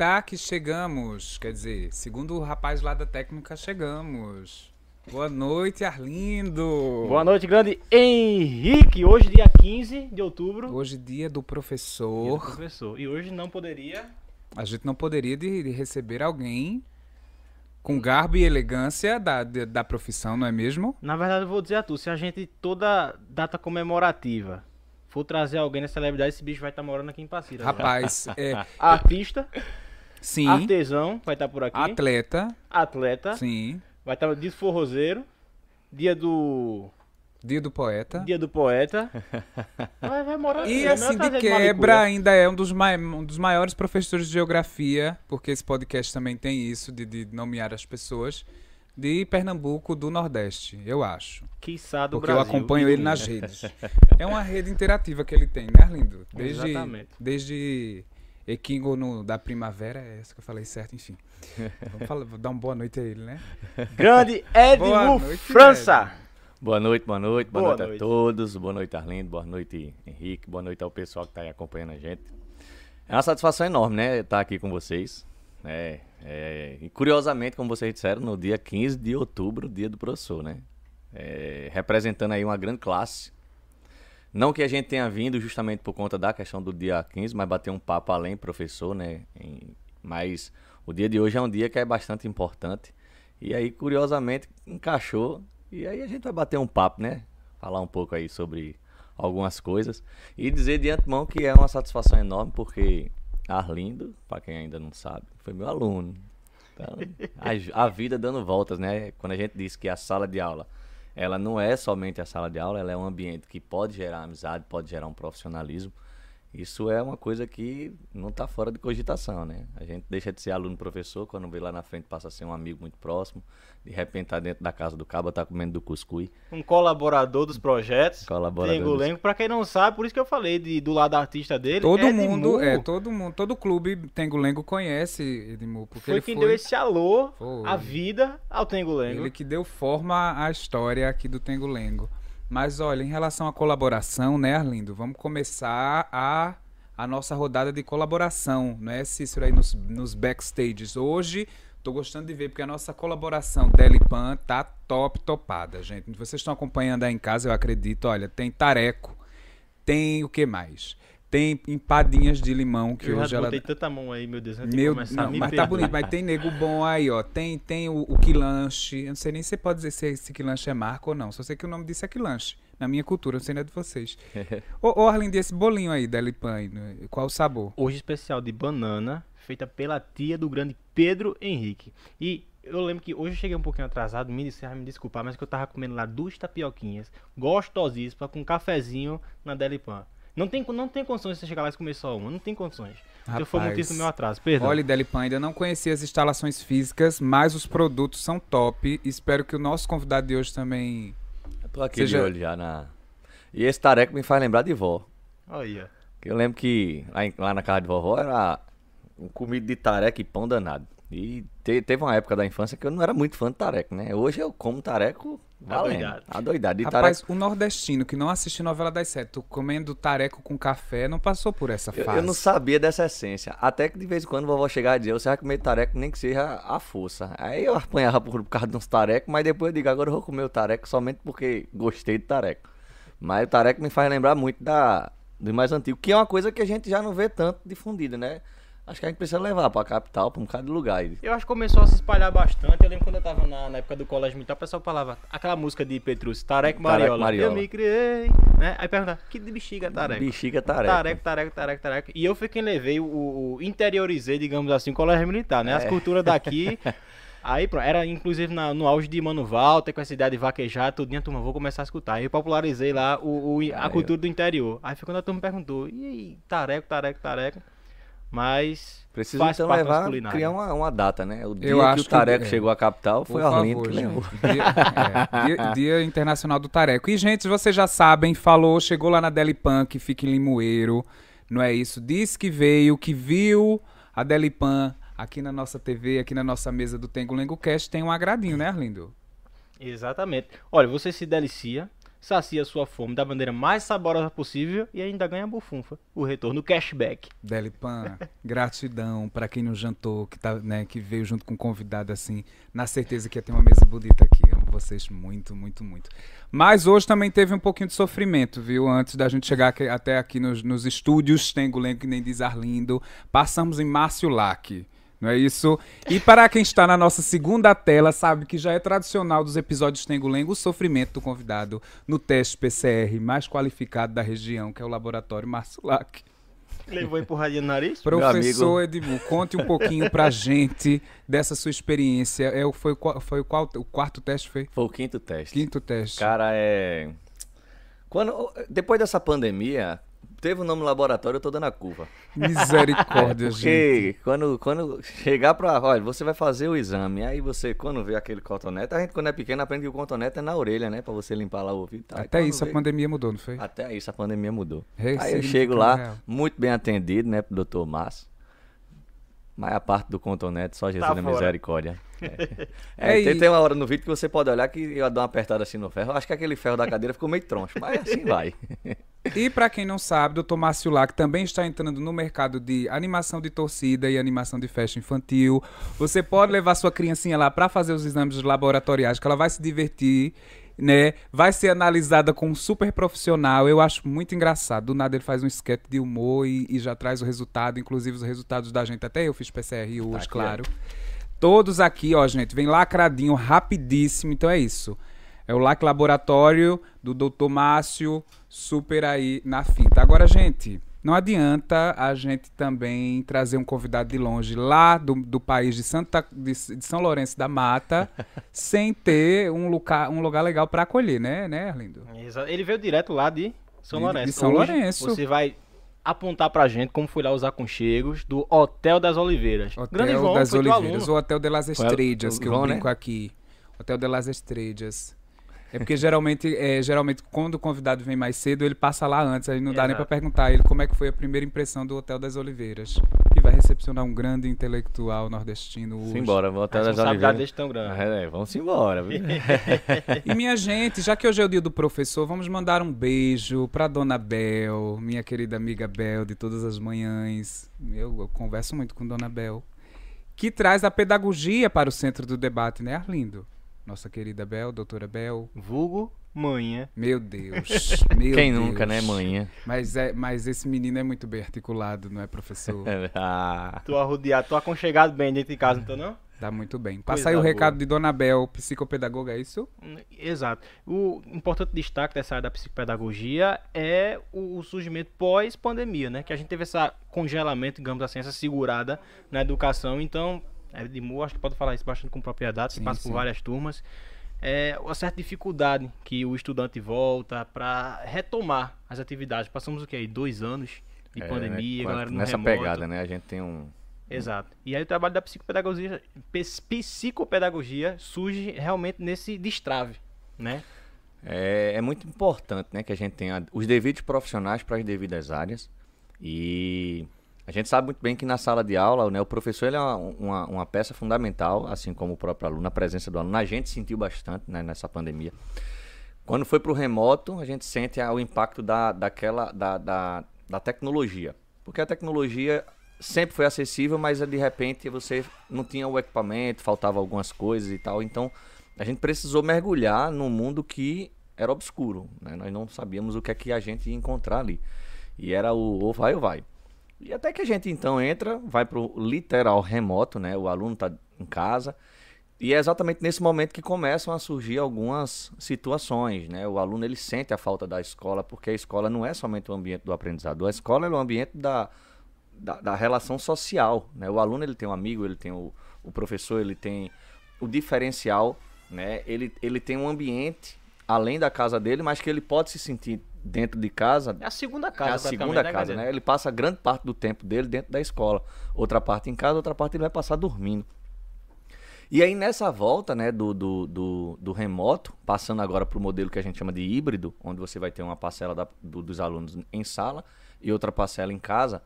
aproveitar que chegamos, quer dizer, segundo o rapaz lá da técnica, chegamos. Boa noite, Arlindo. Boa noite, grande Henrique. Hoje, dia 15 de outubro. Hoje, dia do Dia professor. do professor. E hoje não poderia. A gente não poderia de, de receber alguém com garbo e elegância da, de- da profissão, não é mesmo? Na verdade, eu vou dizer a tu: se a gente, toda data comemorativa, for trazer alguém na celebridade, esse bicho vai estar morando aqui em Passira. já. Rapaz, é, Artista, sim, artesão, vai estar por aqui. atleta, Atleta, sim, vai estar dia do forrozeiro, dia do. dia do poeta. Dia do poeta. Vai, vai morar E vai assim, de trazer quebra, ainda é um dos, mai- um dos maiores professores de geografia, porque esse podcast também tem isso, de, de nomear as pessoas, de Pernambuco, do Nordeste, eu acho. Quiçá do Porque eu Brasil. acompanho e do ele nas redes. É uma rede interativa que ele tem, né, Arlindo? Desde, Exatamente. desde Equingo no, da Primavera, é essa que eu falei certo, enfim. Vamos falar- vou dar uma boa noite a ele, né? Grande Edmo França. Boa noite, boa noite, boa, Boa noite, noite. a todos, boa noite Arlindo, boa noite Henrique, boa noite ao pessoal que está aí acompanhando a gente. É uma satisfação enorme, né, estar aqui com vocês. É, é, e curiosamente, como vocês disseram, no dia 15 de outubro, dia do professor, né? É, representando aí uma grande classe. Não que a gente tenha vindo justamente por conta da questão do dia 15, mas bater um papo além professor, né? Em- mas o dia de hoje é um dia que é bastante importante. E aí, curiosamente, encaixou. E aí a gente vai bater um papo, né? Falar um pouco aí sobre algumas coisas. E dizer de antemão que é uma satisfação enorme, porque Arlindo, para quem ainda não sabe, foi meu aluno. Então, a, a vida dando voltas, né? Quando a gente diz que a sala de aula, ela não é somente a sala de aula, ela é um ambiente que pode gerar amizade, pode gerar um profissionalismo. Isso é uma coisa que não está fora de cogitação, né? A gente deixa de ser aluno professor, quando vê lá na frente passa a ser um amigo muito próximo. De repente tá dentro da casa do cabo, tá comendo do cuscuz. Um colaborador dos projetos. Colaborador Tengo dos- Lengo. Pra quem não sabe, por isso que eu falei de, do lado artista dele. Todo mundo, é, todo mundo, todo clube Tengo Lengo conhece Edmu, porque Foi ele quem foi deu esse alô, Foi. a vida ao Tengo Lengo. Ele que deu forma à história aqui do Tengo Lengo. Mas olha, em relação à colaboração, né, Arlindo? Vamos começar a, a nossa rodada de colaboração, não é, Cícero, aí nos, nos backstages. Hoje, tô gostando de ver, porque a nossa colaboração Delipan tá top, topada, gente. Vocês estão acompanhando aí em casa, eu acredito. Olha, tem tareco, tem o que mais? Tem empadinhas de limão, que eu hoje já ela... botei tanta mão aí, meu Deus, antes de Meu, começar, não, mas tá perdoe. bonito, mas tem nego bom aí, ó. Tem, tem o, o quilanche. Eu não sei nem se você pode dizer se esse quilanche é marca ou não. Só sei que o nome disso é quilanche. Na minha cultura, não sei nem é de vocês. ô, ô, Arlindo, esse bolinho aí da Lipan, qual o sabor? Hoje especial de banana, feita pela tia do grande Pedro Henrique. E eu lembro que hoje eu cheguei um pouquinho atrasado, me, você vai me desculpar, mas que eu tava comendo lá duas tapioquinhas, gostosíssimas, com um cafezinho na Delipan. Não tem, não tem condições de você chegar lá e comer só uma, não tem condições. Então foi Rapaz, motivo do meu atraso, perdão. Olha, Delipan, ainda não conhecia as instalações físicas, mas os produtos são top. Espero que o nosso convidado de hoje também. Eu tô aqui Seja- de olho já na. E esse tareco me faz lembrar de vó. Olha, Que eu lembro que lá, em- lá na casa de vovó era um comido de tareco e pão danado. E te- teve uma época da infância que eu não era muito fã de tareco, né? Hoje eu como tareco valendo. Adoidado. De Rapaz, tareco, o nordestino que não assiste novela das sete, tu comendo tareco com café, não passou por essa eu, fase. eu não sabia dessa essência. Até que de vez em quando vovó chegava e dizia, você vai comer tareco nem que seja a força. Aí eu apanhava por causa de uns tarecos, mas depois eu digo, agora eu vou comer o tareco somente porque gostei de tareco. Mas o tareco me faz lembrar muito da, do mais antigo, que é uma coisa que a gente já não vê tanto difundida, né? Acho que a gente precisa levar pra capital, pra um bocado de lugar. eu acho que começou a se espalhar bastante. Eu lembro quando eu tava na, na época do colégio militar, o pessoal falava aquela música de Petrus, Tareco Tareco Mariola. Mariola. Eu me criei, né? Aí perguntava, que de bexiga Tareco? Bexiga tareco. Tareco, tareco, tareco, tareco. E eu fui quem levei o, o- interiorizei, digamos assim, o colégio militar, né? As É. culturas daqui. Aí, pronto, era inclusive na- no auge de Mano Walter, com essa ideia de vaquejar, tudinho, a turma, vou começar a escutar. Aí eu popularizei lá o, o- a cultura do interior. Aí foi quando a turma perguntou, e aí, tareco, tareco, tareco. Mas Precisa faz então parte levar, criar uma, uma data, né? O dia Eu que acho o que- tareco é. chegou à capital foi Arlindo que levou. Dia, é, dia- Dia Internacional do Tareco. E, gente, vocês já sabem, falou, chegou lá na Delipan, que fica em Limoeiro, não é isso? Disse que veio, que viu a Delipan aqui na nossa TV, aqui na nossa mesa do Tengo Lengo Cast, tem um agradinho, né, Arlindo? Exatamente. Olha, você se delicia, sacia sua fome da maneira mais saborosa possível e ainda ganha bufunfa, o retorno cashback. Delipan, gratidão para quem nos jantou, que, tá, né, que veio junto com convidado, assim, na certeza que ia ter uma mesa bonita aqui. Amo vocês muito, muito, muito. Mas hoje também teve um pouquinho de sofrimento, viu? Antes da gente chegar aqui, até aqui nos, nos estúdios, Tengo Lengo, que nem diz Arlindo, passamos em Márcio Lac. Não é isso? E para quem está na nossa segunda tela, sabe que já é tradicional dos episódios Tengo Lengo o sofrimento do convidado no teste PCR mais qualificado da região, que é o laboratório Marsulac. Levou empurradinha no nariz? Professor Edmu, conte um pouquinho pra gente dessa sua experiência. É, o- foi, o qual- foi o, qual, o quarto teste? Foi? Foi o quinto teste. Quinto teste. Cara, é. Quando, depois dessa pandemia, teve o nome laboratório, eu tô dando a curva. Misericórdia, gente. Porque quando, quando chegar pra. Olha, você vai fazer o exame, aí você, quando vê aquele cotonete, a gente quando é pequeno aprende que o cotonete é na orelha, né? Pra você limpar lá o ouvido. e. E Até isso a vê- pandemia mudou, não foi? Até isso a pandemia mudou. Hey, aí eu chego lá, real. muito bem atendido, né, pro doutor Márcio. Mas a parte do contonete, só Jesus Tá na fora. misericórdia. É, É, É, tem, e- tem uma hora no vídeo que você pode olhar que eu dou uma apertada assim no ferro. Acho que aquele ferro da cadeira ficou meio troncho, mas assim vai. E pra quem não sabe, o Dr. Márcio Lac também está entrando no mercado de animação de torcida e animação de festa infantil. Você pode levar sua criancinha lá pra fazer os exames laboratoriais, que ela vai se divertir, né? Vai ser analisada com um super profissional. Eu acho muito engraçado. Do nada ele faz um sketch de humor e, e já traz o resultado, inclusive os resultados da gente. Até eu fiz PCR hoje, aqui, claro. Todos aqui, ó, gente, vem lacradinho, rapidíssimo. Então é isso. É o LAC Laboratório do Dr. Márcio, super aí na finta. Agora, gente, não adianta a gente também trazer um convidado de longe lá do, do país de, Santa, de, de São Lourenço da Mata, sem ter um lugar, um lugar legal para acolher, né, né, Arlindo? Ele veio direto lá de São De- Lourenço. de São Hoje, Lourenço. Você vai apontar pra gente como foi lá os aconchegos do Hotel das Oliveiras. Grande Hotel João, das Oliveiras, aluno. ou Hotel de las Estrellas, que eu João, né? brinco aqui. Hotel de las Estrellas. É porque geralmente, é, geralmente quando o convidado vem mais cedo, ele passa lá antes, aí não dá nem pra Exato. perguntar a ele como é que foi a primeira impressão do Hotel das Oliveiras, que vai recepcionar um grande intelectual nordestino hoje. Simbora, vou A até das oliveiras. tão grande. É, vamos embora, viu? E minha gente, já que hoje é o dia do professor, vamos mandar um beijo pra Dona Bel, minha querida amiga Bel, de todas as manhãs. Eu, eu converso muito com Dona Bel. Que traz a pedagogia para o centro do debate, né, Arlindo? Nossa querida Bel, doutora Bel. Vulgo manhã. Meu Deus. Meu Quem Deus. nunca, né, manhã? Mas, é, mas esse menino é muito bem articulado, não é, professor? Ah, Tô arrodeado, tô aconchegado bem dentro de casa, então não? Dá muito bem. Coisa Passa aí o boa. recado de Dona Bel, psicopedagoga, é isso? Exato. O importante destaque dessa área da psicopedagogia é o, o surgimento pós-pandemia, né? Que a gente teve esse congelamento, digamos assim, essa segurada na educação. Então, é, Edmu, acho que pode falar isso bastante com propriedade, Sim, passa sim. por várias turmas. É uma certa dificuldade que o estudante volta para retomar as atividades. Passamos o que aí? Dois anos de é, pandemia, né, galera no Nessa remoto. pegada, né? A gente tem um. Exato. E aí o trabalho da psicopedagogia, psicopedagogia surge realmente nesse destrave, né? É, é muito importante, né, que a gente tenha os devidos profissionais para as devidas áreas. E a gente sabe muito bem que na sala de aula, né, o professor ele é uma, uma, peça fundamental, assim como o próprio aluno, a presença do aluno. A gente sentiu bastante né, nessa pandemia. Quando foi para o remoto, a gente sente ah, o impacto da, daquela, da, da, da tecnologia. Porque a tecnologia sempre foi acessível, mas de repente você não tinha o equipamento, faltava algumas coisas e tal. Então a gente precisou mergulhar num mundo que era obscuro. Né? Nós não sabíamos o que é que a gente ia encontrar ali. E era o ou vai ou vai. E até que a gente então entra, vai para o literal remoto, né? O aluno está em casa. E é exatamente nesse momento que começam a surgir algumas situações, né? O aluno ele sente a falta da escola, porque a escola não é somente o ambiente do aprendizado. A escola é o ambiente da, da, da relação social, né? O aluno ele tem um amigo, ele tem o, o professor, ele tem o diferencial, né? Ele, ele tem um ambiente além da casa dele, mas que ele pode se sentir dentro de casa É a segunda é casa, a praticamente, segunda né, casa, né? Ele passa grande parte do tempo dele dentro da escola. Outra parte em casa, outra parte ele vai passar dormindo. E aí nessa volta, né, do, do, do, do remoto, passando agora para o modelo que a gente chama de híbrido, onde você vai ter uma parcela da- do- dos alunos em sala e outra parcela em casa,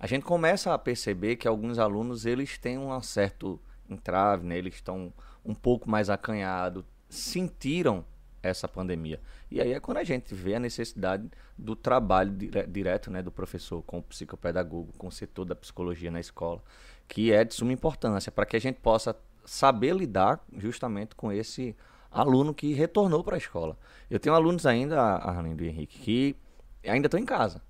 a gente começa a perceber que alguns alunos eles têm um certo entrave, né? Eles estão um pouco mais acanhados, sentiram essa pandemia. E aí é quando a gente vê a necessidade do trabalho dire direto né, do professor com o psicopedagogo, com o setor da psicologia na escola, que é de suma importância para que a gente possa saber lidar justamente com esse aluno que retornou para a escola. Eu tenho alunos ainda, Arlindo e Henrique, que ainda estão em casa.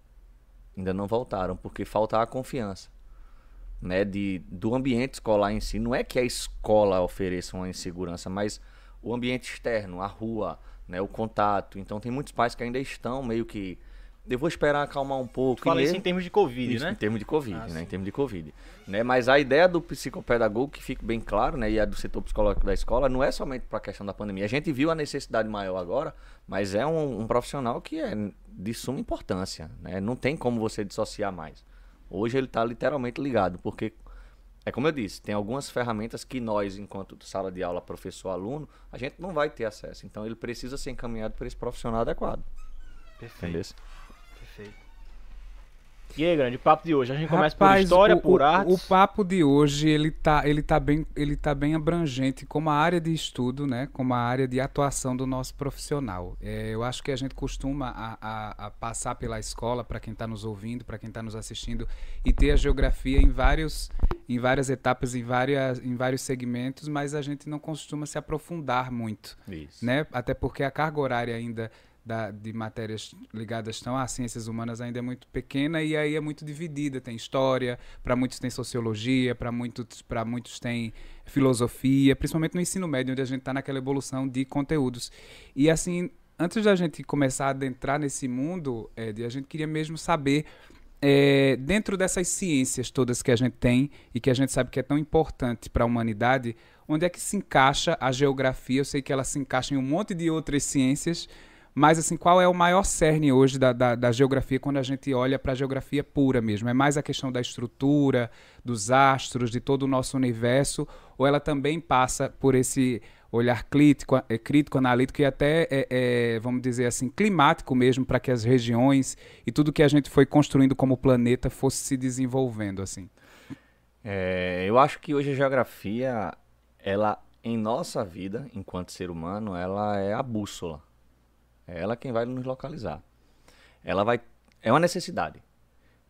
Ainda não voltaram, porque falta a confiança. Né, de, do ambiente escolar em si. Não é que a escola ofereça uma insegurança, mas o ambiente externo, a rua, né, o contato. Então tem muitos pais que ainda estão meio que eu vou esperar acalmar um pouco. Fala isso em termos de Covid, isso, né? Em termos de Covid, ah, né? Em termos de Covid. Né? Mas a ideia do psicopedagogo, que fique bem claro, né? E a do setor psicológico da escola, não é somente para a questão da pandemia. A gente viu a necessidade maior agora, mas é um, um profissional que é de suma importância, né? Não tem como você dissociar mais. Hoje ele está literalmente ligado, porque é como eu disse, tem algumas ferramentas que nós, enquanto sala de aula, professor, aluno, a gente não vai ter acesso. Então ele precisa ser encaminhado por esse profissional adequado. Perfeito. Entendeu? Perfeito. E aí, grande, o papo de hoje, a gente começa Rapaz, por história, o, por arte. O papo de hoje, ele tá, ele, tá bem, ele tá bem abrangente como a área de estudo, né? Como a área de atuação do nosso profissional. É, eu acho que a gente costuma a, a, a passar pela escola, para quem está nos ouvindo, para quem está nos assistindo, e ter a geografia em, vários, em várias etapas, em, várias, em vários segmentos, mas a gente não costuma se aprofundar muito. Isso. Né? Até porque a carga horária ainda da, de matérias ligadas tão às ciências humanas ainda é muito pequena e aí é muito dividida. Tem história, para muitos tem sociologia, para muitos, muitos tem filosofia, principalmente no ensino médio, onde a gente está naquela evolução de conteúdos. E assim, antes da gente começar a adentrar nesse mundo, Ed, a gente queria mesmo saber é, dentro dessas ciências todas que a gente tem e que a gente sabe que é tão importante para a humanidade, onde é que se encaixa a geografia? Eu sei que ela se encaixa em um monte de outras ciências, mas, assim, qual é o maior cerne hoje da, da, da geografia quando a gente olha para a geografia pura mesmo? É mais a questão da estrutura, dos astros, de todo o nosso universo, ou ela também passa por esse olhar crítico, é, crítico analítico e até, é, é, vamos dizer assim, climático mesmo, para que as regiões e tudo que a gente foi construindo como planeta fosse se desenvolvendo, assim? É, eu acho que hoje a geografia, ela, em nossa vida, enquanto ser humano, ela é a bússola é ela quem vai nos localizar. Ela vai. É uma necessidade.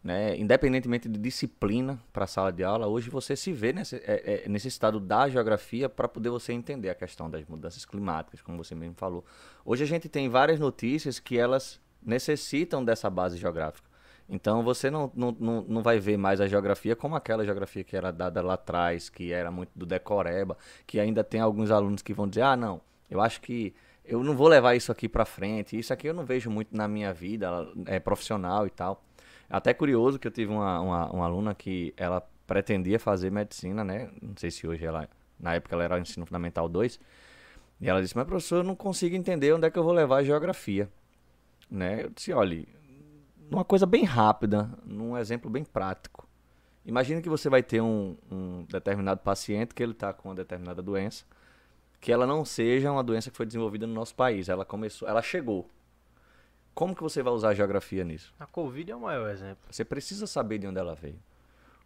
Né? Independentemente de disciplina para a sala de aula, hoje você se vê nesse, é, é necessitado da geografia para poder você entender a questão das mudanças climáticas, como você mesmo falou. Hoje a gente tem várias notícias que elas necessitam dessa base geográfica. Então você não, não, não, não vai ver mais a geografia como aquela geografia que era dada lá atrás, que era muito do decoreba, que ainda tem alguns alunos que vão dizer, ah, não, eu acho que eu não vou levar isso aqui para frente. Isso aqui eu não vejo muito na minha vida é, profissional e tal. Até curioso que eu tive uma, uma, uma, aluna que ela pretendia fazer medicina, né? Não sei se hoje ela, na época ela era ensino fundamental 2. E ela disse, mas professor, eu não consigo entender onde é que eu vou levar a geografia. Né? Eu disse, olha, uma coisa bem rápida, num exemplo bem prático. Imagine que você vai ter um, um determinado paciente que ele está com uma determinada doença que ela não seja uma doença que foi desenvolvida no nosso país. Ela começou, ela chegou. Como que você vai usar a geografia nisso? A Covid é o maior exemplo. Você precisa saber de onde ela veio.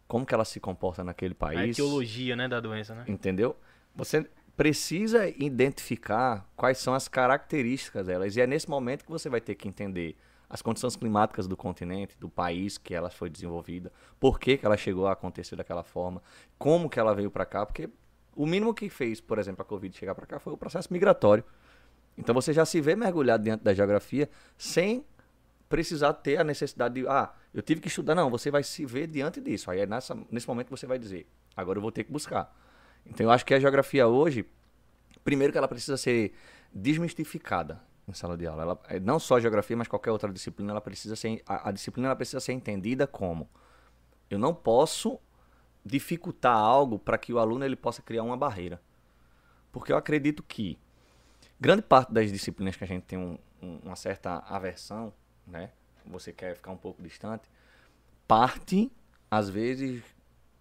Como que ela se comporta naquele país. A etiologia, né, da doença, né? Entendeu? Você precisa identificar quais são as características delas. E é nesse momento que você vai ter que entender as condições climáticas do continente, do país que ela foi desenvolvida, por que, que ela chegou a acontecer daquela forma, como que ela veio para cá, porque o mínimo que fez, por exemplo, a Covid chegar para cá foi o processo migratório. Então você já se vê mergulhado dentro da geografia sem precisar ter a necessidade de, ah, eu tive que estudar. Não, você vai se ver diante disso. Aí é nessa, nesse momento você vai dizer, agora eu vou ter que buscar. Então eu acho que a geografia hoje, primeiro que ela precisa ser desmistificada em sala de aula. Ela, é, não só a geografia, mas qualquer outra disciplina, ela precisa ser, a, a disciplina ela precisa ser entendida como eu não posso dificultar algo para que o aluno ele possa criar uma barreira. Porque eu acredito que grande parte das disciplinas que a gente tem um, um, uma certa aversão, né? Você quer ficar um pouco distante, parte às vezes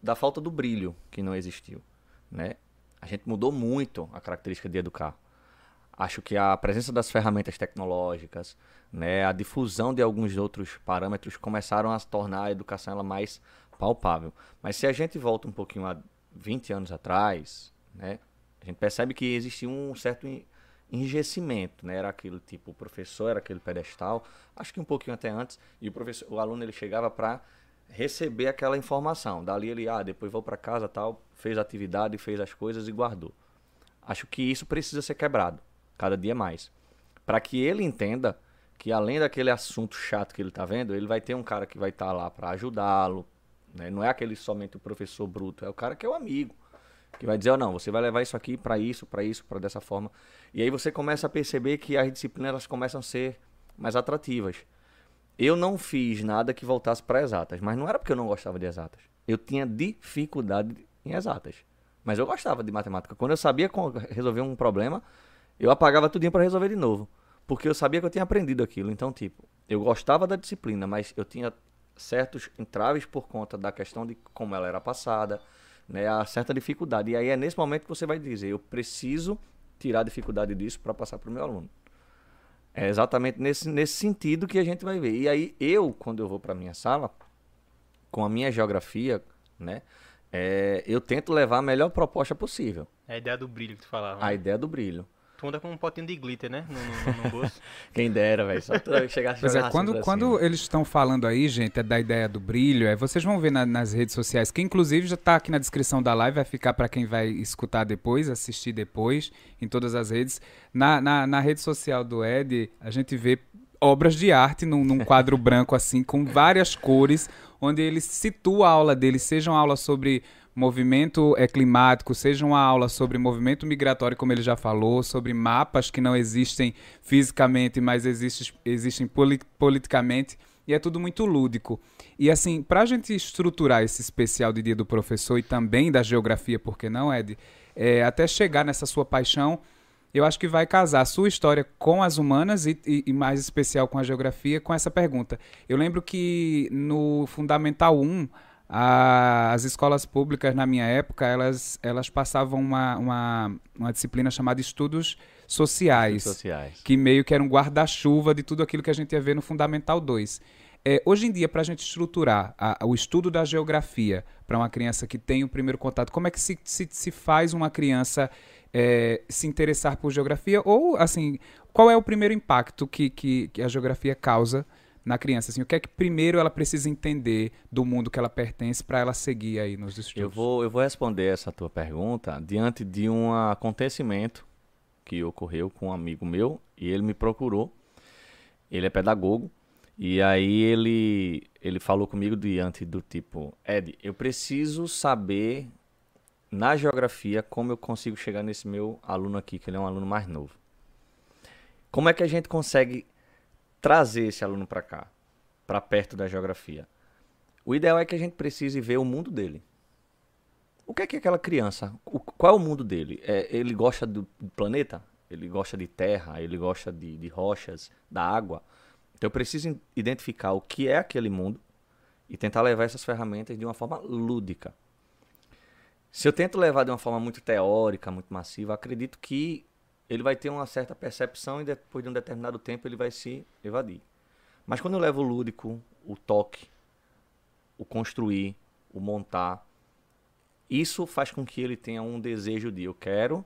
da falta do brilho que não existiu, né? A gente mudou muito a característica de educar. Acho que a presença das ferramentas tecnológicas, né, a difusão de alguns outros parâmetros começaram a tornar a educação ela mais palpável. Mas se a gente volta um pouquinho a 20 anos atrás, né, a gente percebe que existia um certo enrijecimento, né? Era aquele tipo, o professor era aquele pedestal, acho que um pouquinho até antes, e o professor, o aluno ele chegava para receber aquela informação. Dali ele, ah, depois vou para casa, tal, fez a atividade, fez as coisas e guardou. Acho que isso precisa ser quebrado, cada dia mais, para que ele entenda que além daquele assunto chato que ele está vendo, ele vai ter um cara que vai estar tá lá para ajudá-lo, né? Não é aquele somente o professor bruto, é o cara que é o amigo que vai dizer, oh, não, você vai levar isso aqui para isso, para isso, para dessa forma. E aí você começa a perceber que as disciplinas elas começam a ser mais atrativas. Eu não fiz nada que voltasse para exatas, mas não era porque eu não gostava de exatas. Eu tinha dificuldade em exatas, mas eu gostava de matemática. Quando eu sabia resolver um problema, eu apagava tudinho para resolver de novo, porque eu sabia que eu tinha aprendido aquilo. Então, tipo, eu gostava da disciplina, mas eu tinha certos entraves por conta da questão de como ela era passada, né, a certa dificuldade. E aí é nesse momento que você vai dizer, eu preciso tirar a dificuldade disso para passar para o meu aluno. É exatamente nesse, nesse sentido que a gente vai ver. E aí eu, quando eu vou para minha sala, com a minha geografia, né, é, eu tento levar a melhor proposta possível. É a ideia do brilho que tu falava. A né? ideia do brilho. Tu anda com um potinho de glitter, né? No, no, no bolso. Quem dera, velho. Só tu chegar a pois é, quando, assim, quando eles estão falando aí, gente, é da ideia do brilho, é, vocês vão ver na, nas redes sociais, que inclusive já está aqui na descrição da live, vai ficar para quem vai escutar depois, assistir depois, em todas as redes. Na, na, na rede social do Ed, a gente vê obras de arte num, num quadro branco assim, com várias cores, onde ele situa a aula dele, seja uma aula sobre movimento é, climático, seja uma aula sobre movimento migratório, como ele já falou, sobre mapas que não existem fisicamente, mas existem, existem politicamente, e é tudo muito lúdico. E assim, para a gente estruturar esse especial de Dia do Professor e também da geografia, por que não, Ed? É, até chegar nessa sua paixão, eu acho que vai casar a sua história com as humanas e, e, e, mais especial com a geografia com essa pergunta. Eu lembro que no Fundamental 1 a, as escolas públicas, na minha época, elas, elas passavam uma, uma, uma disciplina chamada Estudos Sociais, sociais. que meio que era um guarda-chuva de tudo aquilo que a gente ia ver no Fundamental 2. É, hoje em dia, para a gente estruturar a, o estudo da geografia para uma criança que tem o primeiro contato, como é que se, se, se faz uma criança é, se interessar por geografia? Ou, assim, qual é o primeiro impacto que, que, que a geografia causa na criança? Assim, o que é que primeiro ela precisa entender do mundo que ela pertence para ela seguir aí nos estudos? Eu vou, eu vou responder essa tua pergunta diante de um acontecimento que ocorreu com um amigo meu e ele me procurou. Ele é pedagogo e aí ele ele falou comigo diante do tipo, Ed, eu preciso saber na geografia como eu consigo chegar nesse meu aluno aqui, que ele é um aluno mais novo. Como é que a gente consegue trazer esse aluno para cá, para perto da geografia. O ideal é que a gente precise ver o mundo dele. O que é que aquela criança, o, qual é o mundo dele? É, ele gosta do planeta? Ele gosta de terra? Ele gosta de, de rochas, da água? Então eu preciso identificar o que é aquele mundo e tentar levar essas ferramentas de uma forma lúdica. Se eu tento levar de uma forma muito teórica, muito massiva, acredito que ele vai ter uma certa percepção e depois de um determinado tempo ele vai se evadir. Mas quando eu levo o lúdico, o toque, o construir, o montar, isso faz com que ele tenha um desejo de eu quero,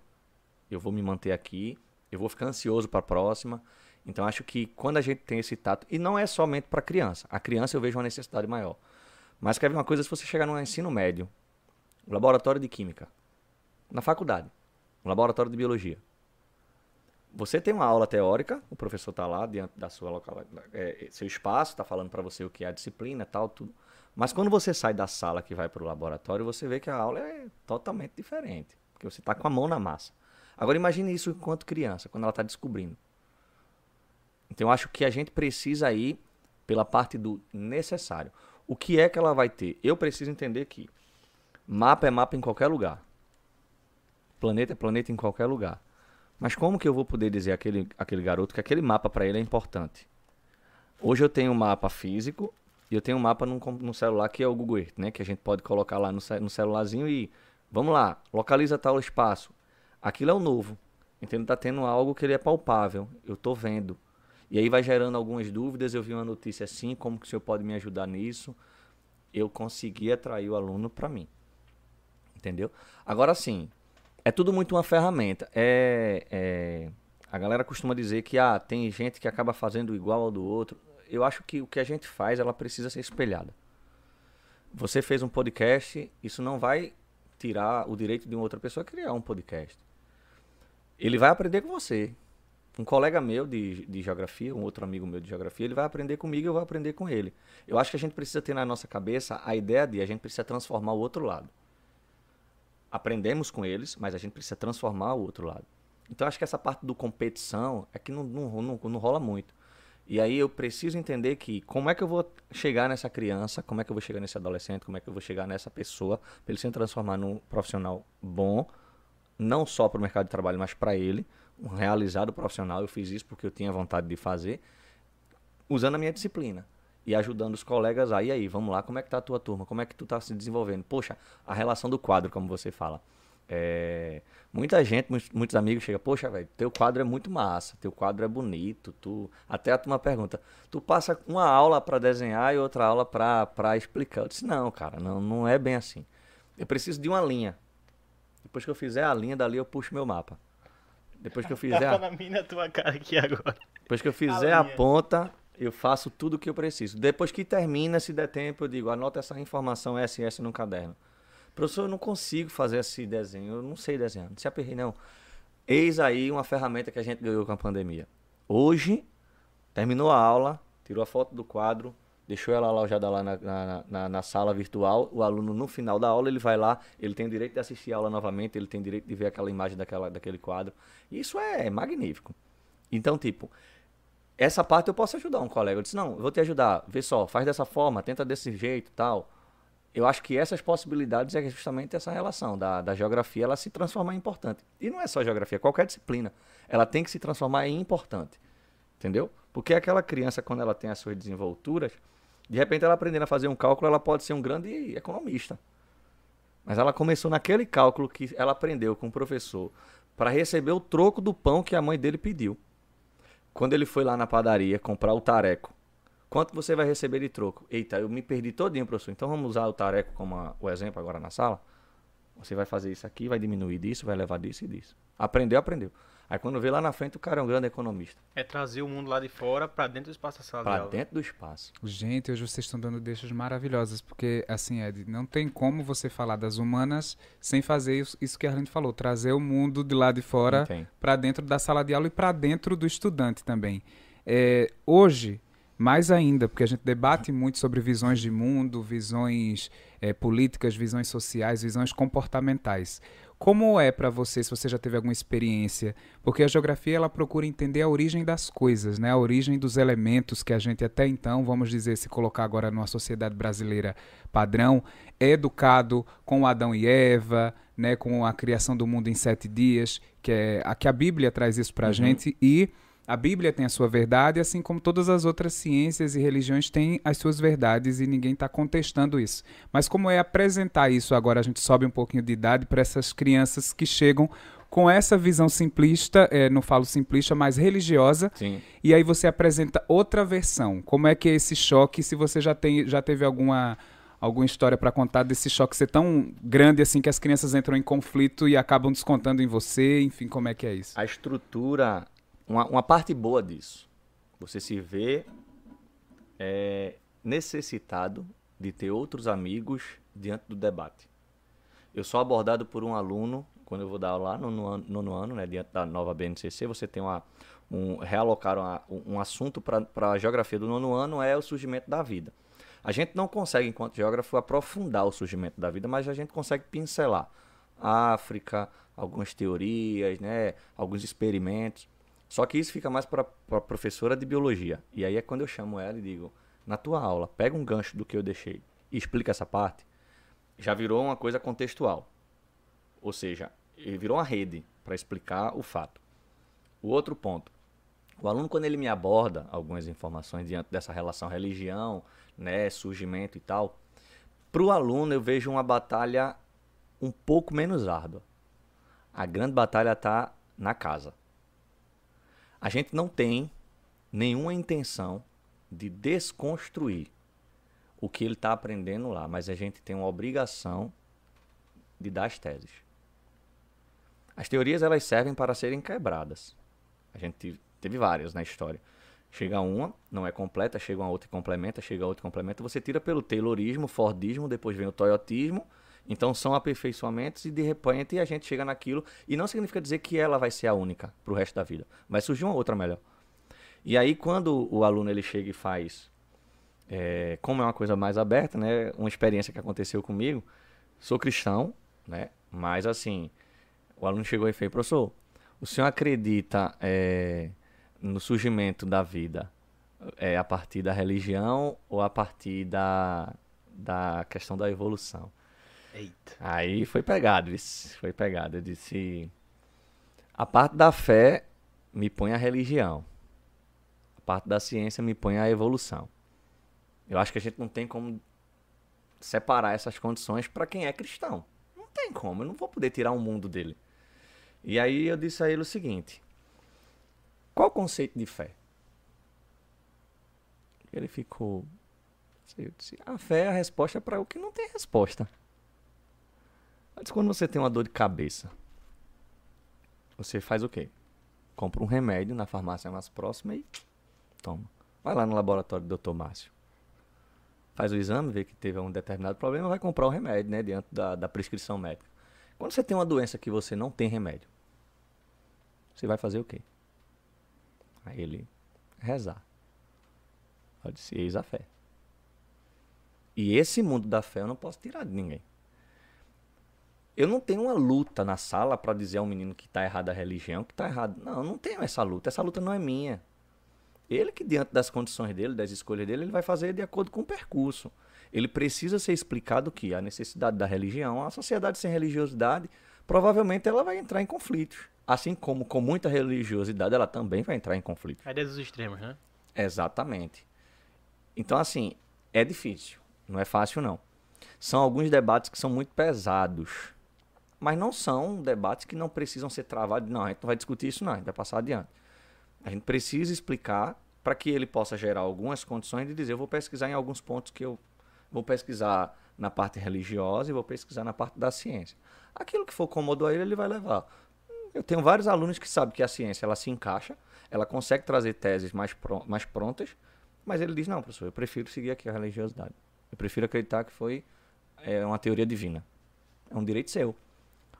eu vou me manter aqui, eu vou ficar ansioso para a próxima. Então acho que quando a gente tem esse tato, e não é somente para criança, a criança eu vejo uma necessidade maior. Mas quer ver uma coisa se você chegar no ensino médio, laboratório de química, na faculdade, laboratório de biologia, você tem uma aula teórica, o professor está lá diante da sua local, é, seu espaço, está falando para você o que é a disciplina, tal, tudo. Mas quando você sai da sala que vai para o laboratório, você vê que a aula é totalmente diferente, porque você está com a mão na massa. Agora imagine isso enquanto criança, quando ela está descobrindo. Então eu acho que a gente precisa ir pela parte do necessário. O que é que ela vai ter? Eu preciso entender que mapa é mapa em qualquer lugar. Planeta é planeta em qualquer lugar. Mas como que eu vou poder dizer àquele, àquele garoto que aquele mapa para ele é importante? Hoje eu tenho um mapa físico e eu tenho um mapa no, no celular que é o Google Earth, né? Que a gente pode colocar lá no, no celularzinho e vamos lá, localiza tal espaço. Aquilo é o novo. Ele está tendo algo que ele é palpável. Eu estou vendo. E aí vai gerando algumas dúvidas. Eu vi uma notícia assim, como que o senhor pode me ajudar nisso? Eu consegui atrair o aluno para mim. Entendeu? Agora sim, é tudo muito uma ferramenta. É, é A galera costuma dizer que ah, tem gente que acaba fazendo igual ao do outro. Eu acho que o que a gente faz, ela precisa ser espelhada. Você fez um podcast, isso não vai tirar o direito de uma outra pessoa criar um podcast. Ele vai aprender com você. Um colega meu de, de geografia, um outro amigo meu de geografia, ele vai aprender comigo e eu vou aprender com ele. Eu acho que a gente precisa ter na nossa cabeça a ideia de a gente precisa transformar o outro lado. Aprendemos com eles, mas a gente precisa transformar o outro lado. Então acho que essa parte do competição é que não, não, não, não rola muito. E aí eu preciso entender que como é que eu vou chegar nessa criança, como é que eu vou chegar nesse adolescente, como é que eu vou chegar nessa pessoa para ele se transformar num profissional bom, não só para o mercado de trabalho, mas para ele, um realizado profissional. Eu fiz isso porque eu tinha vontade de fazer, usando a minha disciplina e ajudando os colegas aí, aí, vamos lá, como é que tá a tua turma? Como é que tu tá se desenvolvendo? Poxa, a relação do quadro, como você fala. É, muita gente, muitos, muitos amigos chegam, poxa, velho, teu quadro é muito massa, teu quadro é bonito, tu. Até a turma pergunta, tu passa uma aula para desenhar e outra aula para explicar. Eu disse, não, cara, não, não é bem assim. Eu preciso de uma linha. Depois que eu fizer a linha, dali eu puxo meu mapa. Depois que eu fizer. a... na minha tua cara aqui agora. Depois que eu fizer a, a ponta, eu faço tudo o que eu preciso. Depois que termina, se der tempo, eu digo, anota essa informação SS no caderno. Professor, eu não consigo fazer esse desenho, eu não sei desenhar, não se aperrei não. Eis aí uma ferramenta que a gente ganhou com a pandemia. Hoje, terminou a aula, tirou a foto do quadro, deixou ela alojada lá na, na, na, na, sala virtual. O aluno, no final da aula, ele vai lá, ele tem direito de assistir a aula novamente, ele tem direito de ver aquela imagem daquela, daquele quadro. Isso é magnífico. Então, tipo, essa parte eu posso ajudar um colega. Eu disse, não, eu vou te ajudar. Vê só, faz dessa forma, tenta desse jeito tal eu acho que essas possibilidades é justamente essa relação da, da geografia ela se transformar em importante. E não é só geografia, qualquer disciplina. Ela tem que se transformar em importante. Entendeu? Porque aquela criança, quando ela tem as suas desenvolturas, de repente ela aprendendo a fazer um cálculo, ela pode ser um grande economista. Mas ela começou naquele cálculo que ela aprendeu com o professor para receber o troco do pão que a mãe dele pediu. Quando ele foi lá na padaria comprar o tareco Quanto você vai receber de troco? Eita, eu me perdi todinho, professor. Então vamos usar o tareco como a, o exemplo agora na sala? Você vai fazer isso aqui, vai diminuir disso, vai levar disso e disso. Aprendeu, aprendeu. Aí quando vê lá na frente, o cara é um grande economista. É trazer o mundo lá de fora para dentro do espaço da sala Para dentro do espaço. Gente, hoje vocês estão dando deixas maravilhosas, porque assim, Ed, não tem como você falar das humanas sem fazer isso, isso que a gente falou, trazer o mundo de lá de fora para dentro da sala de aula e para dentro do estudante também. É, hoje, mais ainda, porque a gente debate muito sobre visões de mundo, visões é, políticas, visões sociais, visões comportamentais. Como é para você, se você já teve alguma experiência? Porque a geografia ela procura entender a origem das coisas, né? a origem dos elementos que a gente até então, vamos dizer, se colocar agora numa sociedade brasileira padrão, é educado com Adão e Eva, né? com a criação do mundo em sete dias, que, é, a, que a Bíblia traz isso para a uhum. gente, e a Bíblia tem a sua verdade, assim como todas as outras ciências e religiões têm as suas verdades e ninguém está contestando isso. Mas como é apresentar isso agora? A gente sobe um pouquinho de idade para essas crianças que chegam com essa visão simplista, é, não falo simplista, mas religiosa. Sim. E aí você apresenta outra versão. Como é que é esse choque? Se você já tem, já teve alguma alguma história para contar desse choque ser tão grande assim que as crianças entram em conflito e acabam descontando em você, enfim, como é que é isso? A estrutura uma, uma parte boa disso, você se vê é, necessitado de ter outros amigos diante do debate. Eu sou abordado por um aluno, quando eu vou dar aula lá no nono, no ano, né, diante da nova BNCC, você tem uma, um, realocar uma, um assunto para a geografia do nono ano, é o surgimento da vida. A gente não consegue, enquanto geógrafo, aprofundar o surgimento da vida, mas a gente consegue pincelar África, algumas teorias, né, alguns experimentos. Só que isso fica mais para a professora de biologia. E aí é quando eu chamo ela e digo: na tua aula, pega um gancho do que eu deixei e explica essa parte. Já virou uma coisa contextual. Ou seja, virou uma rede para explicar o fato. O outro ponto. O aluno, quando ele me aborda algumas informações diante dessa relação religião, né, surgimento e tal, para o aluno eu vejo uma batalha um pouco menos árdua. A grande batalha está na casa. A gente não tem nenhuma intenção de desconstruir o que ele está aprendendo lá, mas a gente tem uma obrigação de dar as teses. As teorias elas servem para serem quebradas. A gente teve, várias na história. Chega uma, não é completa, chega uma outra e complementa, chega outra e complementa. Você tira pelo Taylorismo, Fordismo, depois vem o Toyotismo. Então são aperfeiçoamentos e de repente a gente chega naquilo. E não significa dizer que ela vai ser a única pro resto da vida. Vai surgir uma outra melhor. E aí quando o aluno ele chega e faz, é, como é uma coisa mais aberta, né? Uma experiência que aconteceu comigo. Sou cristão, né? Mas assim, o aluno chegou e fez, professor, o senhor acredita é, no surgimento da vida é a partir da religião ou a partir da, da questão da evolução? Eita. Aí foi pegado, isso. Foi pegado. Eu disse: a parte da fé me põe a religião, a parte da ciência me põe a evolução. Eu acho que a gente não tem como separar essas condições para quem é cristão. Não tem como, eu não vou poder tirar o mundo dele. E aí eu disse a ele o seguinte: qual o conceito de fé? Ele ficou. Eu disse, a fé é a resposta para o que não tem resposta. Mas quando você tem uma dor de cabeça, você faz o quê? Compra um remédio na farmácia mais próxima e toma. Vai lá no laboratório do Dr. Márcio. Faz o exame, vê que teve um determinado problema, vai comprar o remédio, né? Diante da, da prescrição médica. Quando você tem uma doença que você não tem remédio, você vai fazer o quê? Aí ele rezar. Eu disse, eis a fé. E esse mundo da fé eu não posso tirar de ninguém. Eu não tenho uma luta na sala para dizer ao menino que está errado a religião, que está errado. Não, eu não tenho essa luta. Essa luta não é minha. Ele que diante das condições dele, das escolhas dele, ele vai fazer de acordo com o percurso. Ele precisa ser explicado que a necessidade da religião, a sociedade sem religiosidade, provavelmente ela vai entrar em conflitos. Assim como com muita religiosidade, ela também vai entrar em conflito. É desses extremos, né? Exatamente. Então, assim, é difícil. Não é fácil, não. São alguns debates que são muito pesados. Mas não são debates que não precisam ser travados. Não, a gente não vai discutir isso, não. A gente vai passar adiante. A gente precisa explicar para que ele possa gerar algumas condições de dizer: eu vou pesquisar em alguns pontos que eu vou pesquisar na parte religiosa e vou pesquisar na parte da ciência. Aquilo que for cômodo a ele, ele vai levar. Eu tenho vários alunos que sabem que a ciência ela se encaixa, ela consegue trazer teses mais, pro, mais prontas, mas ele diz: não, professor, eu prefiro seguir aqui a religiosidade. Eu prefiro acreditar que foi é, uma teoria divina. É um direito seu.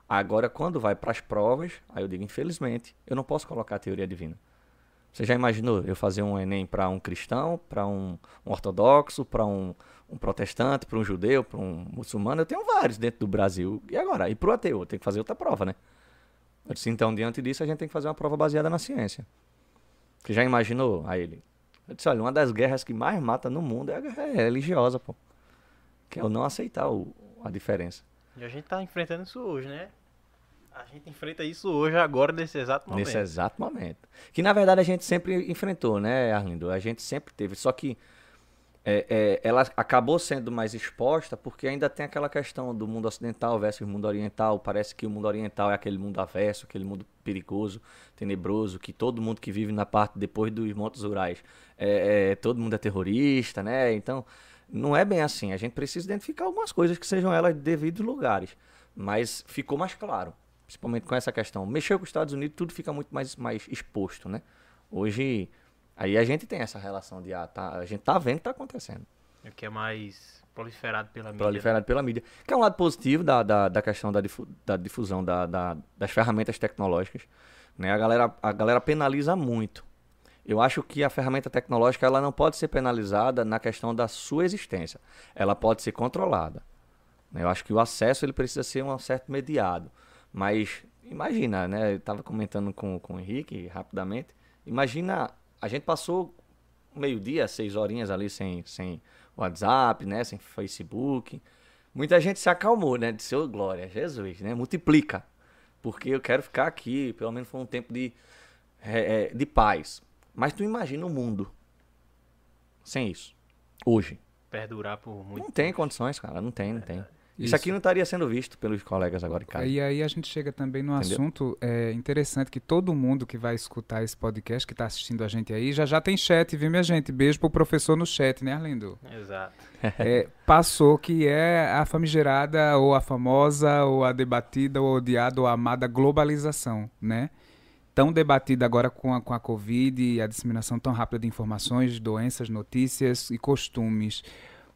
Agora, quando vai para as provas, aí eu digo: infelizmente, eu não posso colocar a teoria divina. Você já imaginou eu fazer um Enem para um cristão, para um, um, ortodoxo, para um, um, protestante, para um judeu, para um muçulmano? Eu tenho vários dentro do Brasil. E agora? E para o ateu? Eu tenho que fazer outra prova, né? Eu disse, então, diante disso, a gente tem que fazer uma prova baseada na ciência. Você já imaginou? Aí ele. Eu disse, olha, uma das guerras que mais mata no mundo é a guerra religiosa, pô. Que é o não aceitar o, a diferença. E a gente tá enfrentando isso hoje, né? A gente enfrenta isso hoje, agora, nesse exato momento. Nesse exato momento. Que na verdade a gente sempre enfrentou, né, Arlindo? A gente sempre teve. Só que é, é, ela acabou sendo mais exposta porque ainda tem aquela questão do mundo ocidental versus mundo oriental. Parece que o mundo oriental é aquele mundo averso, aquele mundo perigoso, tenebroso, que todo mundo que vive na parte depois dos Montes Rurais, é, é, todo mundo é terrorista, né? Então, não é bem assim. A gente precisa identificar algumas coisas que sejam elas de devidos lugares. Mas ficou mais claro, principalmente com essa questão. Mexer com os Estados Unidos, tudo fica muito mais, mais exposto, né? Hoje Aí a gente tem essa relação de, ah, tá, a gente tá vendo o que tá acontecendo. É que é mais proliferado pela mídia. Proliferado né? pela mídia. Que é um lado positivo da, da, da questão da, difu da difusão da, da, das ferramentas tecnológicas. Né? A, galera, a galera penaliza muito. Eu acho que a ferramenta tecnológica ela não pode ser penalizada na questão da sua existência. Ela pode ser controlada. Né? Eu acho que o acesso ele precisa ser um certo mediado. Mas imagina, né? Eu estava comentando com, com o Henrique rapidamente. Imagina a gente passou meio-dia, seis horinhas ali sem, sem WhatsApp, né? Sem Facebook. Muita gente se acalmou, né? Disse, ô oh, glória, Jesus, né? Multiplica. Porque eu quero ficar aqui, pelo menos foi um tempo de, é, de paz. Mas tu imagina o mundo sem isso. Hoje. Perdurar por muito Não tem condições, cara. Não tem, não tem. Isso. Isso aqui não estaria sendo visto pelos colegas agora em casa. E aí a gente chega também no Entendeu? assunto é, interessante que todo mundo que vai escutar esse podcast, que está assistindo a gente aí, já já tem chat, viu, minha gente? Beijo pro professor no chat, né, Arlindo? Exato. É, passou que é a famigerada, ou a famosa, ou a debatida, ou odiada, ou amada globalização, né? Tão debatida agora com a, com a Covid e a disseminação tão rápida de informações, doenças, notícias e costumes.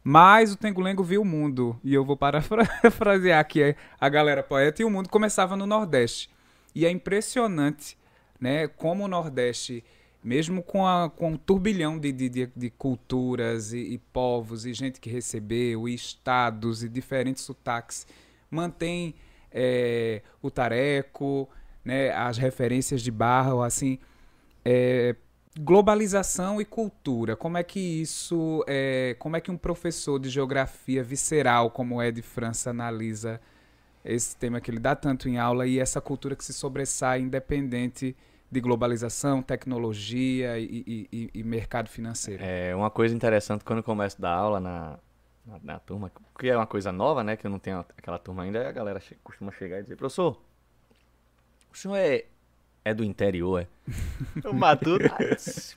Mas o Tengulengo viu o mundo, e eu vou parafrasear aqui a galera poeta, e o mundo começava no Nordeste. E é impressionante né, como o Nordeste, mesmo com, a, com um turbilhão de, de, de culturas e, e, povos, e gente que recebeu, e estados e diferentes sotaques, mantém é, o tareco, né, as referências de barro, assim, é, globalização e cultura. Como é que isso, é, como é que um professor de geografia visceral, como é de França, analisa esse tema que ele dá tanto em aula e essa cultura que se sobressai independente de globalização, tecnologia e, e, e, mercado financeiro. É uma coisa interessante quando eu começo a dar aula na, na, na, turma, que é uma coisa nova, né? Que eu não tenho aquela turma ainda, a galera costuma chegar e dizer, professor, o senhor é, é do interior, é? o Matuto.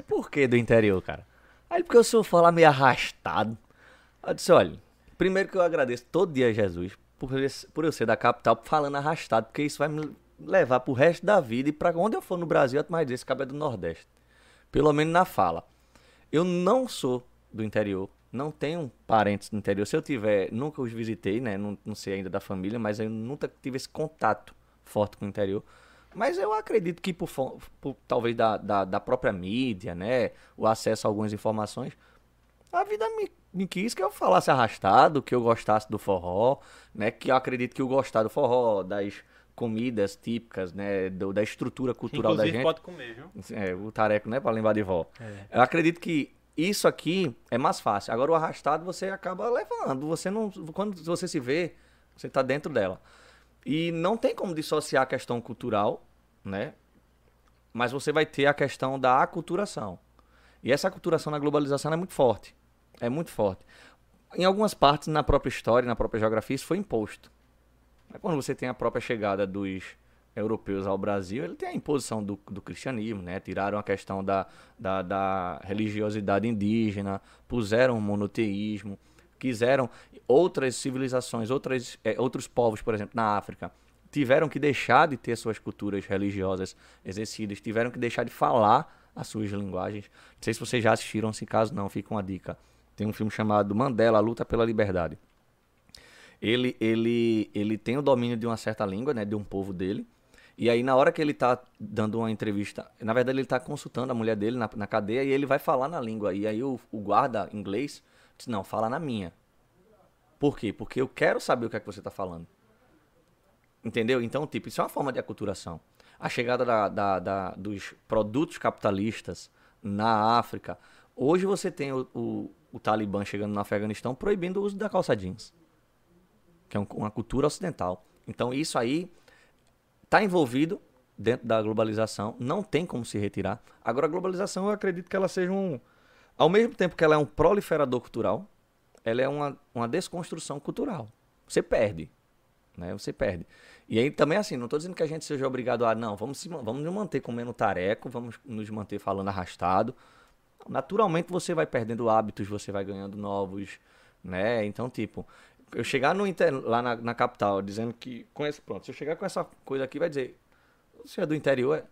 Por que do interior, cara? Aí porque o senhor fala meio arrastado. Eu disse, olha, primeiro que eu agradeço todo dia a Jesus por, por eu ser da capital falando arrastado, porque isso vai me levar pro resto da vida e para onde eu for no Brasil, eu mais esse cabelo do Nordeste. Pelo menos na fala. Eu não sou do interior, não tenho parentes do interior. Se eu tiver, nunca os visitei, né? Não, não sei ainda da família, mas eu nunca tive esse contato forte com o interior. Mas eu acredito que por, por talvez da, da, da, própria mídia, né? O acesso a algumas informações, a vida me, me quis que eu falasse arrastado, que eu gostasse do forró, né? Que eu acredito que eu gostar do forró, das comidas típicas, né, do, da estrutura cultural Inclusive, da gente. pode comer, viu? É, o tareco, né, para lembrar de vó. É. Eu acredito que isso aqui é mais fácil. Agora o arrastado você acaba levando, você não quando você se vê, você está dentro dela. E não tem como dissociar a questão cultural, né? Mas você vai ter a questão da aculturação. E essa aculturação na globalização é muito forte. É muito forte. Em algumas partes, na própria história, na própria geografia, isso foi imposto. Quando você tem a própria chegada dos europeus ao Brasil, ele tem a imposição do, do cristianismo, né? Tiraram a questão da, da, da religiosidade indígena, puseram o monoteísmo, quiseram outras civilizações, outras, é, outros povos, por exemplo, na África, tiveram que deixar de ter suas culturas religiosas exercidas, tiveram que deixar de falar as suas linguagens. Não sei se vocês já assistiram, se caso não, fica uma dica. Tem um filme chamado Mandela, a Luta pela Liberdade ele, ele, ele tem o domínio de uma certa língua, né, de um povo dele. E aí, na hora que ele tá dando uma entrevista, na verdade, ele tá consultando a mulher dele na, na cadeia e ele vai falar na língua. E aí, o, o guarda inglês diz: Não, fala na minha. Por quê? Porque eu quero saber o que é que você tá falando. Entendeu? Então, tipo, isso é uma forma de aculturação. A chegada da, da, da dos produtos capitalistas na África. Hoje você tem o, o, o Talibã chegando no Afeganistão proibindo o uso da calça jeans que é uma cultura ocidental. Então isso aí está envolvido dentro da globalização, não tem como se retirar. Agora a globalização eu acredito que ela seja um, ao mesmo tempo que ela é um proliferador cultural, ela é uma, uma desconstrução cultural. Você perde, né? Você perde. E aí também assim, não estou dizendo que a gente seja obrigado a não, vamos se, vamos nos manter comendo tareco, vamos nos manter falando arrastado. Naturalmente você vai perdendo hábitos, você vai ganhando novos, né? Então tipo, eu chegar no inter... lá na, na, capital dizendo que conhece pronto, se eu chegar com essa coisa aqui vai dizer, você é do interior, é?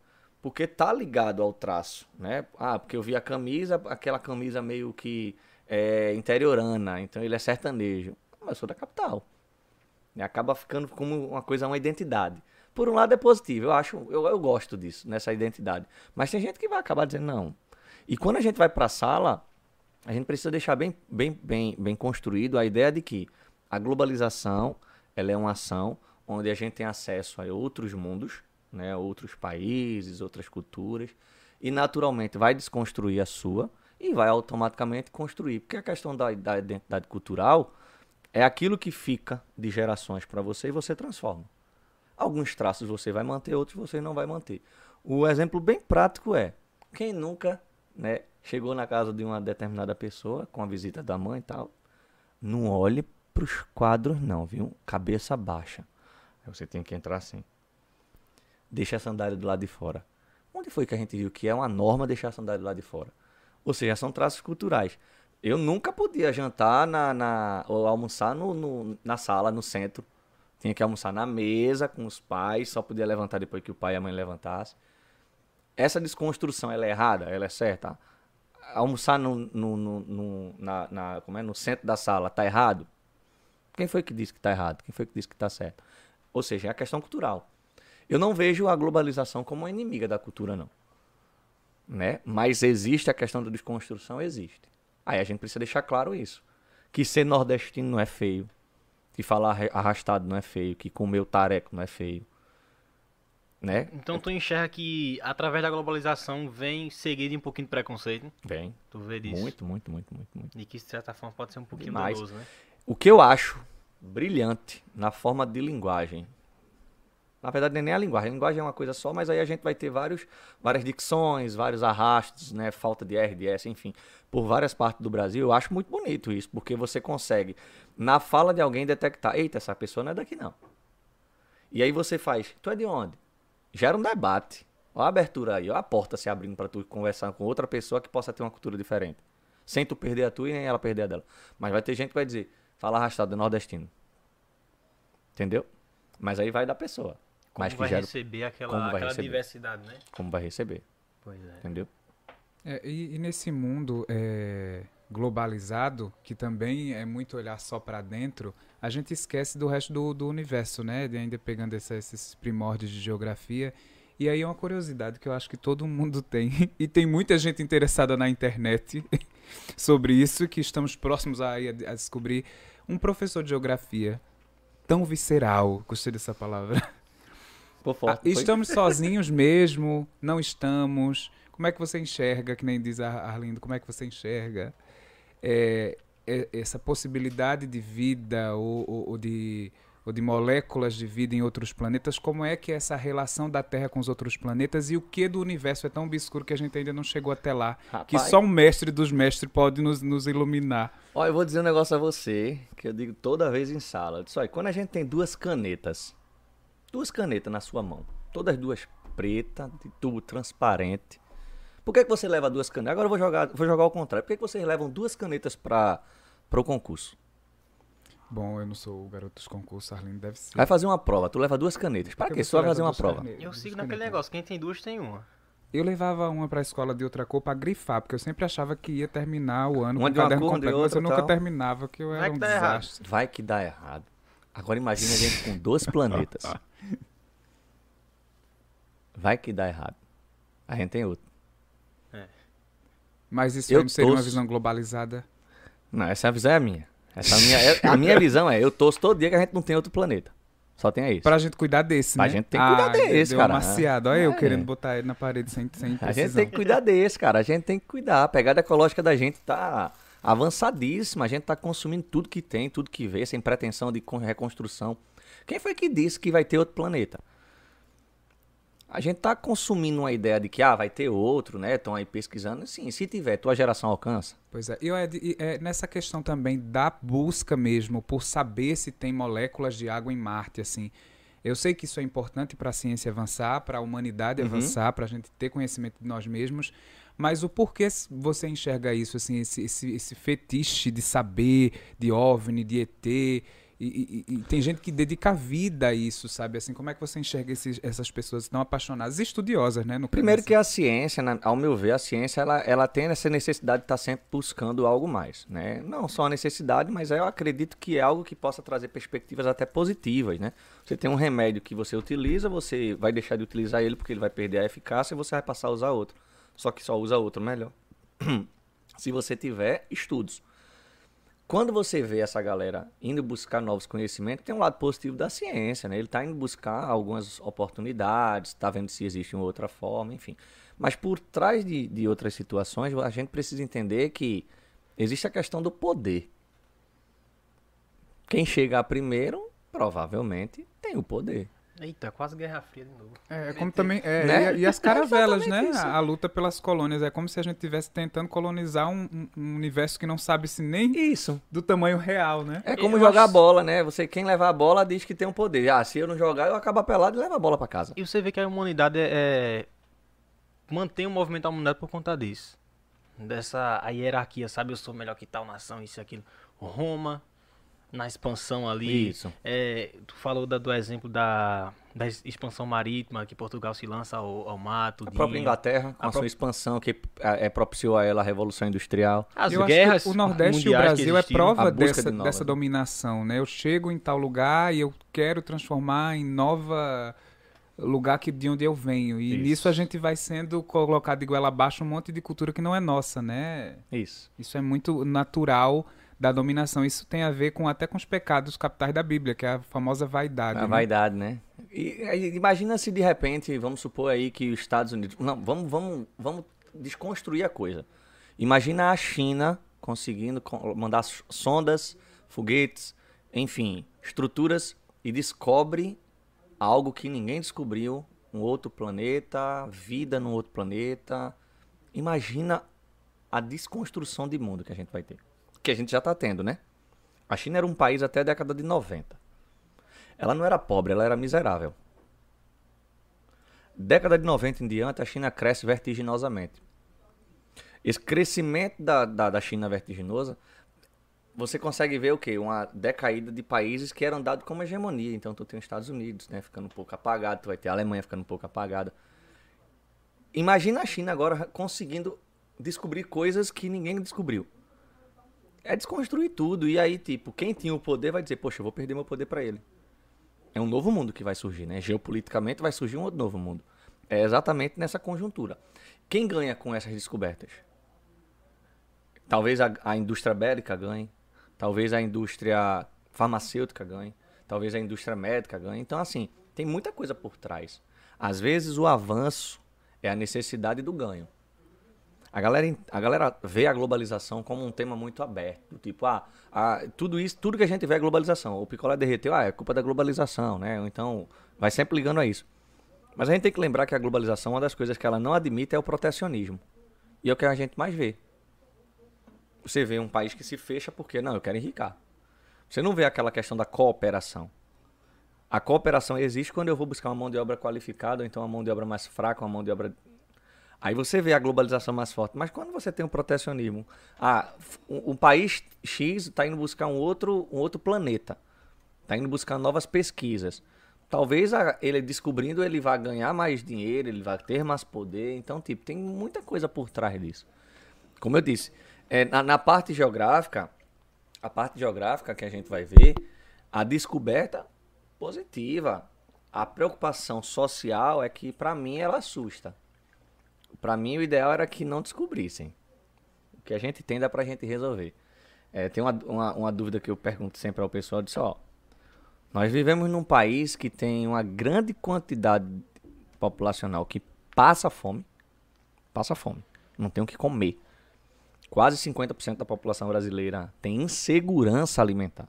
Porque tá ligado ao traço, né? Ah, porque eu vi a camisa, aquela camisa meio que é, interiorana, então ele é sertanejo. Mas eu sou da capital. E acaba ficando como uma coisa, uma identidade. Por um lado é positivo, eu acho, eu, eu gosto disso, nessa identidade. Mas tem gente que vai acabar dizendo não. E quando a gente vai para a sala, a gente precisa deixar bem, bem, bem, bem construído a ideia de que a globalização ela é uma ação onde a gente tem acesso a outros mundos, né, outros países, outras culturas, e naturalmente vai desconstruir a sua e vai automaticamente construir. Porque a questão da, da identidade cultural é aquilo que fica de gerações para você e você transforma. Alguns traços você vai manter, outros você não vai manter. O exemplo bem prático é: quem nunca né, chegou na casa de uma determinada pessoa com a visita da mãe e tal, não olhe pros quadros não, viu? Cabeça baixa. Você tem que entrar assim. Deixa a sandália do lado de fora. Onde foi que a gente viu que é uma norma deixar a sandália do lado de fora? Ou seja, são traços culturais. Eu nunca podia jantar na, na ou almoçar no, no, na sala, no centro. Tinha que almoçar na mesa com os pais, só podia levantar depois que o pai e a mãe levantassem. essa desconstrução, ela é errada? Ela é certa? Almoçar no, no, no, na, na- como é? no centro da sala tá errado? Quem foi que disse que tá errado? Quem foi que disse que tá certo? Ou seja, é a questão cultural. Eu não vejo a globalização como uma inimiga da cultura, não. Né? Mas existe a questão da desconstrução, existe. Aí a gente precisa deixar claro isso. Que ser nordestino não é feio. Que falar arra- arrastado não é feio. Que comer o tareco não é feio. Né? Então tu enxerga que através da globalização vem seguido um pouquinho de preconceito. Bem, Tu vê disso. muito, muito, muito, muito, muito. E que de certa forma pode ser um pouquinho Demais. danoso, né? O que eu acho brilhante na forma de linguagem. Na verdade, nem é a linguagem. A linguagem é uma coisa só, mas aí a gente vai ter vários, várias dicções, vários arrastos, né? Falta de R, de S, enfim. Por várias partes do Brasil. Eu acho muito bonito isso, porque você consegue, na fala de alguém, detectar: eita, essa pessoa não é daqui, não. E aí você faz: tu é de onde? Gera um debate. Olha a abertura aí, olha a porta se abrindo para tu conversar com outra pessoa que possa ter uma cultura diferente. Sem tu perder a tua e nem ela perder a dela. Mas vai ter gente que vai dizer: fala arrastado, nordestino. Entendeu? Mas aí vai da pessoa. Como Mas que vai gera receber aquela, como vai aquela receber. diversidade, né? como vai receber. Pois é. Entendeu? É, e, e nesse mundo é, globalizado, que também é muito olhar só para dentro, a gente esquece do resto do, do universo, né? De ainda pegando essa- esses primórdios de geografia. E aí é uma curiosidade que eu acho que todo mundo tem. E tem muita gente interessada na internet sobre isso, que estamos próximos a, a descobrir. Um professor de geografia tão visceral, gostei dessa palavra. Ah, estamos sozinhos mesmo? Não estamos? Como é que você enxerga, que nem diz a Arlindo, como é que você enxerga é, é, essa possibilidade de vida ou, ou- ou de, ou de moléculas de vida em outros planetas? Como é que é essa relação da Terra com os outros planetas e o que do universo é tão obscuro que a gente ainda não chegou até lá? Que Rapaz, só um mestre dos mestres pode nos, nos iluminar. Ó, eu vou dizer um negócio a você, que eu digo toda vez em sala. Olha, quando a gente tem duas canetas, duas canetas na sua mão, todas duas pretas, de tubo transparente, por que, que você leva duas canetas? Agora eu vou jogar, vou jogar ao contrário. Por que, que vocês levam duas canetas para o concurso? Bom, eu não sou o garoto dos concursos, Arlindo deve ser. Vai fazer uma prova, tu leva duas canetas. Para quê? Só fazer uma prova. Eu sigo naquele canetas? negócio, quem tem duas tem uma. Eu levava uma pra escola de outra cor pra grifar, porque eu sempre achava que ia terminar o ano Uma com de o uma caderno cor, completo, mas outra eu nunca tal. terminava, que eu Vai era que um dá errado. desastre. Vai que dá errado. Agora imagina a gente com dois planetas. Vai que dá errado. A gente tem outro. Mas isso Eu não seria uma visão globalizada? Não, essa visão é a minha. Essa é a minha, é- a minha visão é, eu torço todo dia que a gente não tem outro planeta. Só tem isso. Pra gente cuidar desse, né? gente tem que cuidar Ah, desse, deu cara. uma maciada. Olha eu É. querendo botar ele na parede sem, sem A precisão. gente tem que cuidar desse, cara. A gente tem que cuidar. A pegada ecológica da gente tá avançadíssima. A gente tá consumindo tudo que tem, tudo que vê, sem pretensão de con- reconstrução. Quem foi que disse que vai ter outro planeta? A gente tá consumindo uma ideia de que ah, vai ter outro, né? Estão aí pesquisando. Sim, se tiver, tua geração alcança. Pois é. E Ed, e, é, nessa questão também da busca mesmo por saber se tem moléculas de água em Marte, assim. Eu sei que isso é importante para a ciência avançar, para a humanidade Uhum. avançar, para a gente ter conhecimento de nós mesmos. Mas o porquê você enxerga isso, assim, esse, esse, esse fetiche de saber, de OVNI, de ET? E, e- e tem gente que dedica a vida a isso, sabe? Assim, como é que você enxerga esses- essas pessoas tão apaixonadas, estudiosas, né? No Primeiro que a ciência, na- ao meu ver, a ciência ela, ela tem essa necessidade de estar sempre buscando algo mais, né? Não só a necessidade, mas eu acredito que é algo que possa trazer perspectivas até positivas, né? Você tem um remédio que você utiliza, você vai deixar de utilizar ele porque ele vai perder a eficácia e você vai passar a usar outro. Só que só usa outro melhor. Se você tiver estudos. Quando você vê essa galera indo buscar novos conhecimentos, tem um lado positivo da ciência, né? Ele está indo buscar algumas oportunidades, está vendo se existe uma outra forma, enfim. Mas por trás de, de outras situações, a gente precisa entender que existe a questão do poder. Quem chegar primeiro, provavelmente, tem o poder. Eita, quase Guerra Fria de novo. É, como também. É, Né? e, e as caravelas, né? isso. A, luta pelas colônias. É como se a gente estivesse tentando colonizar um, um- universo que não sabe se nem Isso. do tamanho real, né? É como Eu jogar acho- bola, né? Você, quem levar a bola diz que tem um poder. Ah, se eu não jogar, eu acabo pelado e levo a bola pra casa. E você vê que a humanidade é, é- mantém o movimento da humanidade por conta disso. Dessa a hierarquia, sabe? Eu sou melhor que tal nação, isso e aquilo. Roma, na expansão ali. Isso. É, tu falou da- do exemplo da, da expansão marítima, que Portugal se lança ao, ao mato. A própria Inglaterra, com a, sua expansão que é, propiciou a ela a Revolução Industrial. As eu guerras acho que o Nordeste e o Brasil é prova a dessa, de dessa né? dominação, né? Eu chego em tal lugar e eu quero transformar em nova lugar que, de onde eu venho. E Isso. nisso a gente vai sendo colocado de goela abaixo um monte de cultura que não é nossa, né? Isso. Isso é muito natural da dominação. Isso tem a ver com até com os pecados capitais da Bíblia, que é a famosa vaidade. A né? vaidade, né? E, imagina se de repente, vamos supor aí que os Estados Unidos. Não, vamos, vamos, vamos desconstruir a coisa. Imagina a China conseguindo co- mandar sondas, foguetes, enfim, estruturas e descobre algo que ninguém descobriu, um outro planeta, vida num outro planeta. Imagina a desconstrução de mundo que a gente vai ter. Que a gente já está tendo, né? A China era um país até a década de 90. Ela não era pobre, ela era miserável. Década de 90 em diante, a China cresce vertiginosamente. Esse crescimento da, da, da China vertiginosa, você consegue ver o quê? Uma decaída de países que eram dados como hegemonia. Então, tu tem os Estados Unidos, né, ficando um pouco apagado, tu vai ter a Alemanha ficando um pouco apagada. Imagina a China agora conseguindo descobrir coisas que ninguém descobriu. É desconstruir tudo. E aí, tipo, quem tinha o poder vai dizer, poxa, eu vou perder meu poder pra ele. É um novo mundo que vai surgir, né? Geopoliticamente vai surgir um outro novo mundo. É exatamente nessa conjuntura. Quem ganha com essas descobertas? Talvez a, a indústria bélica ganhe, talvez a indústria farmacêutica ganhe, talvez a indústria médica ganhe. Então, assim, tem muita coisa por trás. Às vezes o avanço é a necessidade do ganho. A galera, a galera vê a globalização como um tema muito aberto. Tipo, ah, ah, tudo isso, tudo que a gente vê é globalização. O picolé derreteu, ah, é culpa da globalização, né? Então, vai sempre ligando a isso. Mas a gente tem que lembrar que a globalização, uma das coisas que ela não admite é o protecionismo. E é o que a gente mais vê. Você vê um país que se fecha porque, não, eu quero enricar. Você não vê aquela questão da cooperação. A cooperação existe quando eu vou buscar uma mão de obra qualificada, ou então uma mão de obra mais fraca, uma mão de obra Aí você vê a globalização mais forte. Mas quando você tem um protecionismo, ah, um, um país X está indo buscar um outro, um outro planeta, está indo buscar novas pesquisas. Talvez a- ele descobrindo ele vai ganhar mais dinheiro, ele vai ter mais poder. Então, tipo, tem muita coisa por trás disso. Como eu disse, é, na, na parte geográfica, a parte geográfica que a gente vai ver, a descoberta positiva. A preocupação social é que, para mim, ela assusta. Pra mim, o ideal era que não descobrissem. O que a gente tem dá pra gente resolver. É, tem uma, uma, uma dúvida que eu pergunto sempre ao pessoal, disse, ó, nós vivemos num país que tem uma grande quantidade populacional que passa fome, passa fome, não tem o que comer. Quase 50% da população brasileira tem insegurança alimentar.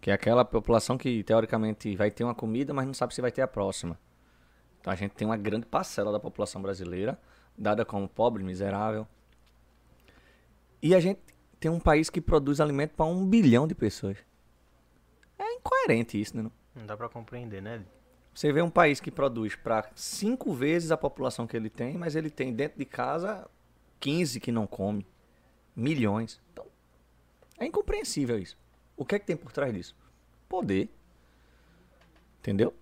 Que é aquela população que, teoricamente, vai ter uma comida, mas não sabe se vai ter a próxima. Então a gente tem uma grande parcela da população brasileira, dada como pobre, miserável. E a gente tem um país que produz alimento para um bilhão de pessoas. É incoerente isso, né? não? Dá pra compreender, né? Você vê um país que produz para cinco vezes a população que ele tem, mas ele tem dentro de casa 15 que não come. Milhões. Então, é incompreensível isso. O que é que tem por trás disso? Poder. Entendeu?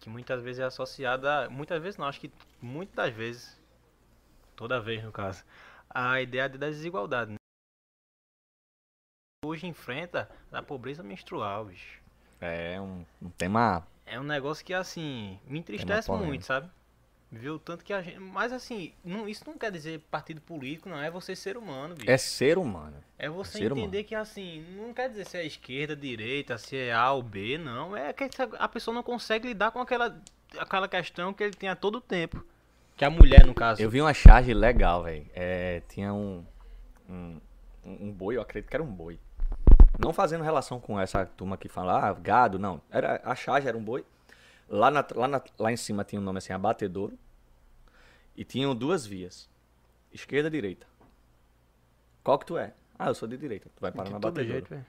Que muitas vezes é associada. Muitas vezes não, acho que muitas vezes. Toda vez, no caso. A ideia da desigualdade. Né? Hoje enfrenta a pobreza menstrual, bicho. É um, um tema. É um negócio que, assim, me entristece muito, sabe? Viu tanto que a gente. Mas, assim, não, isso não quer dizer partido político, não. É você ser humano, bicho. É ser humano. É você ser entender humano. que, assim, não quer dizer se é esquerda, direita, se é A ou B, não. É que a pessoa não consegue lidar com aquela, aquela questão que ele tem a todo tempo. Que a mulher, no caso. Eu vi uma charge legal, velho. É, tinha um, um. um boi, eu acredito que era um boi. Não fazendo relação com essa turma que fala, ah, gado, não. Era, a charge era um boi. Lá, na- lá, na- lá em cima tinha um nome assim, abatedouro. E tinham duas vias. Esquerda e direita. Qual que tu é? Ah, eu sou de direita. Tu vai parar todo abatedouro. jeito, velho.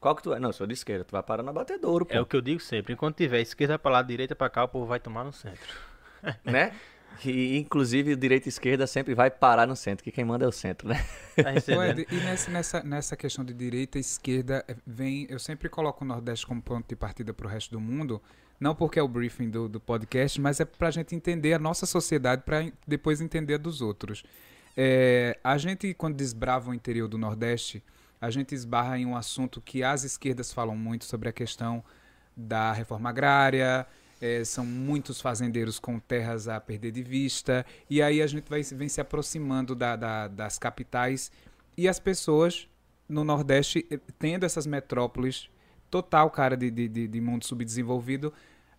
Qual que tu é? Não, eu sou de esquerda. Tu vai parar no abatedouro, pô. É o que eu digo sempre. Enquanto tiver esquerda pra lá, direita pra cá, o povo vai tomar no centro. né? E, inclusive, o direita e esquerda sempre vai parar no centro, que quem manda é o centro, né? Tá. Ed, e nessa, nessa, nessa questão de direita e esquerda, eh, vem. Eu sempre coloco o Nordeste como ponto de partida para o resto do mundo. Não porque é o briefing do, do podcast, mas é para a gente entender a nossa sociedade, para depois entender a dos outros. É, a gente, quando desbrava o interior do Nordeste, a gente esbarra em um assunto que as esquerdas falam muito sobre a questão da reforma agrária. é, são muitos fazendeiros com terras a perder de vista. E aí a gente vai, vem se aproximando da- da- das capitais e as pessoas no Nordeste eh, tendo essas metrópoles total, cara, de, de, de- de mundo subdesenvolvido,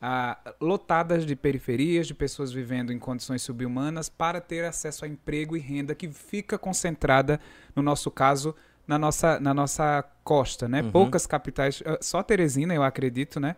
ah, lotadas de periferias, de pessoas vivendo em condições subhumanas para ter acesso a emprego e renda que fica concentrada, no nosso caso, na nossa, na nossa costa, né? Uhum. Poucas capitais, ah, só Teresina, eu acredito, né?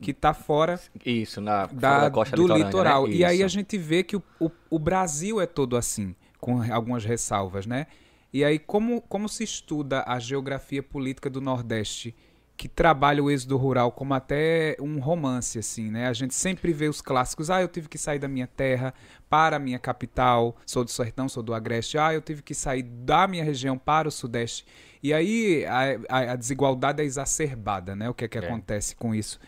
Que está fora Isso, na da, da costa do litorânea, litoral. né? E aí a gente vê que o, o, o Brasil é todo assim, com algumas ressalvas, né? E aí, como, como se estuda a geografia política do Nordeste, que trabalha o êxodo rural como até um romance, assim, né? A gente sempre vê os clássicos, ah, eu tive que sair da minha terra para a minha capital, sou do Sertão, sou do Agreste, ah, eu tive que sair da minha região para o Sudeste. E aí a, a- a desigualdade é exacerbada, né? O que é que É. acontece com isso?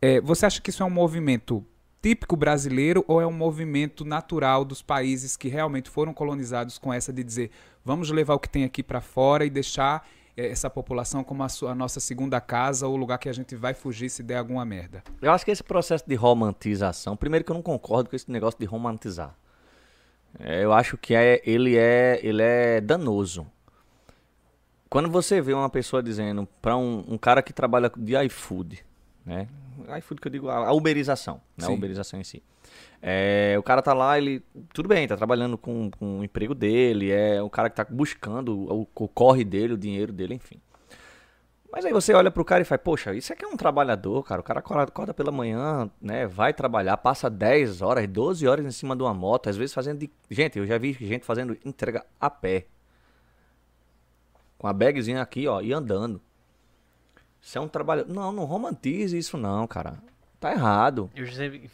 É, você acha que isso é um movimento típico brasileiro ou é um movimento natural dos países que realmente foram colonizados com essa de dizer vamos levar o que tem aqui para fora e deixar essa população como a, sua- a nossa segunda casa ou o lugar que a gente vai fugir se der alguma merda? Eu acho que esse processo de romantização, primeiro que eu não concordo com esse negócio de romantizar. É, eu acho que é, ele é, ele é danoso. Quando você vê uma pessoa dizendo para um, um cara que trabalha de iFood, né? iFood que eu digo, a uberização, né? A uberização em si. É, o cara tá lá, ele. Tudo bem, tá trabalhando com, com o emprego dele, é o cara que tá buscando o, o corre dele, o dinheiro dele, enfim. Mas aí você olha pro cara e fala, poxa, isso aqui é um trabalhador, cara. O cara acorda, acorda pela manhã, né? Vai trabalhar, passa 10 horas, 12 horas em cima de uma moto, às vezes fazendo de. Gente, eu já vi gente fazendo entrega a pé. Com a bagzinha aqui, ó, e andando. Isso é um trabalho. Não, não romantize isso, não, cara. Tá errado. Eu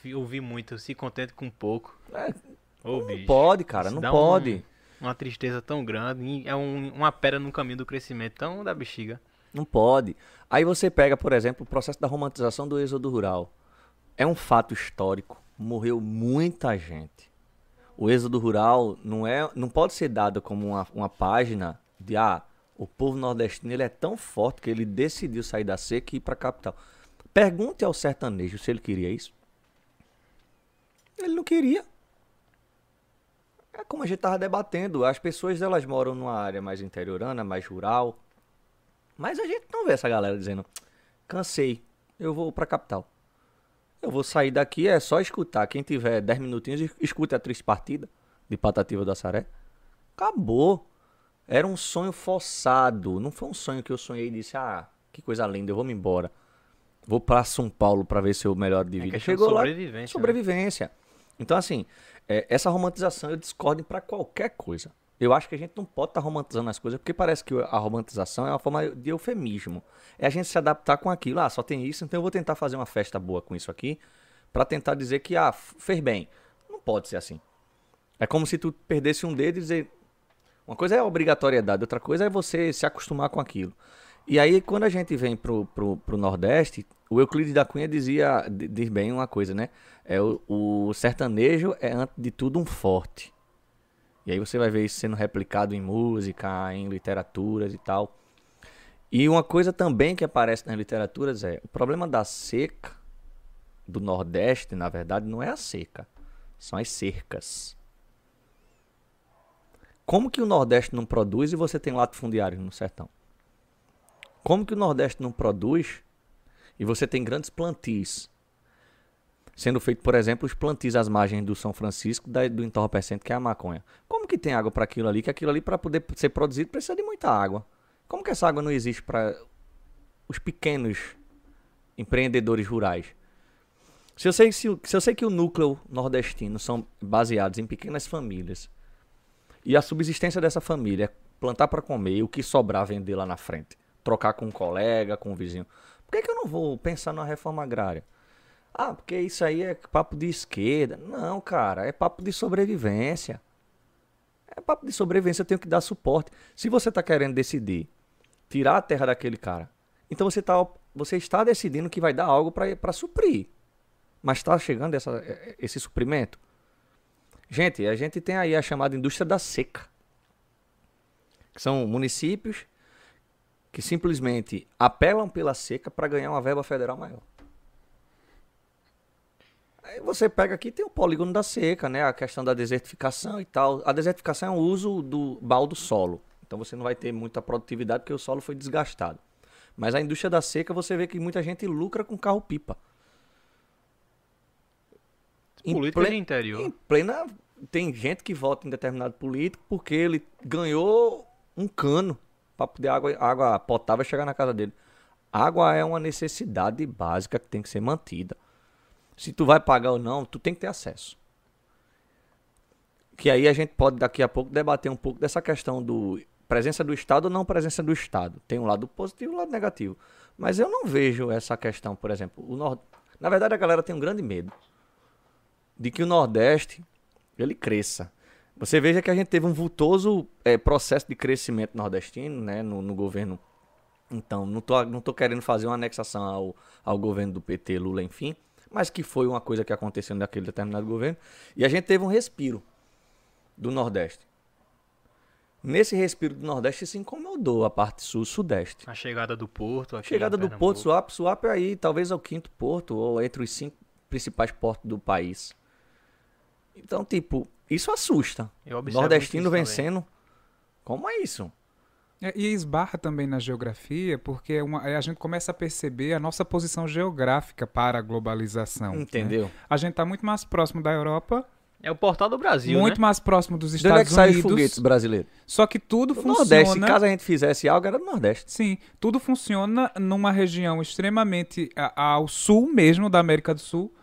vi- ouvi muito, se contente com pouco. É, Ô, não bicho. pode, cara, não pode. um- uma tristeza tão grande. É um- uma pedra no caminho do crescimento tão da bexiga. Não pode. Aí você pega, por exemplo, o processo da romantização do êxodo rural. É um fato histórico. Morreu muita gente. O êxodo rural não, é, não pode ser dado como uma, uma página de ah, o povo nordestino ele é tão forte que ele decidiu sair da seca e ir para a capital. Pergunte ao sertanejo se ele queria isso. Ele não queria. É como a gente estava debatendo. As pessoas elas moram numa área mais interiorana, mais rural. Mas a gente não vê essa galera dizendo: cansei, eu vou pra capital. Eu vou sair daqui, é só escutar. Quem tiver 10 minutinhos, es- escute a triste partida de Patativa do Assaré. Acabou. Era um sonho forçado. Não foi um sonho que eu sonhei e disse: ah, que coisa linda, eu vou me embora. Vou pra São Paulo pra ver se eu melhoro de É vida. de Chegou lá, sobrevivência, né? sobrevivência. Então, assim, é, essa romantização eu discordo pra qualquer coisa. Eu acho que a gente não pode estar romantizando as coisas, porque parece que a romantização é uma forma de eufemismo. É a gente se adaptar com aquilo. Ah, só tem isso, então eu vou tentar fazer uma festa boa com isso aqui, pra tentar dizer que, ah, fez bem. Não pode ser assim. É como se tu perdesse um dedo e dizer. Uma coisa é a obrigatoriedade, outra coisa é você se acostumar com aquilo. E aí, quando a gente vem pro, pro, pro Nordeste, o Euclides da Cunha dizia, di- diz bem uma coisa, né? É o, o sertanejo é, antes de tudo, um forte. E aí você vai ver isso sendo replicado em música, em literaturas e tal. E uma coisa também que aparece nas literaturas é o problema da seca do Nordeste, na verdade, não é a seca, são as cercas. Como que o Nordeste não produz e você tem latifundiários no sertão? Como que o Nordeste não produz e você tem grandes plantis? Sendo feito, por exemplo, os plantis às margens do São Francisco, da- do entorpecente que é a maconha. Como que tem água para aquilo ali? Que aquilo ali, para poder ser produzido, precisa de muita água. Como que essa água não existe para os pequenos empreendedores rurais? Se eu, sei, se, se eu sei que o núcleo nordestino são baseados em pequenas famílias e a subsistência dessa família é plantar para comer e o que sobrar vender lá na frente, trocar com um colega, com um vizinho, por que, que eu não vou pensar numa reforma agrária? Ah, porque isso aí é papo de esquerda. Não, cara, é papo de sobrevivência. É papo de sobrevivência, eu tenho que dar suporte. Se você está querendo decidir tirar a terra daquele cara, então você, tá, você está decidindo que vai dar algo para suprir. Mas está chegando essa, esse suprimento? Gente, a gente tem aí a chamada indústria da seca. Que são municípios que simplesmente apelam pela seca para ganhar uma verba federal maior. Aí você pega aqui, tem o polígono da seca, né? A questão da desertificação e tal. A desertificação é o uso do baldo solo. Então você não vai ter muita produtividade porque o solo foi desgastado. Mas a indústria da seca, você vê que muita gente lucra com carro-pipa. Política de interior. Em plena. Tem gente que vota em determinado político porque ele ganhou um cano para poder água, água potável chegar na casa dele. Água é uma necessidade básica que tem que ser mantida. Se tu vai pagar ou não, tu tem que ter acesso. Que aí a gente pode daqui a pouco debater um pouco dessa questão do presença do Estado ou não presença do Estado. Tem um lado positivo e um lado negativo. Mas eu não vejo essa questão, por exemplo, o Nord... na verdade a galera tem um grande medo de que o Nordeste ele cresça. Você veja que a gente teve um vultoso é, processo de crescimento nordestino, né, no, no governo. Então, não tô, não tô querendo fazer uma anexação ao, ao governo do PT, Lula, enfim mas que foi uma coisa que aconteceu naquele determinado governo. E a gente teve um respiro do Nordeste. Nesse respiro do Nordeste se incomodou a parte sul-sudeste. A chegada do Porto. A chegada do Porto, Suape. Suape é aí talvez é o quinto porto, ou entre os cinco principais portos do país. Então, tipo, isso assusta. Nordestino vencendo. Como é isso? É, e esbarra também na geografia, porque é uma, é, a gente começa a perceber a nossa posição geográfica para a globalização. Né? Entendeu? Né? A gente está muito mais próximo da Europa. É o portal do Brasil, Muito né? mais próximo dos Estados Unidos. onde é que Unidos. sai os foguetes brasileiros? Só que tudo do funciona... Nordeste, caso a gente fizesse algo, era do Nordeste. Sim, tudo funciona numa região extremamente ao sul mesmo da América do Sul,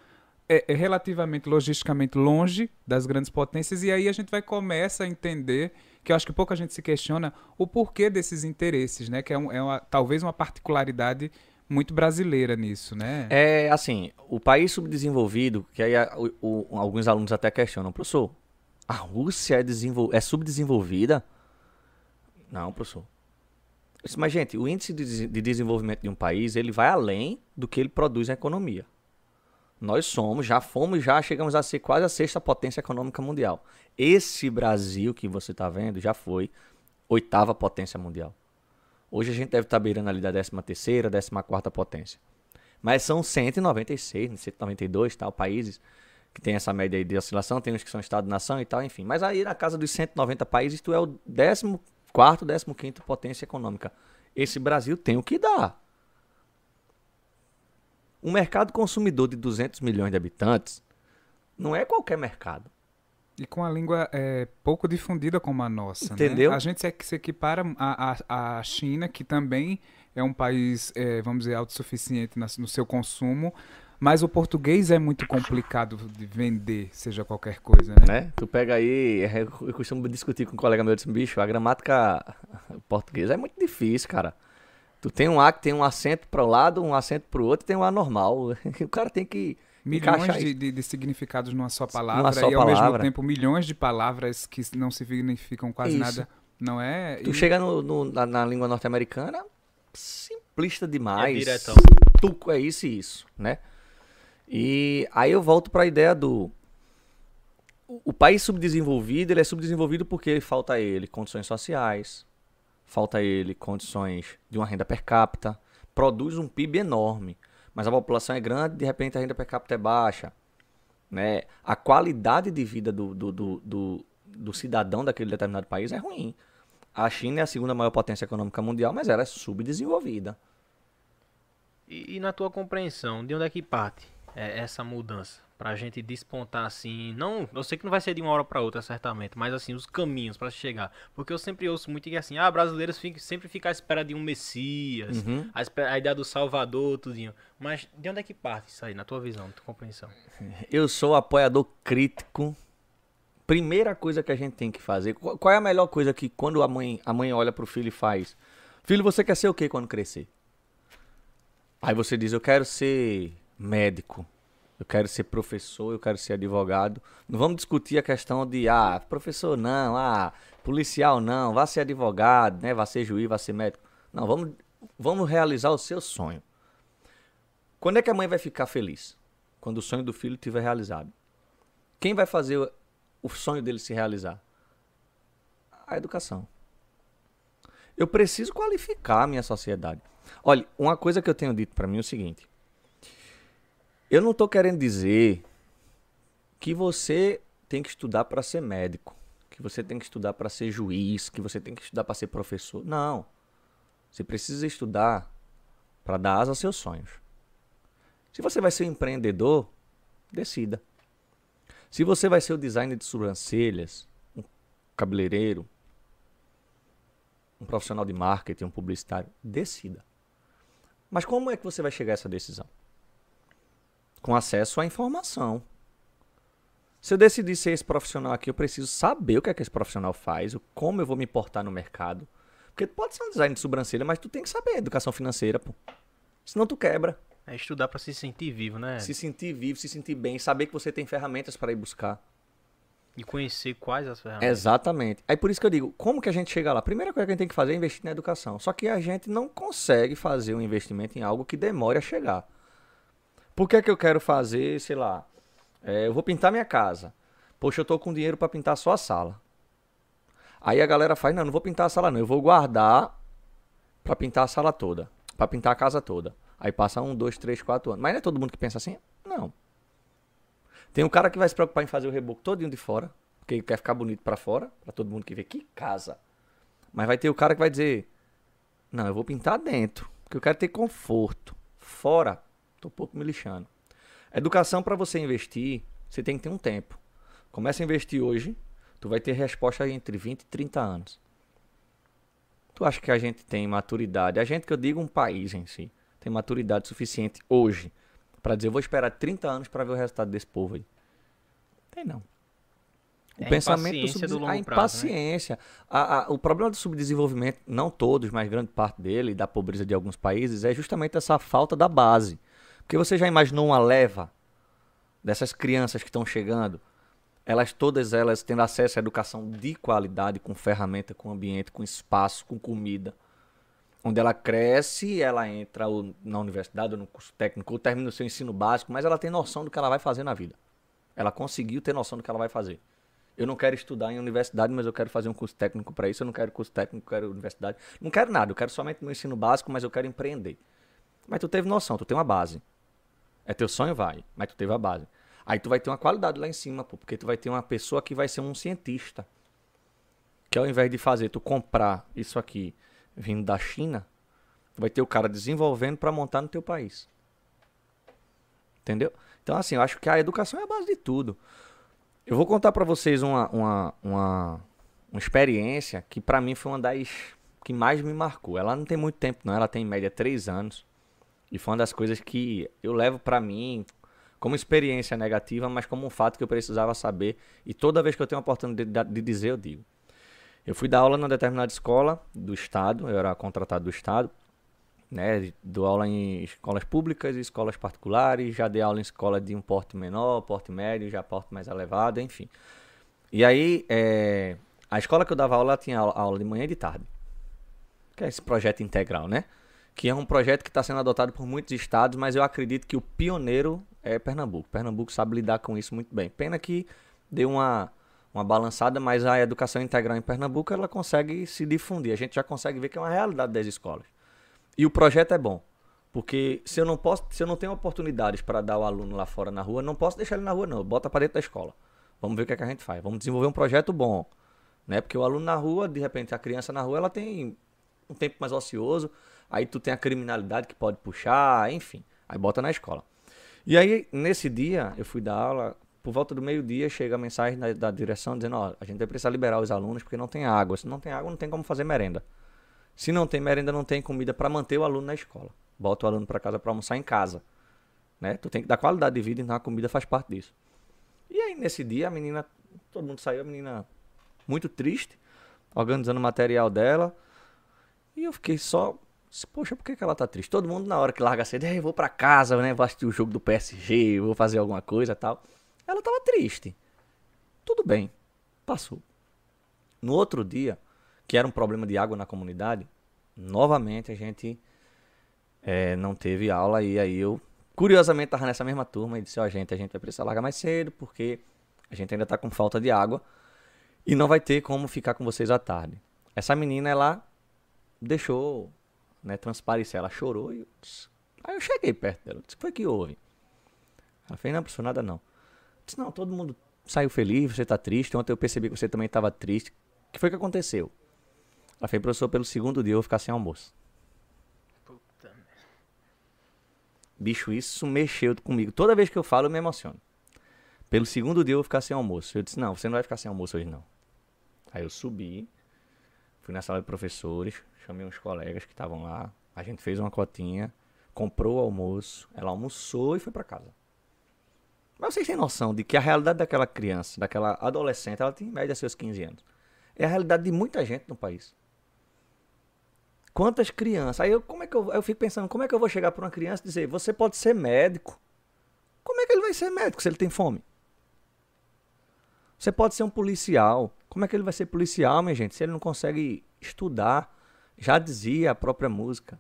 é, é, relativamente logisticamente longe das grandes potências, e aí a gente vai começar a entender que eu acho que pouca gente se questiona o porquê desses interesses, né? Que é, um, é uma, talvez uma particularidade muito brasileira nisso, né? É assim, o país subdesenvolvido, que aí a, o, o, alguns alunos até questionam, professor, a Rússia é, é subdesenvolvida? Não, professor. Mas, gente, o índice de, de desenvolvimento de um país, ele vai além do que ele produz na economia. Nós somos, já fomos, já chegamos a ser quase a sexta potência econômica mundial. Esse Brasil que você está vendo já foi oitava potência mundial. Hoje a gente deve estar tá beirando ali da décima terceira, décima quarta potência. Mas são 196, 192 tal, países que tem essa média aí de oscilação, tem uns que são Estado-nação e tal, enfim. Mas aí na casa dos 190 países, tu é o 14 quarto, 15 potência econômica. Esse Brasil tem o que dar. Um mercado consumidor de 200 milhões de habitantes não é qualquer mercado. E com a língua é, pouco difundida como a nossa. Né? Entendeu? Né? A gente se equipara à, à China, que também é um país, é, vamos dizer, autossuficiente no seu consumo. Mas o português é muito complicado de vender, seja qualquer coisa, né? né? Tu pega aí, é, eu costumo discutir com um colega meu, disse, bicho, a gramática portuguesa é muito difícil, cara. Tu tem um A que tem um acento para o lado, um acento para o outro, tem um A normal. O cara tem que milhões de, de, de, significados numa só palavra numa só e ao mesmo tempo milhões de palavras que não significam quase Isso. nada. Não é? Tu e... chega no, no, na, na, língua norte-americana, simplista demais. É diretão. Tuco, é isso e isso, né? E aí eu volto para a ideia do o país subdesenvolvido, ele é subdesenvolvido porque falta a ele condições sociais, falta ele condições de uma renda per capita, produz um PIB enorme, mas a população é grande, de repente a renda per capita é baixa. Né? A qualidade de vida do, do, do, do, do cidadão daquele determinado país é ruim. A China é a segunda maior potência econômica mundial, mas ela é subdesenvolvida. E, e na tua compreensão, de onde é que parte é, essa mudança? pra gente despontar assim, não, eu sei que não vai ser de uma hora para outra certamente, mas assim, os caminhos para chegar, porque eu sempre ouço muito que assim, ah, brasileiros fica, sempre ficam à espera de um messias, uhum. a, espera, a, ideia do salvador, tudinho. Mas de onde é que parte isso aí, na tua visão, na tua compreensão? Eu sou apoiador crítico. Primeira coisa que a gente tem que fazer, qual é a melhor coisa que quando a mãe, a mãe olha pro filho e faz? Filho, você quer ser o que quando crescer? Aí você diz, eu quero ser médico. Eu quero ser professor, eu quero ser advogado. Não vamos discutir a questão de, ah, professor não, ah, policial não, vá ser advogado, né? Vá ser juiz, vá ser médico. Não, vamos, vamos realizar o seu sonho. Quando é que a mãe vai ficar feliz? Quando o sonho do filho estiver realizado. Quem vai fazer o- sonho dele se realizar? A educação. Eu preciso qualificar a minha sociedade. Olha, uma coisa que eu tenho dito pra mim é o seguinte. Eu não tô querendo dizer que você tem que estudar para ser médico, que você tem que estudar para ser juiz, que você tem que estudar para ser professor. Não. Você precisa estudar para dar asa aos seus sonhos. Se você vai ser um empreendedor, decida. Se você vai ser o designer de sobrancelhas, um cabeleireiro, um profissional de marketing, um publicitário, decida. Mas como é que você vai chegar a essa decisão? Com acesso à informação. Se eu decidir ser esse profissional aqui, eu preciso saber o que é que esse profissional faz, o- como eu vou me portar no mercado. Porque tu pode ser um design de sobrancelha, mas tu tem que saber educação financeira, pô. Senão tu quebra. É estudar pra se sentir vivo, né? Se sentir vivo, se sentir bem, saber que você tem ferramentas para ir buscar. E conhecer quais as ferramentas. Exatamente. Aí por isso que eu digo, como que a gente chega lá? Primeira coisa que a gente tem que fazer é investir na educação. Só que a gente não consegue fazer um investimento em algo que demore a chegar. Por que, que eu quero fazer, sei lá, é, eu vou pintar minha casa. Poxa, eu tô com dinheiro para pintar só a sala. Aí a galera faz, não, não vou pintar a sala não, eu vou guardar para pintar a sala toda, para pintar a casa toda. Aí passa um, dois, três, quatro anos. Mas não é todo mundo que pensa assim? Não. Tem um cara que vai se preocupar em fazer o reboco todinho de fora, porque ele quer ficar bonito pra fora, pra todo mundo que vê que casa. Mas vai ter o cara que vai dizer: "Não, eu vou pintar dentro, porque eu quero ter conforto. Fora, tô um pouco me lixando". Educação pra você investir, você tem que ter um tempo. Começa a investir hoje, tu vai ter resposta entre 20 e 30 anos. Tu acha que a gente tem maturidade? A gente que eu digo um país em si, tem maturidade suficiente hoje pra dizer, eu vou esperar 30 anos pra ver o resultado desse povo aí. Tem não. O É pensamento impaciência do longo a prazo, né? impaciência. A- a- o problema do subdesenvolvimento, não todos, mas grande parte dele, da pobreza de alguns países, é justamente essa falta da base. Porque você já imaginou uma leva dessas crianças que estão chegando, elas todas elas tendo acesso à educação de qualidade, com ferramenta, com ambiente, com espaço, com comida. Onde ela cresce, ela entra na universidade ou no curso técnico, ou termina o seu ensino básico, mas ela tem noção do que ela vai fazer na vida. Ela conseguiu ter noção do que ela vai fazer. Eu não quero estudar em universidade, mas eu quero fazer um curso técnico para isso. Eu não quero curso técnico, eu quero universidade. Não quero nada, eu quero somente meu ensino básico, mas eu quero empreender. Mas tu teve noção, tu tem uma base. É teu sonho, vai, mas tu teve a base. Aí tu vai ter uma qualidade lá em cima, pô, porque tu vai ter uma pessoa que vai ser um cientista. Que ao invés de fazer tu comprar isso aqui vindo da China, tu vai ter o cara desenvolvendo para montar no teu país. Entendeu? Então, assim, eu acho que a educação é a base de tudo. Eu vou contar pra vocês uma, uma, uma, uma experiência que pra mim foi uma das que mais me marcou. Ela não tem muito tempo, não. Ela tem em média três anos. E foi uma das coisas que eu levo pra mim como experiência negativa, mas como um fato que eu precisava saber. E toda vez que eu tenho a oportunidade de, dizer, eu digo. Eu fui dar aula numa determinada escola do estado, eu era contratado do estado, né? Dou aula em escolas públicas e escolas particulares, já dei aula em escola de um porte menor, porte médio, já porte mais elevado, enfim. E aí, é, a escola que eu dava aula tinha aula, aula de manhã e de tarde. Que é esse projeto integral, né? Que é um projeto que está sendo adotado por muitos estados, mas eu acredito que o pioneiro é Pernambuco. Pernambuco sabe lidar com isso muito bem. Pena que deu uma, uma balançada, mas a educação integral em Pernambuco ela consegue se difundir. A gente já consegue ver que é uma realidade das escolas. E o projeto é bom. Porque se eu não posso, se eu não tenho oportunidades para dar o aluno lá fora na rua, não posso deixar ele na rua não, bota para dentro da escola. Vamos ver o que, é que a gente faz. Vamos desenvolver um projeto bom, né? Porque o aluno na rua, de repente a criança na rua, ela tem um tempo mais ocioso, aí tu tem a criminalidade que pode puxar, enfim. Aí bota na escola. E aí nesse dia eu fui dar aula, por volta do meio-dia chega a mensagem da, da direção dizendo, ó, a gente vai precisar liberar os alunos porque não tem água. Se não tem água, não tem como fazer merenda. Se não tem merenda, não tem comida para manter o aluno na escola. Bota o aluno para casa para almoçar em casa. Né? Tu tem que dar qualidade de vida, então a comida faz parte disso. E aí, nesse dia, a menina, todo mundo saiu, a menina muito triste, organizando o material dela. E eu fiquei só Poxa, por que, que ela tá triste? Todo mundo na hora que larga cedo, "É, eu vou pra casa, né? Vou assistir o jogo do PSG, vou fazer alguma coisa tal. Ela tava triste. Tudo bem. Passou. No outro dia, que era um problema de água na comunidade, novamente a gente eh, não teve aula e aí eu, curiosamente, tava nessa mesma turma e disse, ó, gente, a gente vai precisar largar mais cedo porque a gente ainda tá com falta de água e não vai ter como ficar com vocês à tarde. Essa menina, ela deixou, né, transparecer, ela chorou e eu disse- aí eu cheguei perto dela, disse, o que foi que houve? Ela fez, não, professor, nada não. Disse, não, todo mundo saiu feliz, você tá triste, ontem eu percebi que você também estava triste. O que foi que aconteceu? Ela fez, professor, pelo segundo dia eu vou ficar sem almoço. Puta merda. Bicho, isso mexeu comigo. Toda vez que eu falo, eu me emociono. Pelo segundo dia eu vou ficar sem almoço. Eu disse, não, você não vai ficar sem almoço hoje não. Aí eu subi, fui na sala de professores, chamei uns colegas que estavam lá. A gente fez uma cotinha, comprou o almoço, ela almoçou e foi pra casa. Mas vocês têm noção de que a realidade daquela criança, daquela adolescente, ela tem em média seus 15 anos. É a realidade de muita gente no país. Quantas crianças? Aí eu, como é que eu, eu fico pensando, como é que eu vou chegar para uma criança e dizer, você pode ser médico? Como é que ele vai ser médico se ele tem fome? Você pode ser um policial. Como é que ele vai ser policial, minha gente, se ele não consegue estudar? Já dizia a própria música.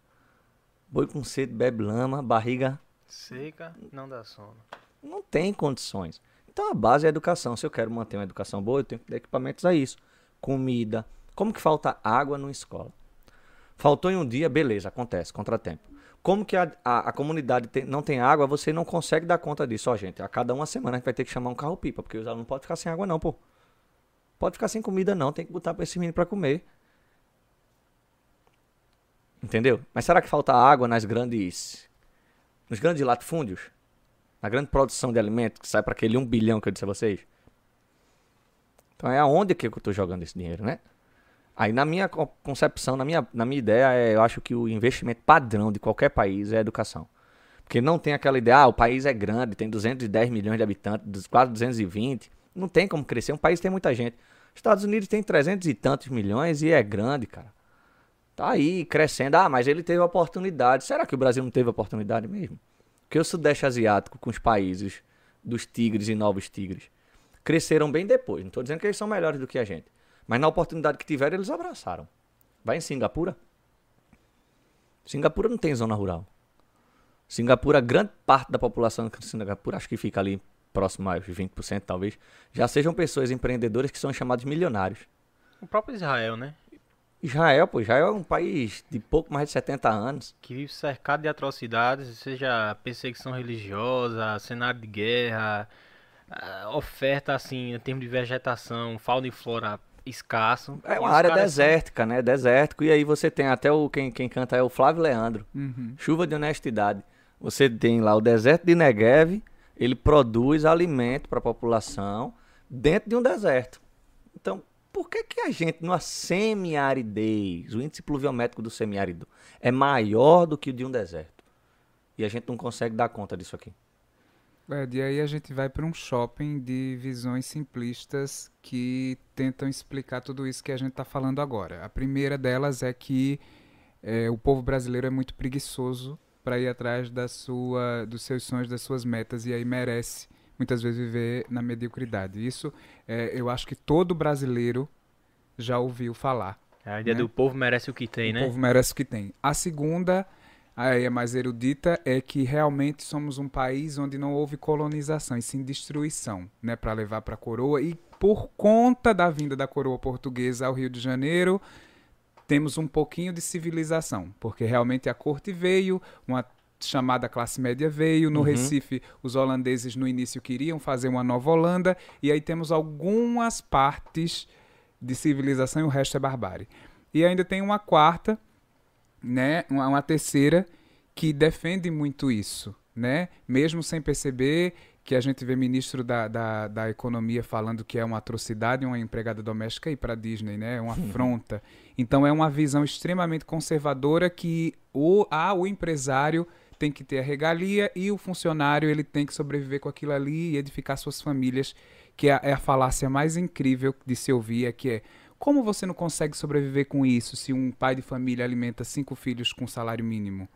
Boi com sede bebe lama, barriga Seca, não dá sono. não tem condições. Então a base é a educação. Se eu quero manter uma educação boa, eu tenho que ter equipamentos a isso. Comida. Como que falta água numa escola? Faltou em um dia, beleza, acontece, contratempo. Como que a, a, a comunidade tem- não tem água, você não consegue dar conta disso. Ó, gente, a cada uma semana a gente vai ter que chamar um carro-pipa, porque os alunos não podem ficar sem água não, pô. Pode ficar sem comida não, tem que botar pra esse menino pra comer. Entendeu? Mas será que falta água nas grandes nos grandes latifúndios? Na grande produção de alimentos que sai para aquele 1 bilhão que eu disse a vocês? Então é aonde que eu estou jogando esse dinheiro, né? Aí na minha co- concepção, na minha, na minha ideia, é, eu acho que o investimento padrão de qualquer país é a educação. Porque não tem aquela ideia, ah, o país é grande, tem 210 milhões de habitantes, quase 220. Não tem como crescer, um país tem muita gente. Estados Unidos tem 300 e tantos milhões e é grande, cara. Tá aí crescendo. Ah, mas ele teve oportunidade. Será que o Brasil não teve oportunidade mesmo? Porque o Sudeste Asiático, com os países dos tigres e novos tigres, cresceram bem depois. Não estou dizendo que eles são melhores do que a gente. Mas na oportunidade que tiveram, eles abraçaram. Vai em Singapura. Singapura não tem zona rural. Singapura, grande parte da população de Singapura, acho que fica ali próximo aos 20% talvez, já sejam pessoas empreendedoras que são chamados milionários. O próprio Israel, né? Israel, pô, Israel é um país de pouco mais de 70 anos. Que vive cercado de atrocidades, seja perseguição religiosa, cenário de guerra, oferta assim, em termos de vegetação, fauna e flora escasso. É uma área são- desértica, né? Desértico. E aí você tem até o. Quem, quem canta é o Flávio Leandro. Uhum. Chuva de honestidade. Você tem lá o deserto de Negev, ele produz alimento para a população dentro de um deserto. Então, por que, que a gente, numa semiaridez, o índice pluviométrico do semiárido é maior do que o de um deserto? E a gente não consegue dar conta disso aqui. É, e aí a gente vai para um shopping de visões simplistas que tentam explicar tudo isso que a gente está falando agora. A primeira delas é que é, o povo brasileiro é muito preguiçoso para ir atrás da sua, dos seus sonhos, das suas metas, e aí merece muitas vezes viver na mediocridade. Isso é, eu acho que todo brasileiro já ouviu falar. A ideia né? do povo merece o que tem, o né? povo merece o que tem. A segunda, aí é mais erudita, é que realmente somos um país onde não houve colonização, e sim destruição, né, para levar para a coroa. E por conta da vinda da coroa portuguesa ao Rio de Janeiro, temos um pouquinho de civilização, porque realmente a corte veio, uma chamada classe média veio, no Uhum. Recife os holandeses no início queriam fazer uma nova Holanda, e aí temos algumas partes de civilização e o resto é barbárie. E ainda tem uma quarta, né, uma, uma terceira que defende muito isso, né? Mesmo sem perceber que a gente vê ministro da, da, da economia falando que é uma atrocidade uma empregada doméstica ir para Disney, né? É uma afronta. Então é uma visão extremamente conservadora que o, ah, o empresário tem que ter a regalia e o funcionário ele tem que sobreviver com aquilo ali e edificar suas famílias, que é, a- é a falácia mais incrível de se ouvir, é que é Como você não consegue sobreviver com isso se um pai de família alimenta cinco filhos com salário mínimo?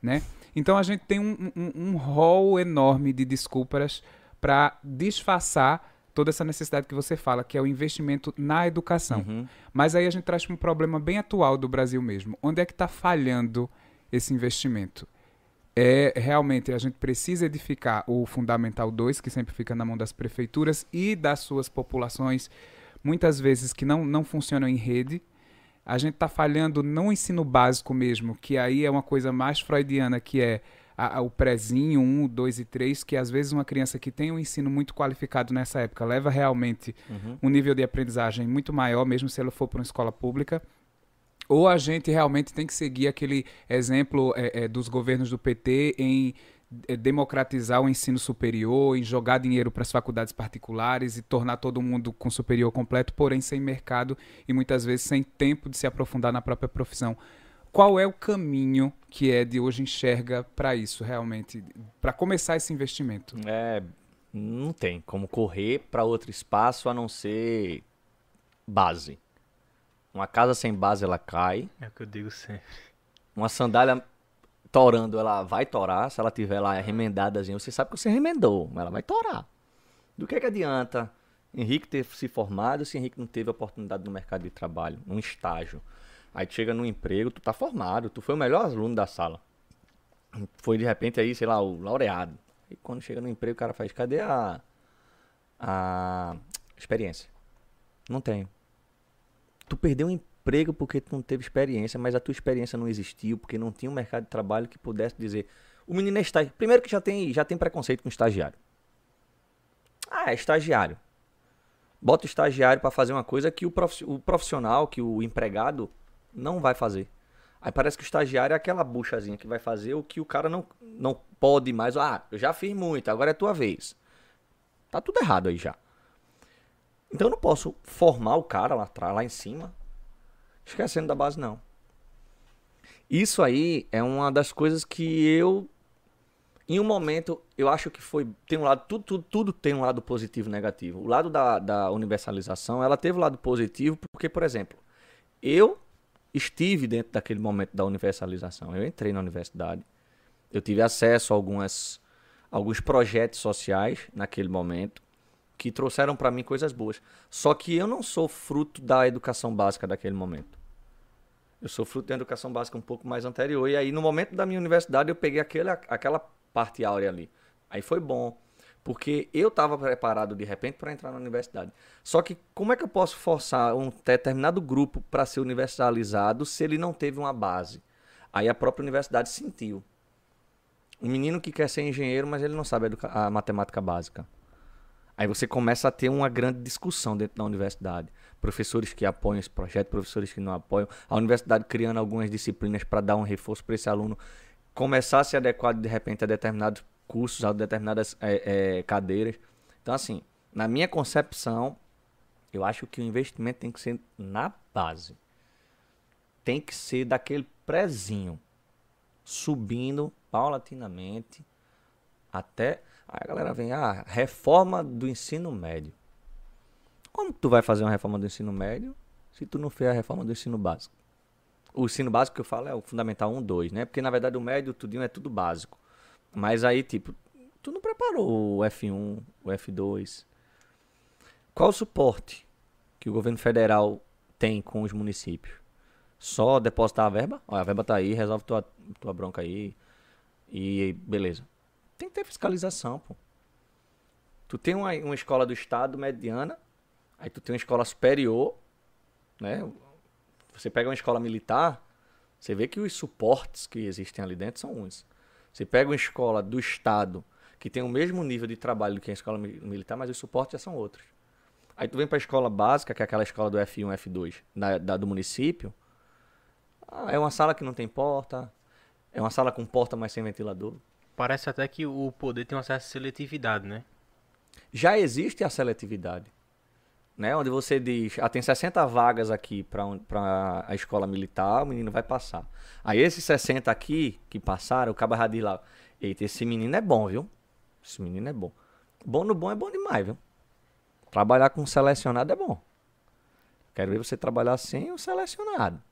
Né? Então a gente tem um, um, um rol enorme de desculpas para disfarçar toda essa necessidade que você fala, que é o investimento na educação. Uhum. Mas aí a gente traz para um problema bem atual do Brasil mesmo. Onde é que está falhando esse investimento? É realmente a gente precisa edificar o Fundamental 2, que sempre fica na mão das prefeituras e das suas populações, muitas vezes que não, não funcionam em rede. A gente está falhando no ensino básico mesmo, que aí é uma coisa mais freudiana, que é a, a, o prezinho 1, 2 e 3, que às vezes uma criança que tem um ensino muito qualificado nessa época leva realmente Uhum. um nível de aprendizagem muito maior, mesmo se ela for para uma escola pública. Ou a gente realmente tem que seguir aquele exemplo é, é, dos governos do PT em é, democratizar o ensino superior, em jogar dinheiro para as faculdades particulares e tornar todo mundo com superior completo, porém sem mercado e muitas vezes sem tempo de se aprofundar na própria profissão. Qual é o caminho que Ed hoje enxerga para isso, realmente, para começar esse investimento? É, não tem como correr para outro espaço a não ser base. Uma casa sem base ela cai. É o que eu digo sempre. Uma sandália torando, ela vai torar. Se ela tiver lá remendadazinha, você sabe que você remendou, mas ela vai torar. Do que, que adianta Henrique ter se formado se Henrique não teve oportunidade no mercado de trabalho, num estágio? Aí tu chega no emprego, tu tá formado, tu foi o melhor aluno da sala. Foi de repente aí, sei lá, o laureado. E quando chega no emprego, o cara faz, cadê a, a experiência? Não tenho. Tu perdeu um emprego porque tu não teve experiência, mas a tua experiência não existiu, porque não tinha um mercado de trabalho que pudesse dizer. O menino é estágio. Primeiro que já tem, já tem preconceito com estagiário. Ah, é estagiário. Bota o estagiário para fazer uma coisa que o profissional, que o empregado não vai fazer. Aí parece que o estagiário é aquela buchazinha que vai fazer o que o cara não, não pode mais. Ah, eu já fiz muito, agora é tua vez. Tá tudo errado aí já. Então eu não posso formar o cara lá atrás, lá em cima, esquecendo da base, não. Isso aí é uma das coisas que eu, em um momento, eu acho que foi. Tem um lado, tudo, tudo, tudo tem um lado positivo e negativo. O lado da, da universalização, ela teve um lado positivo, porque, por exemplo, eu estive dentro daquele momento da universalização. Eu entrei na universidade, eu tive acesso a algumas, alguns projetos sociais naquele momento que trouxeram para mim coisas boas. Só que eu não sou fruto da educação básica daquele momento. Eu sou fruto da educação básica um pouco mais anterior. E aí, no momento da minha universidade, eu peguei aquele, aquela parte áurea ali. Aí foi bom. Porque eu estava preparado de repente para entrar na universidade. Só que como é que eu posso forçar um determinado grupo para ser universalizado se ele não teve uma base? Aí a própria universidade sentiu. Um menino que quer ser engenheiro, mas ele não sabe a, a matemática básica. Aí você começa a ter uma grande discussão dentro da universidade. Professores que apoiam esse projeto, professores que não apoiam. A universidade criando algumas disciplinas para dar um reforço para esse aluno começar a se adequar de repente a determinados cursos, a determinadas eh, eh, cadeiras. Então, assim, na minha concepção, eu acho que o investimento tem que ser na base. Tem que ser daquele prezinho, subindo paulatinamente até. Aí a galera vem, ah, reforma do ensino médio. Como tu vai fazer uma reforma do ensino médio se tu não fez a reforma do ensino básico? O ensino básico que eu falo é o fundamental 1, 2, né? Porque na verdade o médio, tudinho é tudo básico. Mas aí, tipo, tu não preparou o F1, o F2. Qual o suporte que o governo federal tem com os municípios? Só depositar a verba? Olha, a verba tá aí, resolve tua, tua bronca aí. E beleza. Tem que ter fiscalização, pô. Tu tem uma, uma escola do estado mediana, aí tu tem uma escola superior, né? Você pega uma escola militar, você vê que os suportes que existem ali dentro são uns. Você pega uma escola do estado que tem o mesmo nível de trabalho que a escola mi- militar, mas os suportes já são outros. Aí tu vem para a escola básica, que é aquela escola do F1, F2, da, da- do município. Ah, é uma sala que não tem porta, é uma sala com porta, mas sem ventilador. Parece até que o poder tem uma certa seletividade, né? já existe a seletividade. Né? Onde você diz, ah, tem 60 vagas aqui para a escola militar, o menino vai passar. Aí esses 60 aqui que passaram, o cabo já diz lá, eita, esse menino é bom, viu? Esse menino é bom. Bom no bom é bom demais, viu? Trabalhar com selecionado é bom. Quero ver você trabalhar sem o selecionado.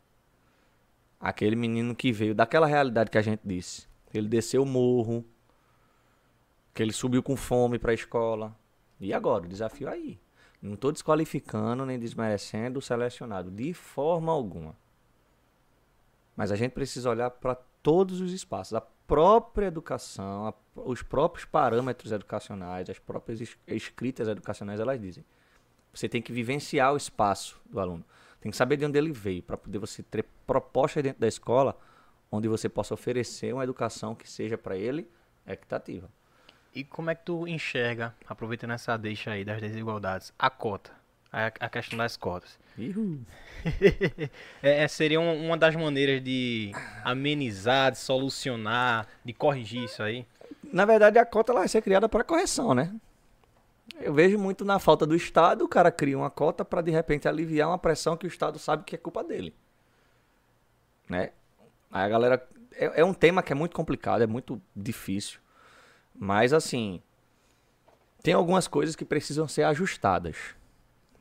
Aquele menino que veio daquela realidade que a gente disse. Ele desceu o morro, que ele subiu com fome para a escola. E agora? O desafio aí. Não estou desqualificando nem desmerecendo o selecionado, de forma alguma. Mas a gente precisa olhar para todos os espaços. A própria educação, a, os próprios parâmetros educacionais, as próprias es, escritas educacionais, elas dizem. Você tem que vivenciar o espaço do aluno. Tem que saber de onde ele veio, para poder você ter propostas dentro da escola onde você possa oferecer uma educação que seja para ele equitativa. E como é que tu enxerga, aproveitando essa deixa aí das desigualdades, a cota? A, a questão das cotas. é, é, seria uma das maneiras de amenizar, de solucionar, de corrigir isso aí? Na verdade, a cota ela vai ser criada para correção, né? Eu vejo muito na falta do Estado, o cara cria uma cota para de repente aliviar uma pressão que o Estado sabe que é culpa dele. Né? Aí a galera. É, é um tema que é muito complicado, é muito difícil. Mas assim. Tem algumas coisas que precisam ser ajustadas.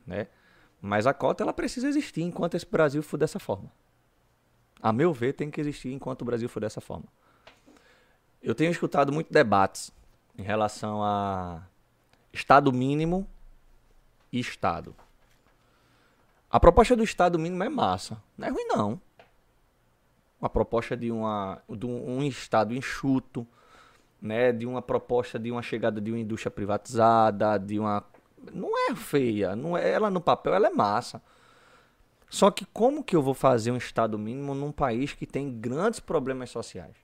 Né? Mas a cota ela precisa existir enquanto esse Brasil for dessa forma. A meu ver, tem que existir enquanto o Brasil for dessa forma. Eu tenho escutado muito debates em relação a Estado mínimo e Estado. A proposta do Estado mínimo é massa. Não é ruim, não. Uma proposta de, uma, de um, Estado enxuto, né? de uma proposta de uma chegada de uma indústria privatizada, de uma. Não é feia. Não é, ela no papel ela é massa. Só que como que eu vou fazer um Estado mínimo num país que tem grandes problemas sociais?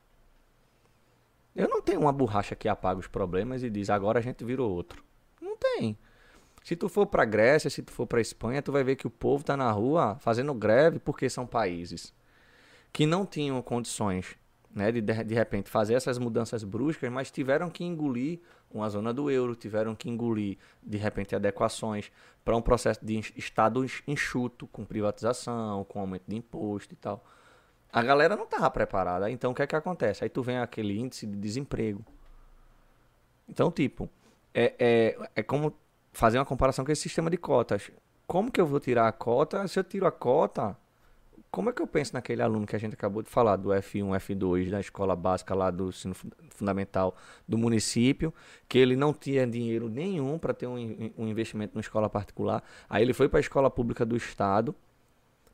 Eu não tenho uma borracha que apaga os problemas e diz agora a gente virou outro. Não tem. Se tu for para Grécia, se tu for para Espanha, tu vai ver que o povo tá na rua fazendo greve porque são países que não tinham condições, né, de de repente fazer essas mudanças bruscas, mas tiveram que engolir uma zona do euro, tiveram que engolir de repente adequações para um processo de estado enxuto com privatização, com aumento de imposto e tal. A galera não estava preparada. Então o que é que acontece? Aí tu vem aquele índice de desemprego. Então, tipo, é, é, é como fazer uma comparação com esse sistema de cotas. Como que eu vou tirar a cota? Se eu tiro a cota, como é que eu penso naquele aluno que a gente acabou de falar, do F1, F2, da escola básica lá do ensino fundamental do município, que ele não tinha dinheiro nenhum para ter um, um investimento numa escola particular. Aí ele foi para a escola pública do Estado,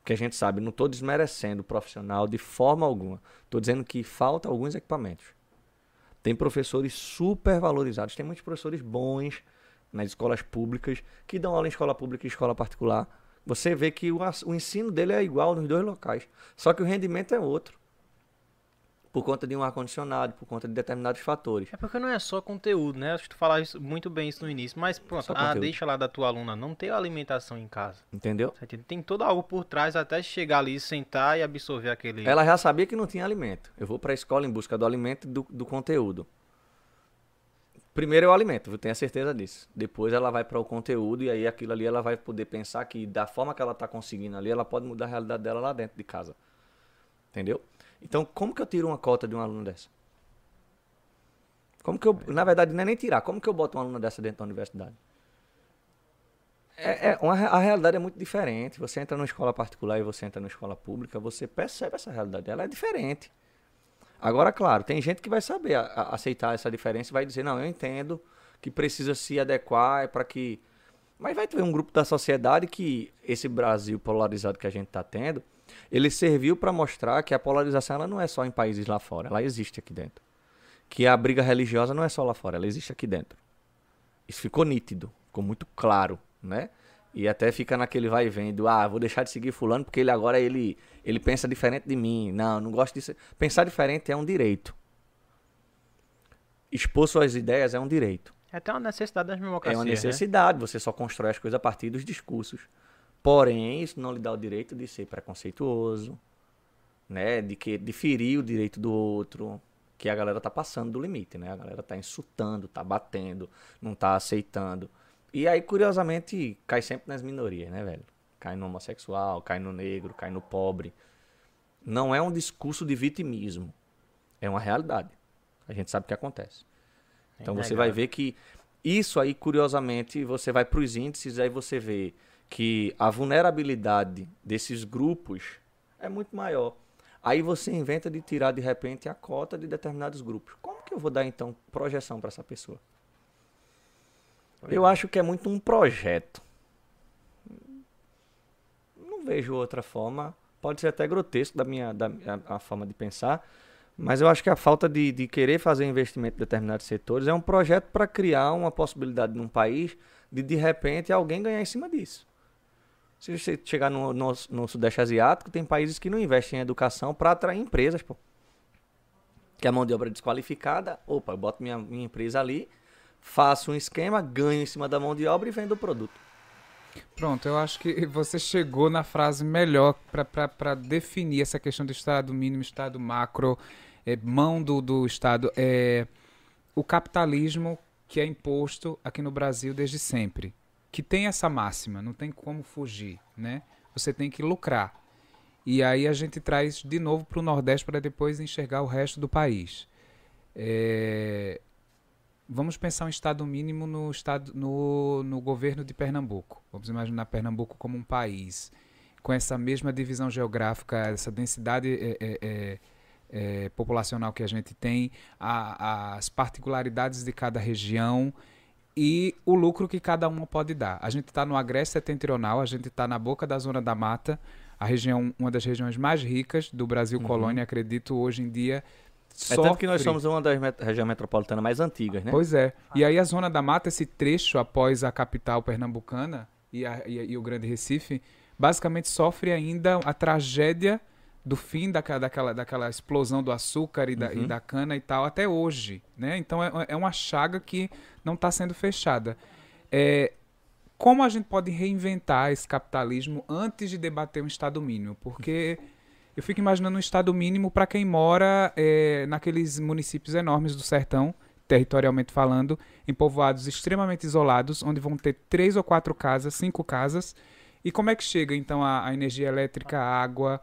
que a gente sabe, não estou desmerecendo o profissional de forma alguma. Estou dizendo que falta alguns equipamentos. Tem professores super valorizados, tem muitos professores bons nas escolas públicas que dão aula em escola pública e escola particular. Você vê que o, o ensino dele é igual nos dois locais, só que o rendimento é outro por conta de um ar-condicionado, por conta de determinados fatores. É porque não é só conteúdo, né? Acho que tu falaste muito bem isso no início, mas pronto, a deixa lá da tua aluna não ter alimentação em casa. Entendeu? Tem todo algo por trás até chegar ali, sentar e absorver aquele... Ela já sabia que não tinha alimento. Eu vou para a escola em busca do alimento e do, do conteúdo. Primeiro é o alimento, eu tenho a certeza disso. Depois ela vai para o conteúdo e aí aquilo ali ela vai poder pensar que da forma que ela está conseguindo ali, ela pode mudar a realidade dela lá dentro de casa. Entendeu? Então, como que eu tiro uma cota de um aluno dessa? Como que eu, na verdade, não é nem tirar, como que eu boto uma aluna dessa dentro da universidade? É, é uma, a realidade é muito diferente. Você entra numa escola particular e você entra numa escola pública, você percebe essa realidade. Ela é diferente. Agora, claro, tem gente que vai saber a, a, aceitar essa diferença e vai dizer, não, eu entendo que precisa se adequar para que... Mas vai ter um grupo da sociedade que esse Brasil polarizado que a gente está tendo, ele serviu para mostrar que a polarização ela não é só em países lá fora, ela existe aqui dentro. Que a briga religiosa não é só lá fora, ela existe aqui dentro. Isso ficou nítido, ficou muito claro, né? E até fica naquele vai e vem do, ah, vou deixar de seguir fulano porque ele agora ele, ele pensa diferente de mim. Não, não gosto disso. Pensar diferente é um direito. Expor suas ideias é um direito. É até uma necessidade das democracias. É uma né? necessidade, né? você só constrói as coisas a partir dos discursos. Porém, isso não lhe dá o direito de ser preconceituoso, né? De que de ferir o direito do outro, que a galera tá passando do limite, né? A galera tá insultando, tá batendo, não tá aceitando. E aí, curiosamente, cai sempre nas minorias, né, velho? Cai no homossexual, cai no negro, cai no pobre. Não é um discurso de vitimismo. É uma realidade. A gente sabe o que acontece. Então é você vai ver que isso aí, curiosamente, você vai para os índices, aí você vê que a vulnerabilidade desses grupos é muito maior. Aí você inventa de tirar de repente a cota de determinados grupos. Como que eu vou dar então projeção para essa pessoa? Eu acho que é muito um projeto. Não vejo outra forma. Pode ser até grotesco da minha da, a, a forma de pensar, mas eu acho que a falta de, de querer fazer investimento em determinados setores é um projeto para criar uma possibilidade num país de de repente alguém ganhar em cima disso. Se você chegar no, no, no Sudeste Asiático, tem países que não investem em educação para atrair empresas, pô. Que a mão de obra é desqualificada, opa, eu boto minha, minha empresa ali, faço um esquema, ganho em cima da mão de obra e vendo o produto. Pronto, eu acho que você chegou na frase melhor para definir essa questão do Estado mínimo, Estado macro, é, mão do, do Estado. É, o capitalismo que é imposto aqui no Brasil desde sempre, que tem essa máxima, não tem como fugir, né? Você tem que lucrar. E aí a gente traz de novo para o Nordeste para depois enxergar o resto do país. É, vamos pensar um estado mínimo no, estado, no, no governo de Pernambuco. Vamos imaginar Pernambuco como um país, com essa mesma divisão geográfica, essa densidade é, é, é, populacional que a gente tem, a, as particularidades de cada região e o lucro que cada uma pode dar. A gente está no Agreste Setentrional, a gente está na boca da Zona da Mata, a região, uma das regiões mais ricas do Brasil uhum. colônia, acredito, hoje em dia é tanto que nós somos uma das met regiões metropolitanas mais antigas, né? Pois é. E aí a Zona da Mata, esse trecho após a capital pernambucana e, a, e, e o Grande Recife, basicamente sofre ainda a tragédia do fim daquela, daquela, daquela explosão do açúcar e da, uhum. e da cana e tal, até hoje. Né? Então é, é uma chaga que não está sendo fechada. É, como a gente pode reinventar esse capitalismo antes de debater um Estado mínimo? Porque eu fico imaginando um estado mínimo para quem mora é, naqueles municípios enormes do sertão, territorialmente falando, em povoados extremamente isolados, onde vão ter três ou quatro casas, cinco casas. E como é que chega então a, a energia elétrica, a água,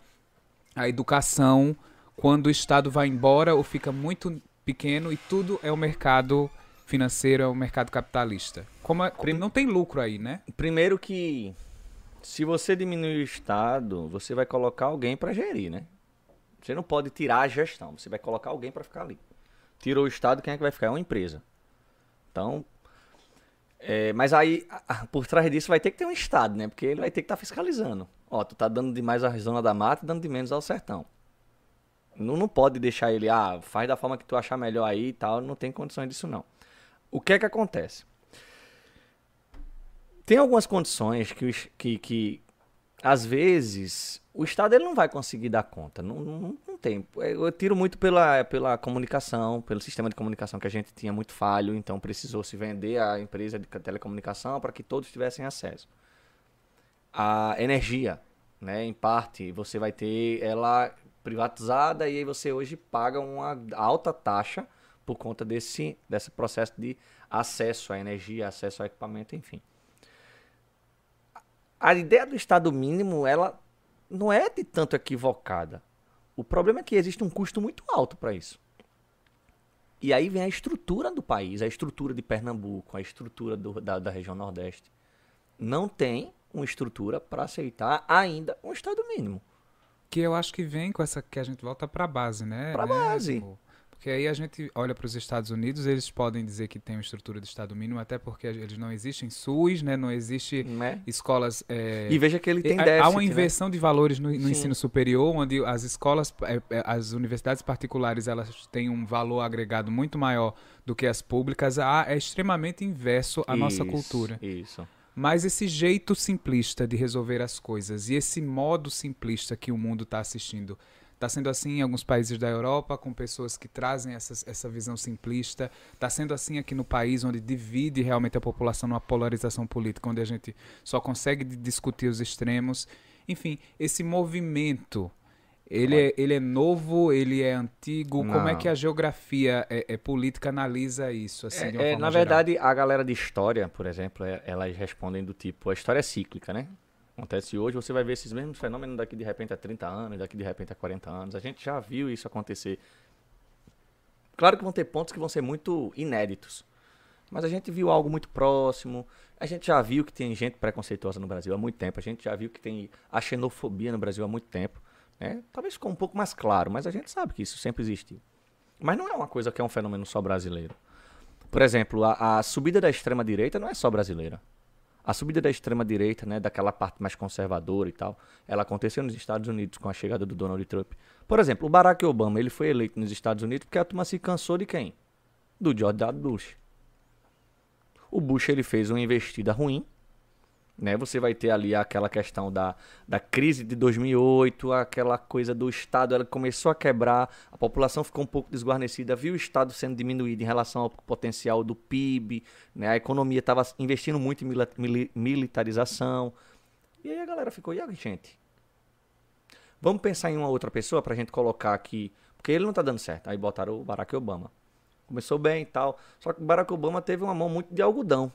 a educação, quando o Estado vai embora ou fica muito pequeno e tudo é o mercado financeiro, é o mercado capitalista? Como, é, como não tem lucro aí, né? Primeiro que se você diminuir o Estado, você vai colocar alguém para gerir, né? Você não pode tirar a gestão, você vai colocar alguém para ficar ali. Tirou o Estado, quem é que vai ficar? É uma empresa. Então, é, mas aí, por trás disso, vai ter que ter um Estado, né? Porque ele vai ter que estar tá fiscalizando. Ó, tu tá dando demais à zona da mata e dando de menos ao sertão. Não, não pode deixar ele, ah, faz da forma que tu achar melhor aí e tal. Não tem condições disso, não. O que é que acontece? Tem algumas condições que, que, que às vezes, o Estado ele não vai conseguir dar conta. Não, não, não, tem. Eu tiro muito pela, pela comunicação, pelo sistema de comunicação que a gente tinha muito falho, então precisou se vender a empresa de telecomunicação para que todos tivessem acesso. A energia, né, em parte, você vai ter ela privatizada e aí você hoje paga uma alta taxa por conta desse, desse processo de acesso à energia, acesso ao equipamento, enfim a ideia do Estado mínimo, ela não é de tanto equivocada. O problema é que existe um custo muito alto para isso. E aí vem a estrutura do país, a estrutura de Pernambuco, a estrutura do, da, da região Nordeste. Não tem uma estrutura para aceitar ainda um Estado mínimo. Que eu acho que vem com essa que a gente volta para a base, né? Para a base. Tipo, porque aí a gente olha para os Estados Unidos, eles podem dizer que tem uma estrutura de Estado mínimo, até porque eles não existem SUS, né? não existe é? escolas. É... E veja que ele tem déficit. Há uma né? inversão né? de valores no, no ensino superior, onde as escolas, é, é, as universidades particulares, elas têm um valor agregado muito maior do que as públicas. Ah, é extremamente inverso à isso, nossa cultura. Isso. Mas esse jeito simplista de resolver as coisas e esse modo simplista que o mundo está assistindo Está sendo assim em alguns países da Europa, com pessoas que trazem essa, essa visão simplista. Está sendo assim aqui no país, onde divide realmente a população numa polarização política, onde a gente só consegue discutir os extremos. Enfim, esse movimento, ele é, ele é novo, ele é antigo? Não. Como é que a geografia é, é política analisa isso? Assim, é, é na verdade, a galera de história, por exemplo, é, elas respondem do tipo, a história é cíclica, né? Acontece hoje, você vai ver esses mesmos fenômenos daqui de repente a 30 anos, daqui de repente a 40 anos. A gente já viu isso acontecer. Claro que vão ter pontos que vão ser muito inéditos. Mas a gente viu algo muito próximo. A gente já viu que tem gente preconceituosa no Brasil há muito tempo. A gente já viu que tem a xenofobia no Brasil há muito tempo. Né? Talvez ficou um pouco mais claro, mas a gente sabe que isso sempre existiu. Mas não é uma coisa que é um fenômeno só brasileiro. Por exemplo, a, a subida da extrema-direita não é só brasileira. A subida da extrema-direita, né, daquela parte mais conservadora e tal, ela aconteceu nos Estados Unidos com a chegada do Donald Trump. Por exemplo, o Barack Obama, ele foi eleito nos Estados Unidos porque a turma se cansou de quem? Do George W. Bush. O Bush ele fez uma investida ruim, né? Você vai ter ali aquela questão da, da crise de 2008, aquela coisa do Estado, ela começou a quebrar, a população ficou um pouco desguarnecida, viu o Estado sendo diminuído em relação ao potencial do PIB, né? a economia estava investindo muito em mili militarização. E aí a galera ficou, e a gente? Vamos pensar em uma outra pessoa para a gente colocar aqui, porque ele não está dando certo. Aí botaram o Barack Obama. Começou bem e tal, só que o Barack Obama teve uma mão muito de algodão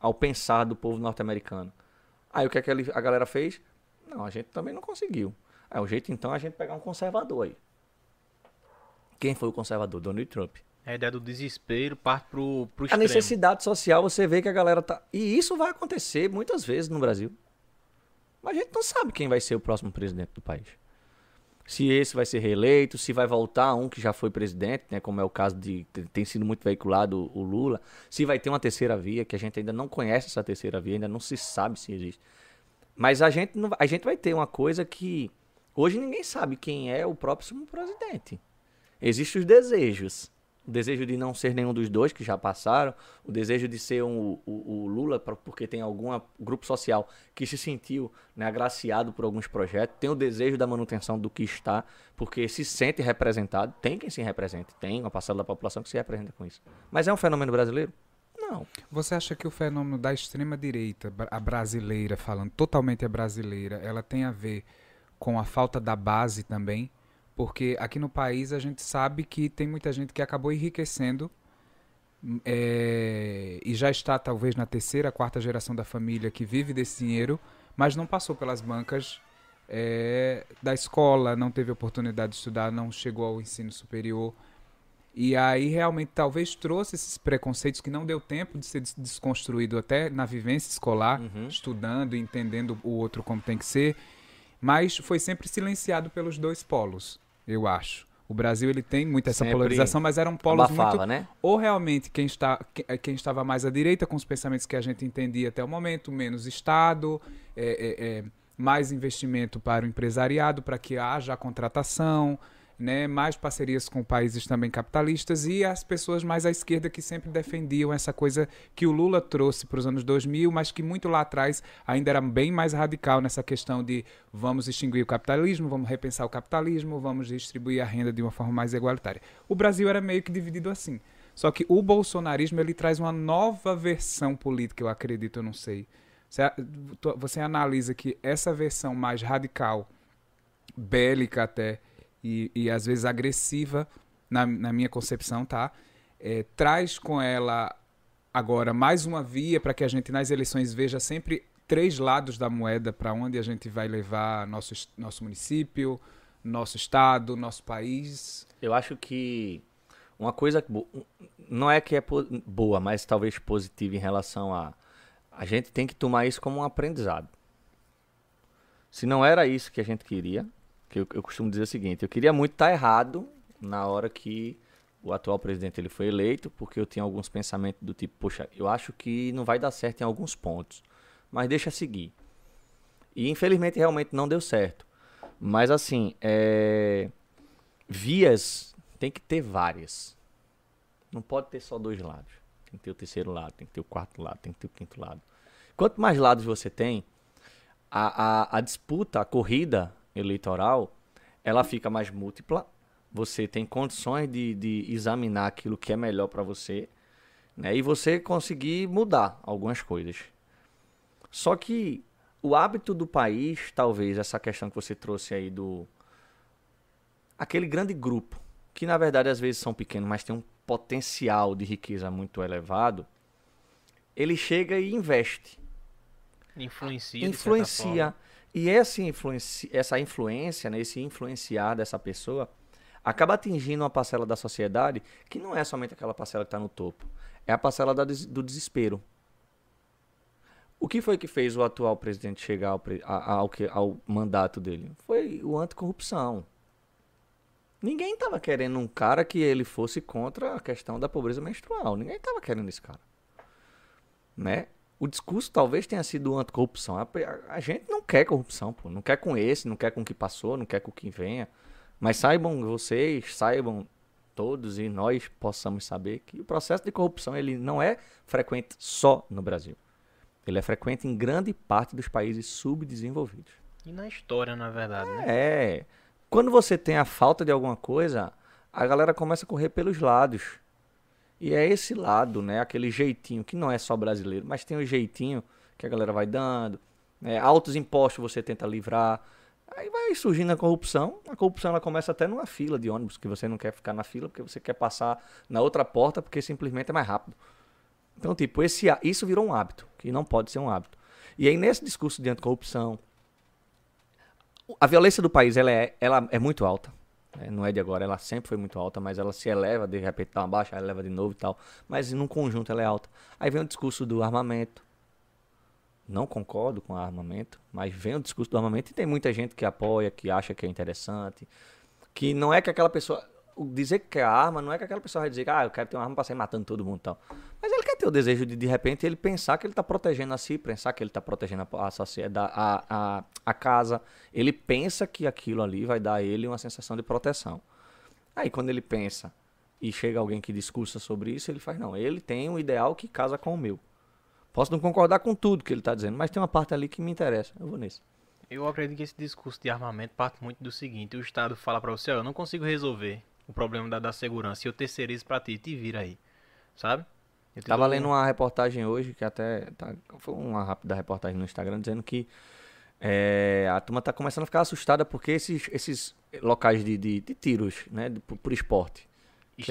ao pensar do povo norte-americano. Aí o que, é que a galera fez? Não, a gente também não conseguiu. É o jeito então é a gente pegar um conservador aí. Quem foi o conservador? Donald Trump. A ideia do desespero parte pro, pro extremo. A necessidade social, você vê que a galera tá. E isso vai acontecer muitas vezes no Brasil. Mas a gente não sabe quem vai ser o próximo presidente do país se esse vai ser reeleito, se vai voltar um que já foi presidente, né, como é o caso de tem sido muito veiculado o Lula, se vai ter uma terceira via que a gente ainda não conhece essa terceira via, ainda não se sabe se existe. Mas a gente não, a gente vai ter uma coisa que hoje ninguém sabe quem é o próximo presidente. Existem os desejos o desejo de não ser nenhum dos dois que já passaram, o desejo de ser um, o, o Lula porque tem algum grupo social que se sentiu né, agraciado por alguns projetos, tem o desejo da manutenção do que está, porque se sente representado, tem quem se represente, tem uma parcela da população que se representa com isso. Mas é um fenômeno brasileiro? Não. Você acha que o fenômeno da extrema direita, a brasileira, falando totalmente a brasileira, ela tem a ver com a falta da base também? Porque aqui no país a gente sabe que tem muita gente que acabou enriquecendo é, e já está talvez na terceira, quarta geração da família que vive desse dinheiro, mas não passou pelas bancas é, da escola, não teve oportunidade de estudar, não chegou ao ensino superior. E aí realmente talvez trouxe esses preconceitos que não deu tempo de ser desconstruído até na vivência escolar, uhum. estudando, entendendo o outro como tem que ser, mas foi sempre silenciado pelos dois polos eu acho. O Brasil ele tem muita essa Sempre polarização, mas eram polos abafava, muito né? ou realmente quem está eh, quem estava mais à direita com os pensamentos que a gente entendia até o momento, menos Estado, é, é, é, mais investimento para o empresariado para que haja a contratação, né, mais parcerias com países também capitalistas e as pessoas mais à esquerda que sempre defendiam essa coisa que o Lula trouxe para os anos 2000, mas que muito lá atrás ainda era bem mais radical nessa questão de vamos extinguir o capitalismo, vamos repensar o capitalismo, vamos distribuir a renda de uma forma mais igualitária. O Brasil era meio que dividido assim. Só que o bolsonarismo ele traz uma nova versão política, eu acredito, eu não sei. Você, analisa que essa versão mais radical, bélica até, e, e às vezes agressiva, na, na minha concepção, tá? É, traz com ela agora mais uma via para que a gente nas eleições veja sempre três lados da moeda para onde a gente vai levar nosso, nosso município, nosso estado, nosso país. Eu acho que uma coisa não é que é boa, mas talvez positiva em relação a a gente tem que tomar isso como um aprendizado. Se não era isso que a gente queria, que eu, eu costumo dizer o seguinte: eu queria muito estar errado na hora que o atual presidente ele foi eleito, porque eu tinha alguns pensamentos do tipo, poxa, eu acho que não vai dar certo em alguns pontos, mas deixa seguir. E infelizmente realmente não deu certo. Mas assim, é... vias tem que ter várias. Não pode ter só dois lados. Tem que ter o terceiro lado, tem que ter o quarto lado, tem que ter o quinto lado. Quanto mais lados você tem, a, a, a disputa, a corrida eleitoral, ela fica mais múltipla. Você tem condições de, de examinar aquilo que é melhor para você, né? E você conseguir mudar algumas coisas. Só que o hábito do país, talvez essa questão que você trouxe aí do aquele grande grupo, que na verdade às vezes são pequenos, mas tem um potencial de riqueza muito elevado, ele chega e investe. Influencia. Influencia. E essa influência, essa influência né, esse influenciar dessa pessoa acaba atingindo uma parcela da sociedade que não é somente aquela parcela que está no topo. É a parcela da do desespero. O que foi que fez o atual presidente chegar ao, ao, ao mandato dele? Foi o anticorrupção. Ninguém estava querendo um cara que ele fosse contra a questão da pobreza menstrual. Ninguém estava querendo esse cara. Né? O discurso talvez tenha sido anticorrupção. A, a- a gente não quer corrupção, pô. Não quer com esse, não quer com o que passou, não quer com o que venha. Mas saibam vocês, saibam todos e nós possamos saber que o processo de corrupção ele não é frequente só no Brasil. Ele é frequente em grande parte dos países subdesenvolvidos. E na história, na verdade, né? É. Quando você tem a falta de alguma coisa, a galera começa a correr pelos lados. E é esse lado, né? Aquele jeitinho, que não é só brasileiro, mas tem o jeitinho que a galera vai dando. Né? Altos impostos você tenta livrar. Aí vai surgindo a corrupção. A corrupção ela começa até numa fila de ônibus, que você não quer ficar na fila porque você quer passar na outra porta porque simplesmente é mais rápido. Então, tipo, esse, isso virou um hábito, que não pode ser um hábito. E aí, nesse discurso de anticorrupção, a violência do país ela é, ela é muito alta. Né? Não é de agora, ela sempre foi muito alta, mas ela se eleva, de repente uma baixa, ela eleva de novo e tal. Mas num conjunto ela é alta. Aí vem o discurso do armamento. Não concordo com o armamento, mas vem o discurso do armamento e tem muita gente que apoia, que acha que é interessante. Que não é que aquela pessoa. Dizer que quer arma não é que aquela pessoa vai dizer, ah, eu quero ter uma arma pra sair matando todo mundo e tal. Mas ele quer ter o desejo de, de repente, ele pensar que ele tá protegendo a si, pensar que ele tá protegendo a, a sociedade, a, a, a casa. Ele pensa que aquilo ali vai dar a ele uma sensação de proteção. Aí quando ele pensa e chega alguém que discursa sobre isso, ele faz, não, ele tem um ideal que casa com o meu. Posso não concordar com tudo que ele está dizendo, mas tem uma parte ali que me interessa. Eu vou nesse. Eu acredito que esse discurso de armamento parte muito do seguinte: o Estado fala pra você, ó, eu não consigo resolver o problema da, da segurança e eu terceirizo pra ti, te vira aí. Sabe? Eu Tava dou lendo um- uma reportagem hoje, que até. Tá, foi uma rápida reportagem no Instagram, dizendo que é, a turma tá começando a ficar assustada porque esses, esses locais de, de, de tiros, né? por, por esporte. é-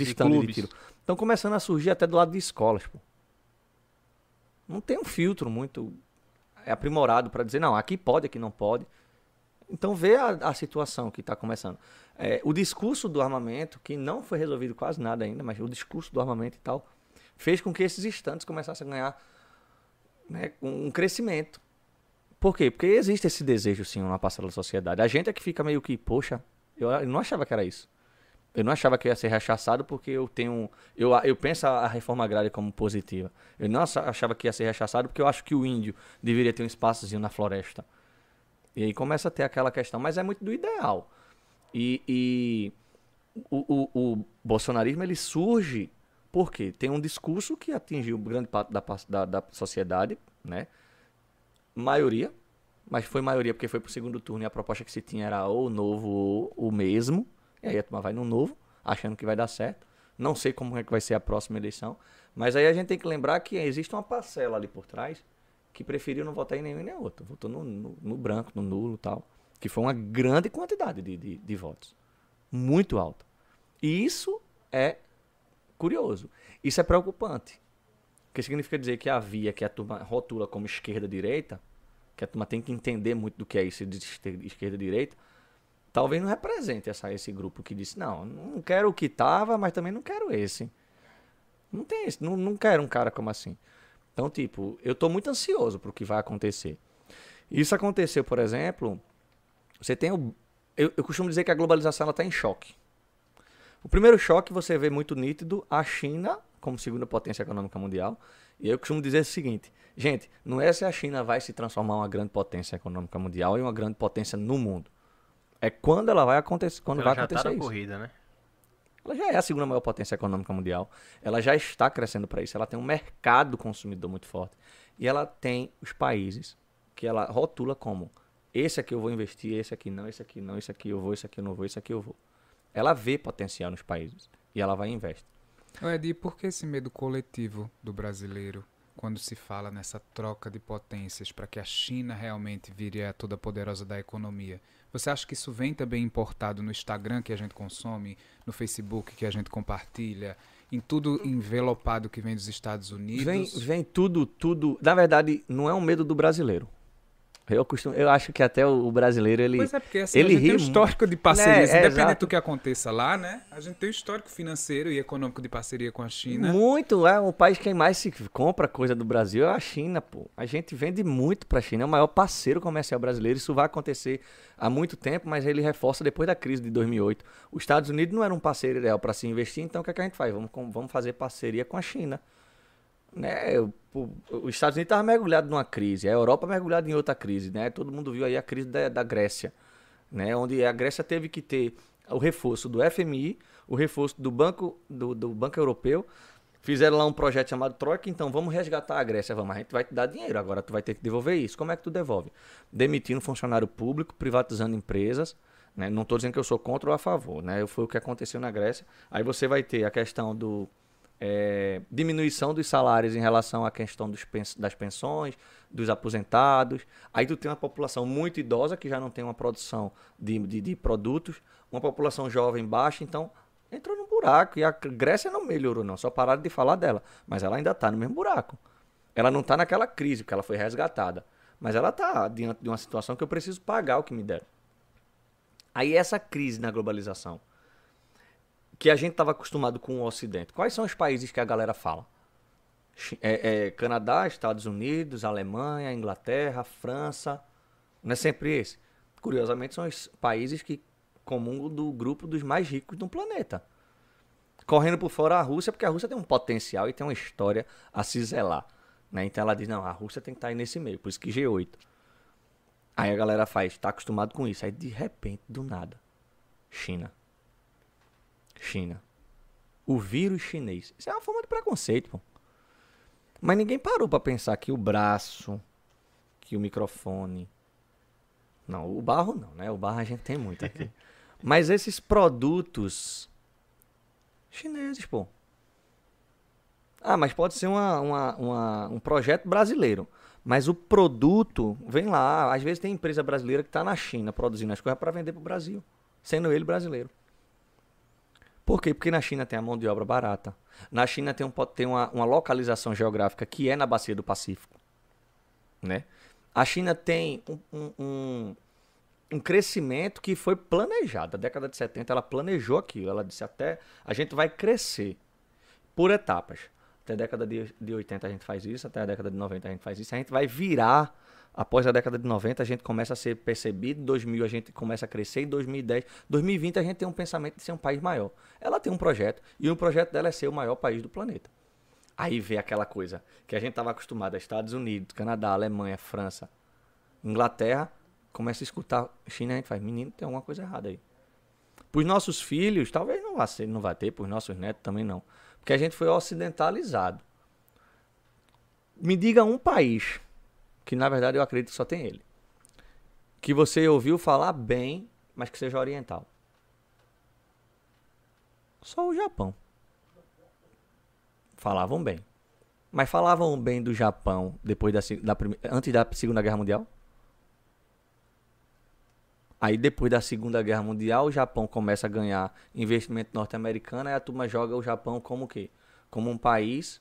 e stands clubes. de tiro. Estão começando a surgir até do lado de escolas, pô. Não tem um filtro muito aprimorado para dizer, não, aqui pode, aqui não pode. Então vê a, a situação que está começando. É, o discurso do armamento, que não foi resolvido quase nada ainda, mas o discurso do armamento e tal, fez com que esses estantes começassem a ganhar né, um crescimento. Por quê? Porque existe esse desejo, sim, numa parcela da sociedade. A gente é que fica meio que, poxa, eu, não achava que era isso. Eu não achava que ia ser rechaçado porque eu tenho. Eu, eu penso a reforma agrária como positiva. Eu não acha- achava que ia ser rechaçado porque eu acho que o índio deveria ter um espaçozinho na floresta. E aí começa a ter aquela questão, mas é muito do ideal. E, e o, o, o bolsonarismo ele surge porque tem um discurso que atingiu grande parte da, da, da sociedade, né? Maioria, mas foi maioria porque foi pro segundo turno e a proposta que se tinha era ou o novo ou o mesmo. E aí a turma vai no novo, achando que vai dar certo. Não sei como é que vai ser a próxima eleição, mas aí a gente tem que lembrar que existe uma parcela ali por trás que preferiu não votar em nenhum nem outro. Votou no, no, no branco, no nulo tal. Que foi uma grande quantidade de, de, de votos. Muito alta. E isso é curioso. Isso é preocupante. Porque significa dizer que a via que a turma rotula como esquerda-direita, que a turma tem que entender muito do que é isso de esquer- esquerda-direita, talvez não represente essa, esse grupo que disse, não, não quero o que tava, mas também não quero esse. Não tem esse, não, não quero um cara como assim. Então, tipo, eu tô muito ansioso pro que vai acontecer. Isso aconteceu, por exemplo, você tem o... Eu, eu costumo dizer que a globalização ela tá em choque. O primeiro choque você vê muito nítido a China como segunda potência econômica mundial. E eu costumo dizer o seguinte, gente, não é se a China vai se transformar em uma grande potência econômica mundial e uma grande potência no mundo. É quando ela vai acontecer, quando Ela vai já tá acontecer na isso. corrida, né? Ela já é a segunda maior potência econômica mundial. Ela já está crescendo para isso. Ela tem um mercado consumidor muito forte. E ela tem os países que ela rotula como esse aqui eu vou investir, esse aqui não, esse aqui não, esse aqui eu vou, esse aqui eu não vou, esse aqui eu vou. Ela vê potencial nos países e ela vai e investe. Ed, e por que esse medo coletivo do brasileiro quando se fala nessa troca de potências para que a China realmente vire a toda poderosa da economia? Você acha que isso vem também importado no Instagram que a gente consome, no Facebook que a gente compartilha, em tudo envelopado que vem dos Estados Unidos? Vem, vem tudo, tudo. Na verdade, não é um medo do brasileiro. Eu, costumo, eu acho que até o brasileiro, ele. Pois é, porque assim, ele a gente tem um ri histórico de parcerias, É, é, independente exato. do que aconteça lá, né? A gente tem um histórico financeiro e econômico de parceria com a China. Muito, é o país que mais se compra coisa do Brasil é a China, pô. A gente vende muito pra China, é o maior parceiro comercial brasileiro. Isso vai acontecer há muito tempo, mas ele reforça depois da crise de 2008. Os Estados Unidos não era um parceiro ideal para se investir, então o que, é que a gente faz? Vamos, vamos fazer parceria com a China. Né? Os Estados Unidos estavam mergulhados numa crise, a Europa mergulhada em outra crise, né? Todo mundo viu aí a crise da, da Grécia, né? Onde a Grécia teve que ter o reforço do FMI, o reforço do Banco, do, do Banco Europeu, Fizeram lá um projeto chamado Troika, então vamos resgatar a Grécia, vamos, a gente vai te dar dinheiro, agora tu vai ter que devolver isso. Como é que tu devolve? Demitindo funcionário público, privatizando empresas, né? Não estou dizendo que eu sou contra ou a favor, né? Foi o que aconteceu na Grécia. Aí você vai ter a questão do é, diminuição dos salários em relação à questão dos das pensões, dos aposentados. Aí tu tem uma população muito idosa que já não tem uma produção de, de, de produtos, uma população jovem baixa, então entrou num buraco. E a Grécia não melhorou, não, só pararam de falar dela. Mas ela ainda está no mesmo buraco. Ela não está naquela crise, porque ela foi resgatada. Mas ela está diante de uma situação que eu preciso pagar o que me deram. Aí essa crise na globalização, que a gente estava acostumado com o Ocidente. Quais são os países que a galera fala? É, é Canadá, Estados Unidos, Alemanha, Inglaterra, França. Não é sempre esse. Curiosamente, são os países que comungam do grupo dos mais ricos do planeta. Correndo por fora a Rússia, porque a Rússia tem um potencial e tem uma história a se zelar. Né? Então ela diz, não, a Rússia tem que estar aí nesse meio, por isso que G8. Aí a galera faz, tá acostumado com isso. Aí de repente, do nada, China. China. O vírus chinês. Isso é uma forma de preconceito, pô. Mas ninguém parou pra pensar que o braço, que o microfone. Não, o barro não, né? O barro a gente tem muito aqui. Mas esses produtos chineses, pô. Ah, mas pode ser uma, uma- uma- um projeto brasileiro. Mas o produto vem lá. Às vezes tem empresa brasileira que está na China produzindo as coisas para vender para o Brasil, sendo ele brasileiro. Por quê? Porque na China tem a mão de obra barata. Na China tem, um, tem uma, uma localização geográfica que é na bacia do Pacífico. Né? A China tem um, um- um- um crescimento que foi planejado. A década de 70 ela planejou aquilo. Ela disse até a gente vai crescer por etapas. Até a década de, de 80 a gente faz isso, até a década de 90 a gente faz isso. A gente vai virar. Após a década de 90 a gente começa a ser percebido, em 2000 a gente começa a crescer, em 2010, 2020 a gente tem um pensamento de ser um país maior. Ela tem um projeto e o projeto dela é ser o maior país do planeta. Aí vê aquela coisa que a gente estava acostumado a Estados Unidos, Canadá, Alemanha, França, Inglaterra, começa a escutar China, a gente faz, menino, tem alguma coisa errada aí. Para os nossos filhos, talvez não vá, ser, não vá ter, para os nossos netos também não. Porque a gente foi ocidentalizado. Me diga um país, que na verdade eu acredito que só tem ele, que você ouviu falar bem, mas que seja oriental. Só o Japão. Falavam bem. Mas falavam bem do Japão depois da, da antes da Segunda Guerra Mundial? Aí depois da Segunda Guerra Mundial, o Japão começa a ganhar investimento norte-americano e a turma joga o Japão como o quê? Como um país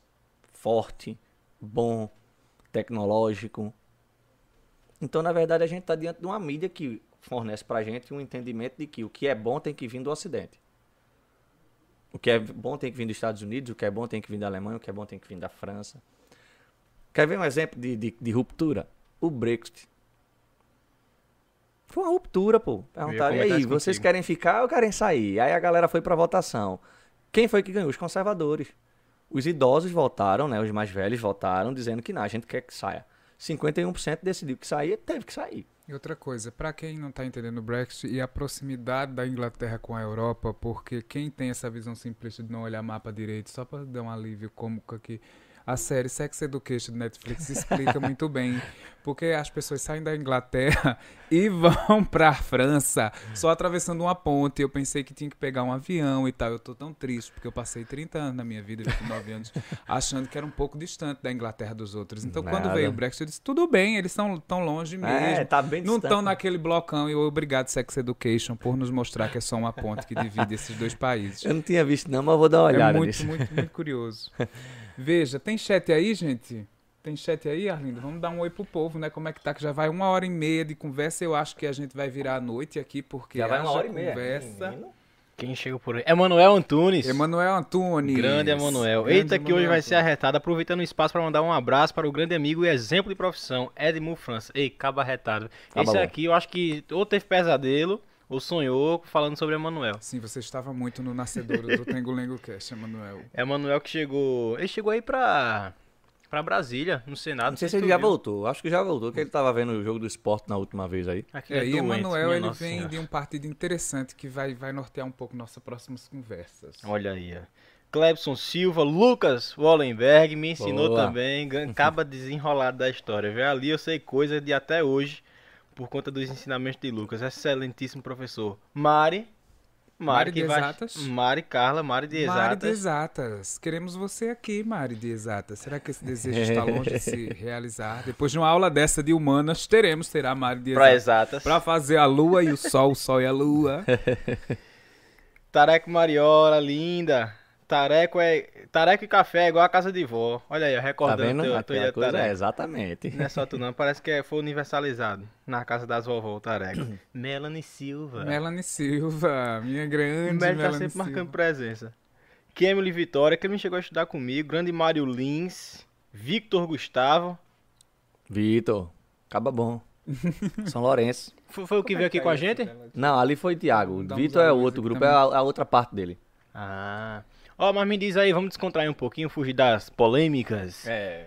forte, bom, tecnológico. Então, na verdade, a gente está diante de uma mídia que fornece pra gente um entendimento de que o que é bom tem que vir do Ocidente. O que é bom tem que vir dos Estados Unidos, o que é bom tem que vir da Alemanha, o que é bom tem que vir da França. Quer ver um exemplo de, de, de ruptura? O Brexit. Foi uma ruptura, pô. Perguntaram, e aí, isso vocês contigo." querem ficar ou querem sair? Aí a galera foi pra votação. Quem foi que ganhou? Os conservadores. Os idosos votaram, né? Os mais velhos votaram, dizendo que não, a gente quer que saia. 51% decidiu que saía, teve que sair. E outra coisa, para quem não está entendendo o Brexit e a proximidade da Inglaterra com a Europa, porque quem tem essa visão simplista de não olhar mapa direito, só para dar um alívio cômico aqui, a série Sex Education do Netflix explica muito bem, porque as pessoas saem da Inglaterra e vão para a França só atravessando uma ponte. Eu pensei que tinha que pegar um avião e tal. Eu tô tão triste porque eu passei 30 anos na minha vida, 29 anos, achando que era um pouco distante da Inglaterra dos outros. Então, quando Nada. veio o Brexit, eu disse: tudo bem, eles estão tão longe mesmo. É, tá bem Não estão naquele blocão e obrigado Sex Education por nos mostrar que é só uma ponte que divide esses dois países. Eu não tinha visto não, mas vou dar uma olhada É muito, nisso. muito, muito curioso. Veja, tem chat aí, gente? Tem chat aí, Arlindo? Vamos dar um oi pro povo, né? Como é que tá? Que já vai uma hora e meia de conversa. Eu acho que a gente vai virar a noite aqui, porque Já vai uma hora e meia. conversa. Menino. Quem chegou por aí? Emanuel Antunes. Emanuel Antunes. Grande Emanuel. Grande Eita, que hoje Emanuel vai ser arretado. Aproveitando o espaço para mandar um abraço para o grande amigo e exemplo de profissão, Edmund França. Ei, caba arretado. Caba Esse bom. aqui eu acho que ou teve pesadelo ou sonhou falando sobre Emanuel. Sim, você estava muito no nascedouro do Tengo Lengo Cast, Emanuel. Emanuel que chegou. Ele chegou aí pra. pra Brasília, no Senado. Não sei se tu ele já viu. voltou. Acho que já voltou, que ele tava vendo o jogo do esporte na última vez aí. Aquele É, e doente, Emanuel, ele vem Senhora. de um partido interessante que vai, vai nortear um pouco nossas próximas conversas. Olha aí, ó. Clebson Silva, Lucas Wallenberg me ensinou Boa. também, acaba desenrolado da história. viu? Ali eu sei coisa de até hoje, por conta dos ensinamentos de Lucas. Excelentíssimo professor. Mari. Mari, Mari de vai... Exatas. Mari Carla, Mari de Exatas. Mari de Exatas. Queremos você aqui, Mari de Exatas. Será que esse desejo está longe de se realizar? Depois de uma aula dessa de humanas, teremos, terá Mari de Exatas. Exatas. Pra fazer a lua e o sol, o sol e a lua. Tareco Mariola, linda. Tareco é. Tareco e café é igual a casa de vó. Olha aí, ó, Tá recordando vendo? teu, coisa, é, exatamente. Não é só tu não, parece que é- foi universalizado na casa das vovó, o Tareco. Melanie Silva. Melanie Silva, minha grande tá Melanie sempre Silva. marcando presença. Kemily Vitória, que ele chegou a estudar comigo. Grande Mário Lins. Victor Gustavo. Vitor, acaba bom. São Lourenço. Foi, foi o que Como veio é aqui tá com a gente? Não, ali foi uns Vitor é outro aqui grupo, é a, a outra parte dele. Ah. Ó, mas me diz aí, vamos descontrair um pouquinho, fugir das polêmicas. É.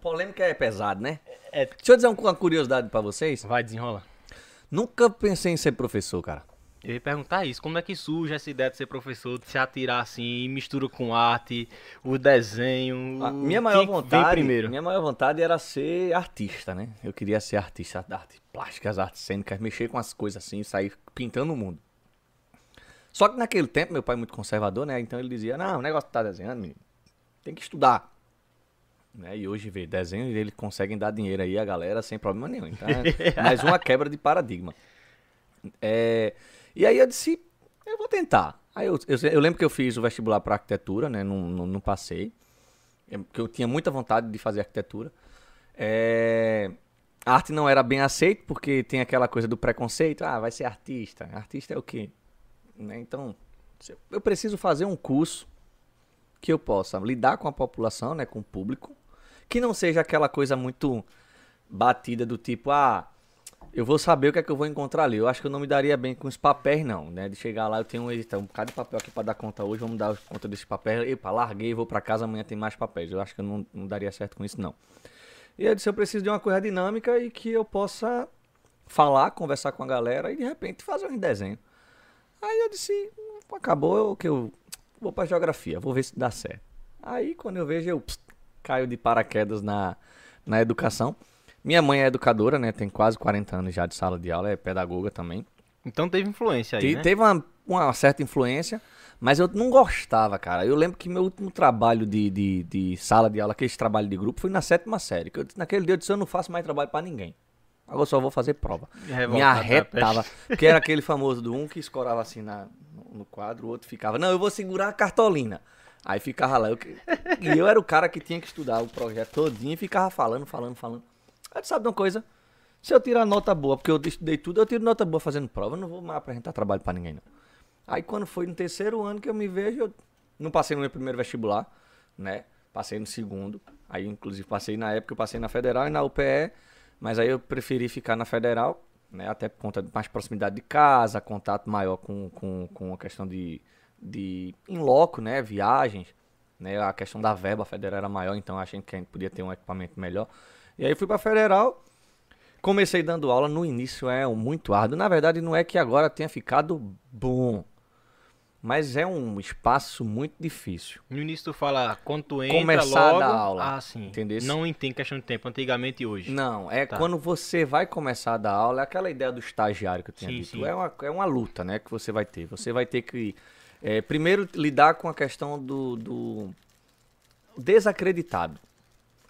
Polêmica é pesado, né? É. Deixa eu dizer uma curiosidade pra vocês. Vai, desenrola. Nunca pensei em ser professor, cara. Eu ia perguntar isso, como é que surge essa ideia de ser professor, de se atirar assim, mistura com arte, o desenho. A minha maior vontade, primeiro. minha maior vontade era ser artista, né? Eu queria ser artista de artes plásticas, artes cênicas, mexer com as coisas assim, sair pintando o mundo. Só que naquele tempo, meu pai é muito conservador, né? Então ele dizia, não, o negócio que tá desenhando, menino, tem que estudar. Né? E hoje, vê, desenho, eles conseguem dar dinheiro aí a galera sem problema nenhum. Então, é mais uma quebra de paradigma. É, e aí eu disse, eu vou tentar. Aí eu, eu, eu lembro que eu fiz o vestibular para arquitetura, né? Não, não, não passei. É, Porque eu tinha muita vontade de fazer arquitetura. É, a arte não era bem aceita, porque tem aquela coisa do preconceito. Ah, vai ser artista. Artista é o quê? Né? Então, eu- preciso fazer um curso que eu possa lidar com a população, né? Com o público. Que não seja aquela coisa muito batida do tipo, ah, eu vou saber o que é que eu vou encontrar ali. Eu acho que eu não me daria bem com os papéis, não, né? De chegar lá, eu tenho um, eita, um bocado de papel aqui pra dar conta hoje, vamos dar conta desse papel. Epa, larguei, vou pra casa, amanhã tem mais papéis. Eu acho que eu não, não daria certo com isso, não. E eu disse, eu preciso de uma coisa dinâmica e que eu possa falar, conversar com a galera e de repente fazer um desenho. Aí eu disse, acabou eu, que eu vou pra geografia, vou ver se dá certo. Aí quando eu vejo, eu pss, caio de paraquedas na, na educação. Minha mãe é educadora, né? Tem quase 40 anos já de sala de aula, é pedagoga também. Então teve influência aí, Te- né? Teve uma, uma certa influência, mas eu não gostava, cara. Eu lembro que meu último trabalho de, de, de sala de aula, aquele trabalho de grupo, foi na sétima série. Que eu, naquele dia eu disse, eu não faço mais trabalho pra ninguém. Agora eu só vou fazer prova. Me da arretava. Que era aquele famoso do um que escorava assim na, no, quadro, o outro ficava, não, eu vou segurar a cartolina. Aí ficava lá. eu e eu era o cara que tinha que estudar o projeto todinho e ficava falando, falando, falando. Aí tu sabe de uma coisa? Se eu tirar nota boa, porque eu estudei tudo, eu tiro nota boa fazendo prova, eu não vou mais apresentar trabalho pra ninguém, não. Aí quando foi no terceiro ano que eu me vejo, eu não passei no meu primeiro vestibular, né? Passei no segundo. Aí, inclusive, passei na época, eu passei na Federal e na UPE, mas aí eu preferi ficar na Federal, né? Até por conta de mais proximidade de casa, contato maior com, com, com a questão de, de em loco, né? Viagens, né? A questão da verba, Federal era maior, então achei que a gente podia ter um equipamento melhor. E aí fui pra Federal, comecei dando aula, no início é muito árduo. Na verdade, não é que agora tenha ficado bom, mas é um espaço muito difícil. No início tu fala quando tu entra Começar a logo... dar aula, Ah, sim. entendesse? Não tem questão de tempo, antigamente e hoje. Não, é Tá. quando você vai começar a dar aula, é aquela ideia do estagiário que eu tinha Sim, dito. sim. É, uma, é uma luta, né, que você vai ter. Você vai ter que, é, primeiro, lidar com a questão do, do desacreditado.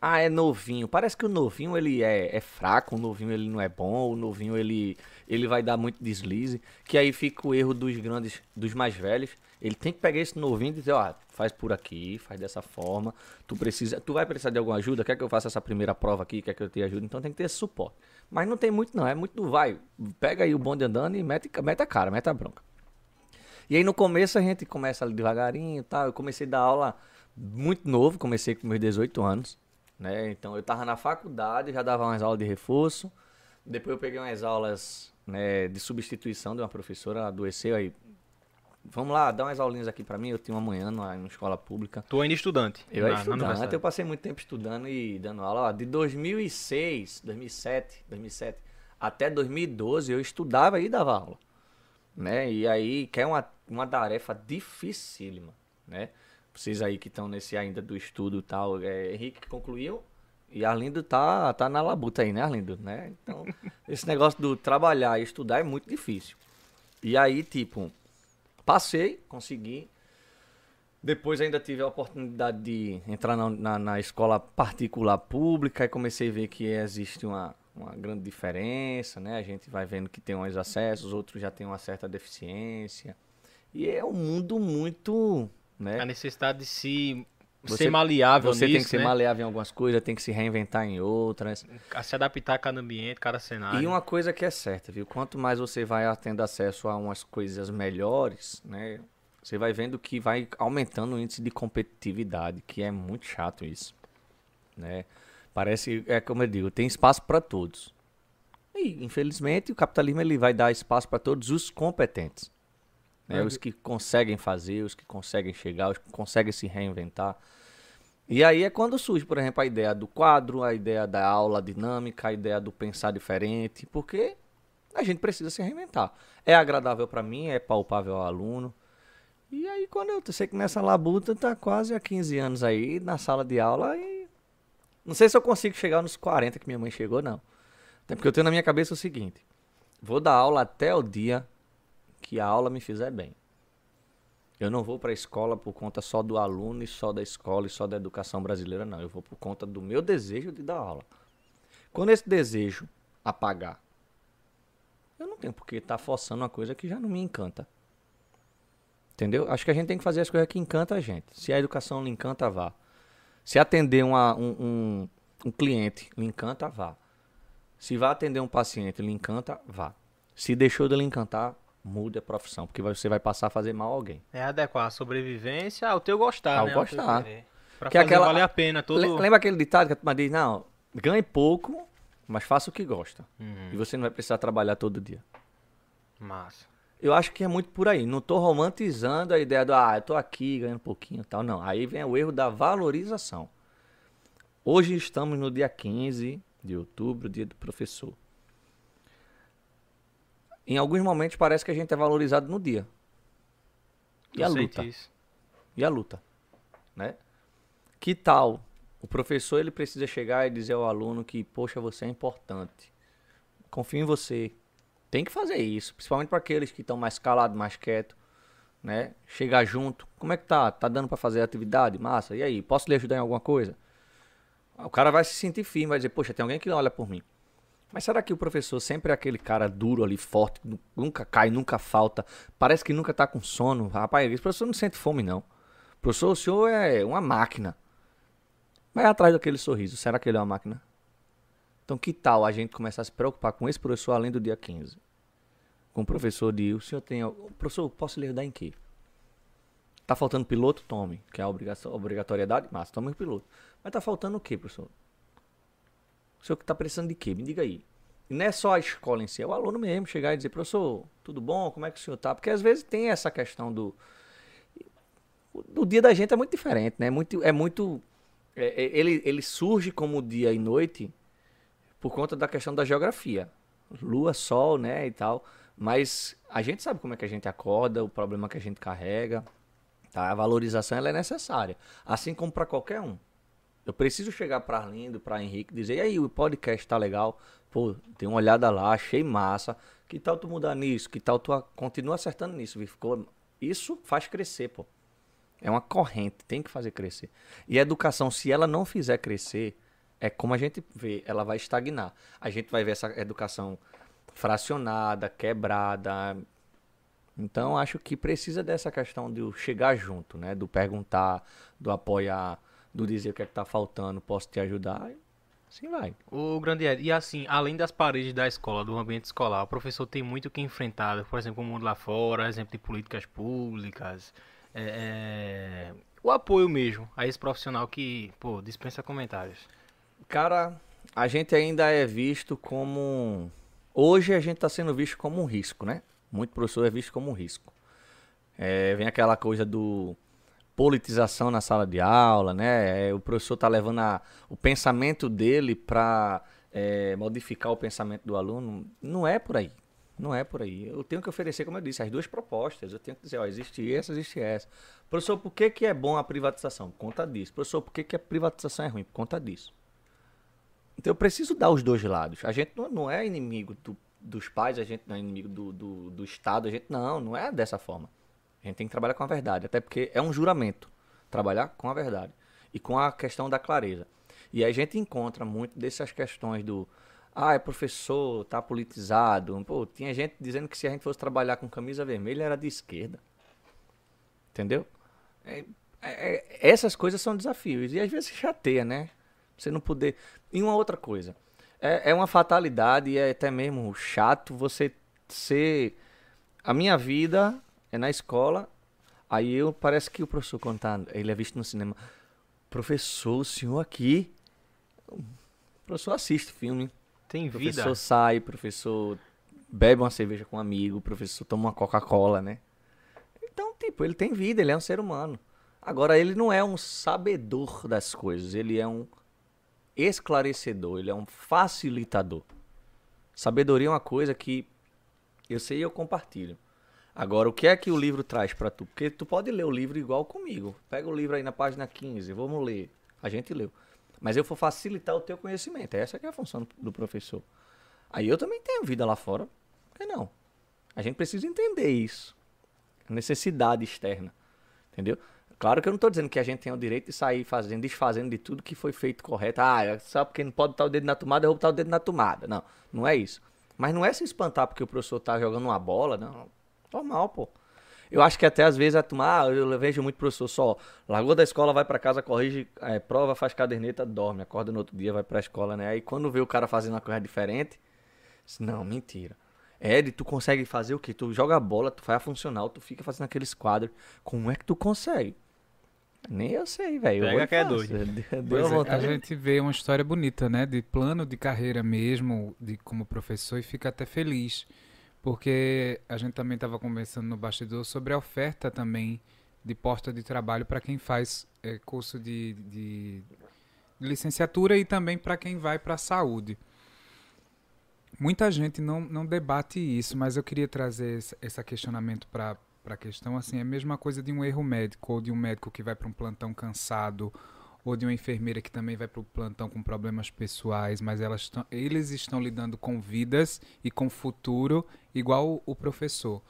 Ah, é novinho. Parece que o novinho ele é, é fraco, o novinho ele não é bom, o novinho ele, ele vai dar muito deslize. Que aí fica o erro dos grandes, dos mais velhos. Ele tem que pegar esse novinho e dizer, ó, faz por aqui, faz dessa forma. Tu precisa, tu vai precisar de alguma ajuda? Quer que eu faça essa primeira prova aqui? Quer que eu te ajude? Então tem que ter esse suporte. Mas não tem muito não, é muito do vai. Pega aí o bonde andando e mete, mete a cara, mete a bronca. E aí no começo a gente começa ali devagarinho e tal. Eu comecei a dar aula muito novo, comecei com meus 18 anos. Né? Então eu tava na faculdade, já dava umas aulas de reforço. Depois eu peguei umas aulas né, de substituição de uma professora, adoeceu aí. Vamos lá, dá umas aulinhas aqui pra mim. Eu tinha uma manhã numa, numa escola pública. Tu ainda estudante? Eu era na estudante, eu passei muito tempo estudando e dando aula. Ó, de 2006, 2007, 2007 até 2012 eu estudava e dava aula. Né? E aí, que é uma, uma tarefa dificílima, né? Vocês aí que estão nesse ainda do estudo e tal, é, Henrique que concluiu e Arlindo tá, tá na labuta aí, né, Arlindo? Né? Então, esse negócio do trabalhar e estudar é muito difícil. E aí, tipo, passei, consegui. Depois ainda tive a oportunidade de entrar na, na, na escola particular pública e comecei a ver que existe uma, uma grande diferença, né? A gente vai vendo que tem uns acessos, outros já têm uma certa deficiência. E é um mundo muito, né? A necessidade de se Você- ser maleável Você nisso, tem que ser né? maleável em algumas coisas, tem que se reinventar em outras. A se adaptar a cada ambiente, cada cenário. E uma coisa que é certa, viu? Quanto mais você vai tendo acesso a umas coisas melhores, né? Você vai vendo que vai aumentando o índice de competitividade, que é muito chato isso, né? Parece, é como eu digo, tem espaço para todos. E, infelizmente, o capitalismo ele vai dar espaço para todos os competentes. Né? É, Os que conseguem fazer, os que conseguem chegar, os que conseguem se reinventar. E aí é quando surge, por exemplo, a ideia do quadro, a ideia da aula dinâmica, a ideia do pensar diferente, porque a gente precisa se reinventar. É agradável para mim, é palpável ao aluno. E aí quando eu sei que nessa labuta tá quase há 15 anos aí na sala de aula e não sei se eu consigo chegar nos 40 que minha mãe chegou não. Até porque eu tenho na minha cabeça o seguinte: vou dar aula até o dia que a aula me fizer bem. Eu não vou para a escola por conta só do aluno e só da escola e só da educação brasileira, não. Eu vou por conta do meu desejo de dar aula. Quando esse desejo apagar, eu não tenho por que estar forçando uma coisa que já não me encanta. Entendeu? Acho que a gente tem que fazer as coisas que encantam a gente. Se a educação lhe encanta, vá. Se atender uma- um, um, um cliente lhe encanta, vá. Se vai atender um paciente lhe encanta, vá. Se deixou de lhe encantar, mude a profissão, porque você vai passar a fazer mal a alguém. É adequar a sobrevivência ao teu gostar, Ao né? gostar. Pra Que é fazer aquela- valer a pena todo... Le- Lembra aquele ditado que a turma diz, não, ganhe pouco, mas faça o que gosta. Uhum. E você não vai precisar trabalhar todo dia. Massa. Eu acho que é muito por aí. Não tô romantizando a ideia do, ah, eu tô aqui ganhando pouquinho e tal. Não. Aí vem o erro da valorização. Hoje estamos no dia 15 de outubro, dia do professor. Em alguns momentos parece que a gente é valorizado no dia. E Eu a luta? isso. E a luta, né? Que tal o professor ele precisa chegar e dizer ao aluno que, poxa, você é importante. Confio em você. Tem que fazer isso, principalmente para aqueles que estão mais calados, mais quietos, né? Chegar junto. Como é que tá? Tá dando para fazer a atividade? Massa. E aí, posso lhe ajudar em alguma coisa? O cara vai se sentir firme, vai dizer, poxa, tem alguém que olha por mim. Mas será que o professor sempre é aquele cara duro ali, forte, nunca cai, nunca falta, parece que nunca tá com sono? Rapaz, esse professor não sente fome, não. Professor, o senhor é uma máquina. Vai atrás daquele sorriso. Será que ele é uma máquina? Então, que tal a gente começar a se preocupar com esse professor além do dia 15? Com o professor de, o senhor tem... Professor, posso lhe ajudar em quê? Tá faltando piloto? Tome. Que é a obrigatoriedade? Massa, tome o piloto. Mas tá faltando o quê, professor? O senhor que tá precisando de quê? Me diga aí. E não é só a escola em si, é o aluno mesmo chegar e dizer, professor, tudo bom? Como é que o senhor tá? Porque às vezes tem essa questão do... O, o dia da gente é muito diferente, né? É muito... É muito é- é- ele, ele surge como dia e noite por conta da questão da geografia. Lua, sol, né, e tal. Mas a gente sabe como é que a gente acorda, o problema que a gente carrega. Tá? A valorização ela é necessária, assim como para qualquer um. Eu preciso chegar para Arlindo, para Henrique, dizer: "E aí, o podcast tá legal? Pô, dei uma olhada lá, achei massa. Que tal tu mudar nisso? Que tal tu a- continua acertando nisso? Ficou isso faz crescer, pô. É uma corrente, tem que fazer crescer. E a educação, se ela não fizer crescer, é como a gente vê, ela vai estagnar. A gente vai ver essa educação fracionada, quebrada. Então, acho que precisa dessa questão de chegar junto, né? Do perguntar, do apoiar, do dizer o que é que tá faltando, posso te ajudar. Assim vai. O grande Ed, e assim, além das paredes da escola, do ambiente escolar, o professor tem muito que enfrentar, por exemplo, o mundo lá fora, exemplo de políticas públicas, é, é, o apoio mesmo a esse profissional que, pô, dispensa comentários. Cara, a gente ainda é visto como. Hoje a gente está sendo visto como um risco, né? Muito professor é visto como um risco. É, vem aquela coisa do politização na sala de aula, né? É, o professor está levando a, o pensamento dele para é, modificar o pensamento do aluno. Não é por aí. Não é por aí. Eu tenho que oferecer, como eu disse, as duas propostas. Eu tenho que dizer, ó, existe essa, existe essa. Professor, por que, que é bom a privatização? Por conta disso. Professor, por que, que a privatização é ruim? Por conta disso. Então eu preciso dar os dois lados. A gente não, não é inimigo do, dos pais, a gente não é inimigo do, do, do Estado, a gente não, não é dessa forma. A gente tem que trabalhar com a verdade, até porque é um juramento. Trabalhar com a verdade. E com a questão da clareza. E a gente encontra muito dessas questões do. Ah, é professor, tá politizado. Pô, tinha gente dizendo que se a gente fosse trabalhar com camisa vermelha era de esquerda. Entendeu? É, é, é essas coisas são desafios. E às vezes chateia, né? Você não poder. E uma outra coisa. É, é uma fatalidade e é até mesmo chato você ser. A minha vida é na escola. Aí eu parece que o professor contando, ele é visto no cinema. Professor, o senhor aqui. O professor assiste filme. Tem vida. Professor vida. sai, professor bebe uma cerveja com um amigo, professor toma uma Coca-Cola, né? Então, tipo, ele tem vida, ele é um ser humano. Agora, ele não é um sabedor das coisas, ele é um esclarecedor, ele é um facilitador. Sabedoria é uma coisa que eu sei e eu compartilho. Agora, o que é que o livro traz para tu? Porque tu pode ler o livro igual comigo. Pega o livro aí na página 15, vamos ler. A gente leu. Mas eu vou facilitar o teu conhecimento. Essa é a função do professor. Aí eu também tenho vida lá fora. Por que não? A gente precisa entender isso. Necessidade externa. Entendeu? Claro que eu não estou dizendo que a gente tem o direito de sair fazendo, desfazendo de tudo que foi feito correto. Ah, é só porque não pode botar o dedo na tomada, eu vou botar o dedo na tomada. Não, não é isso. Mas não é se espantar porque o professor está jogando uma bola, não. Normal, pô. Eu acho que até às vezes a turma, ah, eu vejo muito professor só, largou da escola, vai para casa, corrige, é, prova, faz caderneta, dorme, acorda no outro dia, vai pra escola, né? Aí quando vê o cara fazendo uma coisa diferente, diz, não, mentira. Ed, tu consegue fazer o quê? Tu joga a bola, tu faz a funcional, tu fica fazendo aqueles quadros. Como é que tu consegue? Nem eu sei, velho. Pega que é doido. É, a gente vê uma história bonita, né? De plano de carreira mesmo, de como professor, e fica até feliz. Porque a gente também estava conversando no bastidor sobre a oferta também de porta de trabalho para quem faz é, curso de, de, licenciatura e também para quem vai para a saúde. Muita gente não, não debate isso, mas eu queria trazer esse, esse questionamento para a questão. Assim, é a mesma coisa de um erro médico ou de um médico que vai para um plantão cansado ou de uma enfermeira que também vai para o plantão com problemas pessoais, mas elas tão, eles estão lidando com vidas e com futuro, igual o, professor.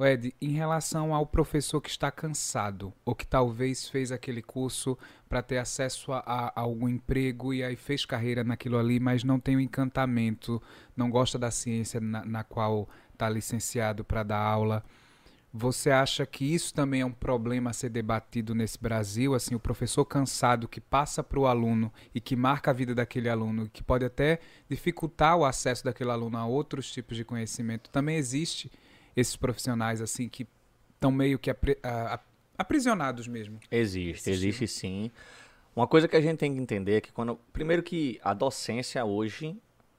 Ed, em relação ao professor que está cansado, ou que talvez fez aquele curso para ter acesso a, a, algum emprego e aí fez carreira naquilo ali, mas não tem o um encantamento, não gosta da ciência na, na qual está licenciado para dar aula. Você acha que isso também é um problema a ser debatido nesse Brasil? Assim, o professor cansado que passa para o aluno e que marca a vida daquele aluno, que pode até dificultar o acesso daquele aluno a outros tipos de conhecimento. Também existe esses profissionais assim que estão meio que apri aprisionados mesmo. Existe, existe sim. Uma coisa que a gente tem que entender é que quando, primeiro que a docência hoje,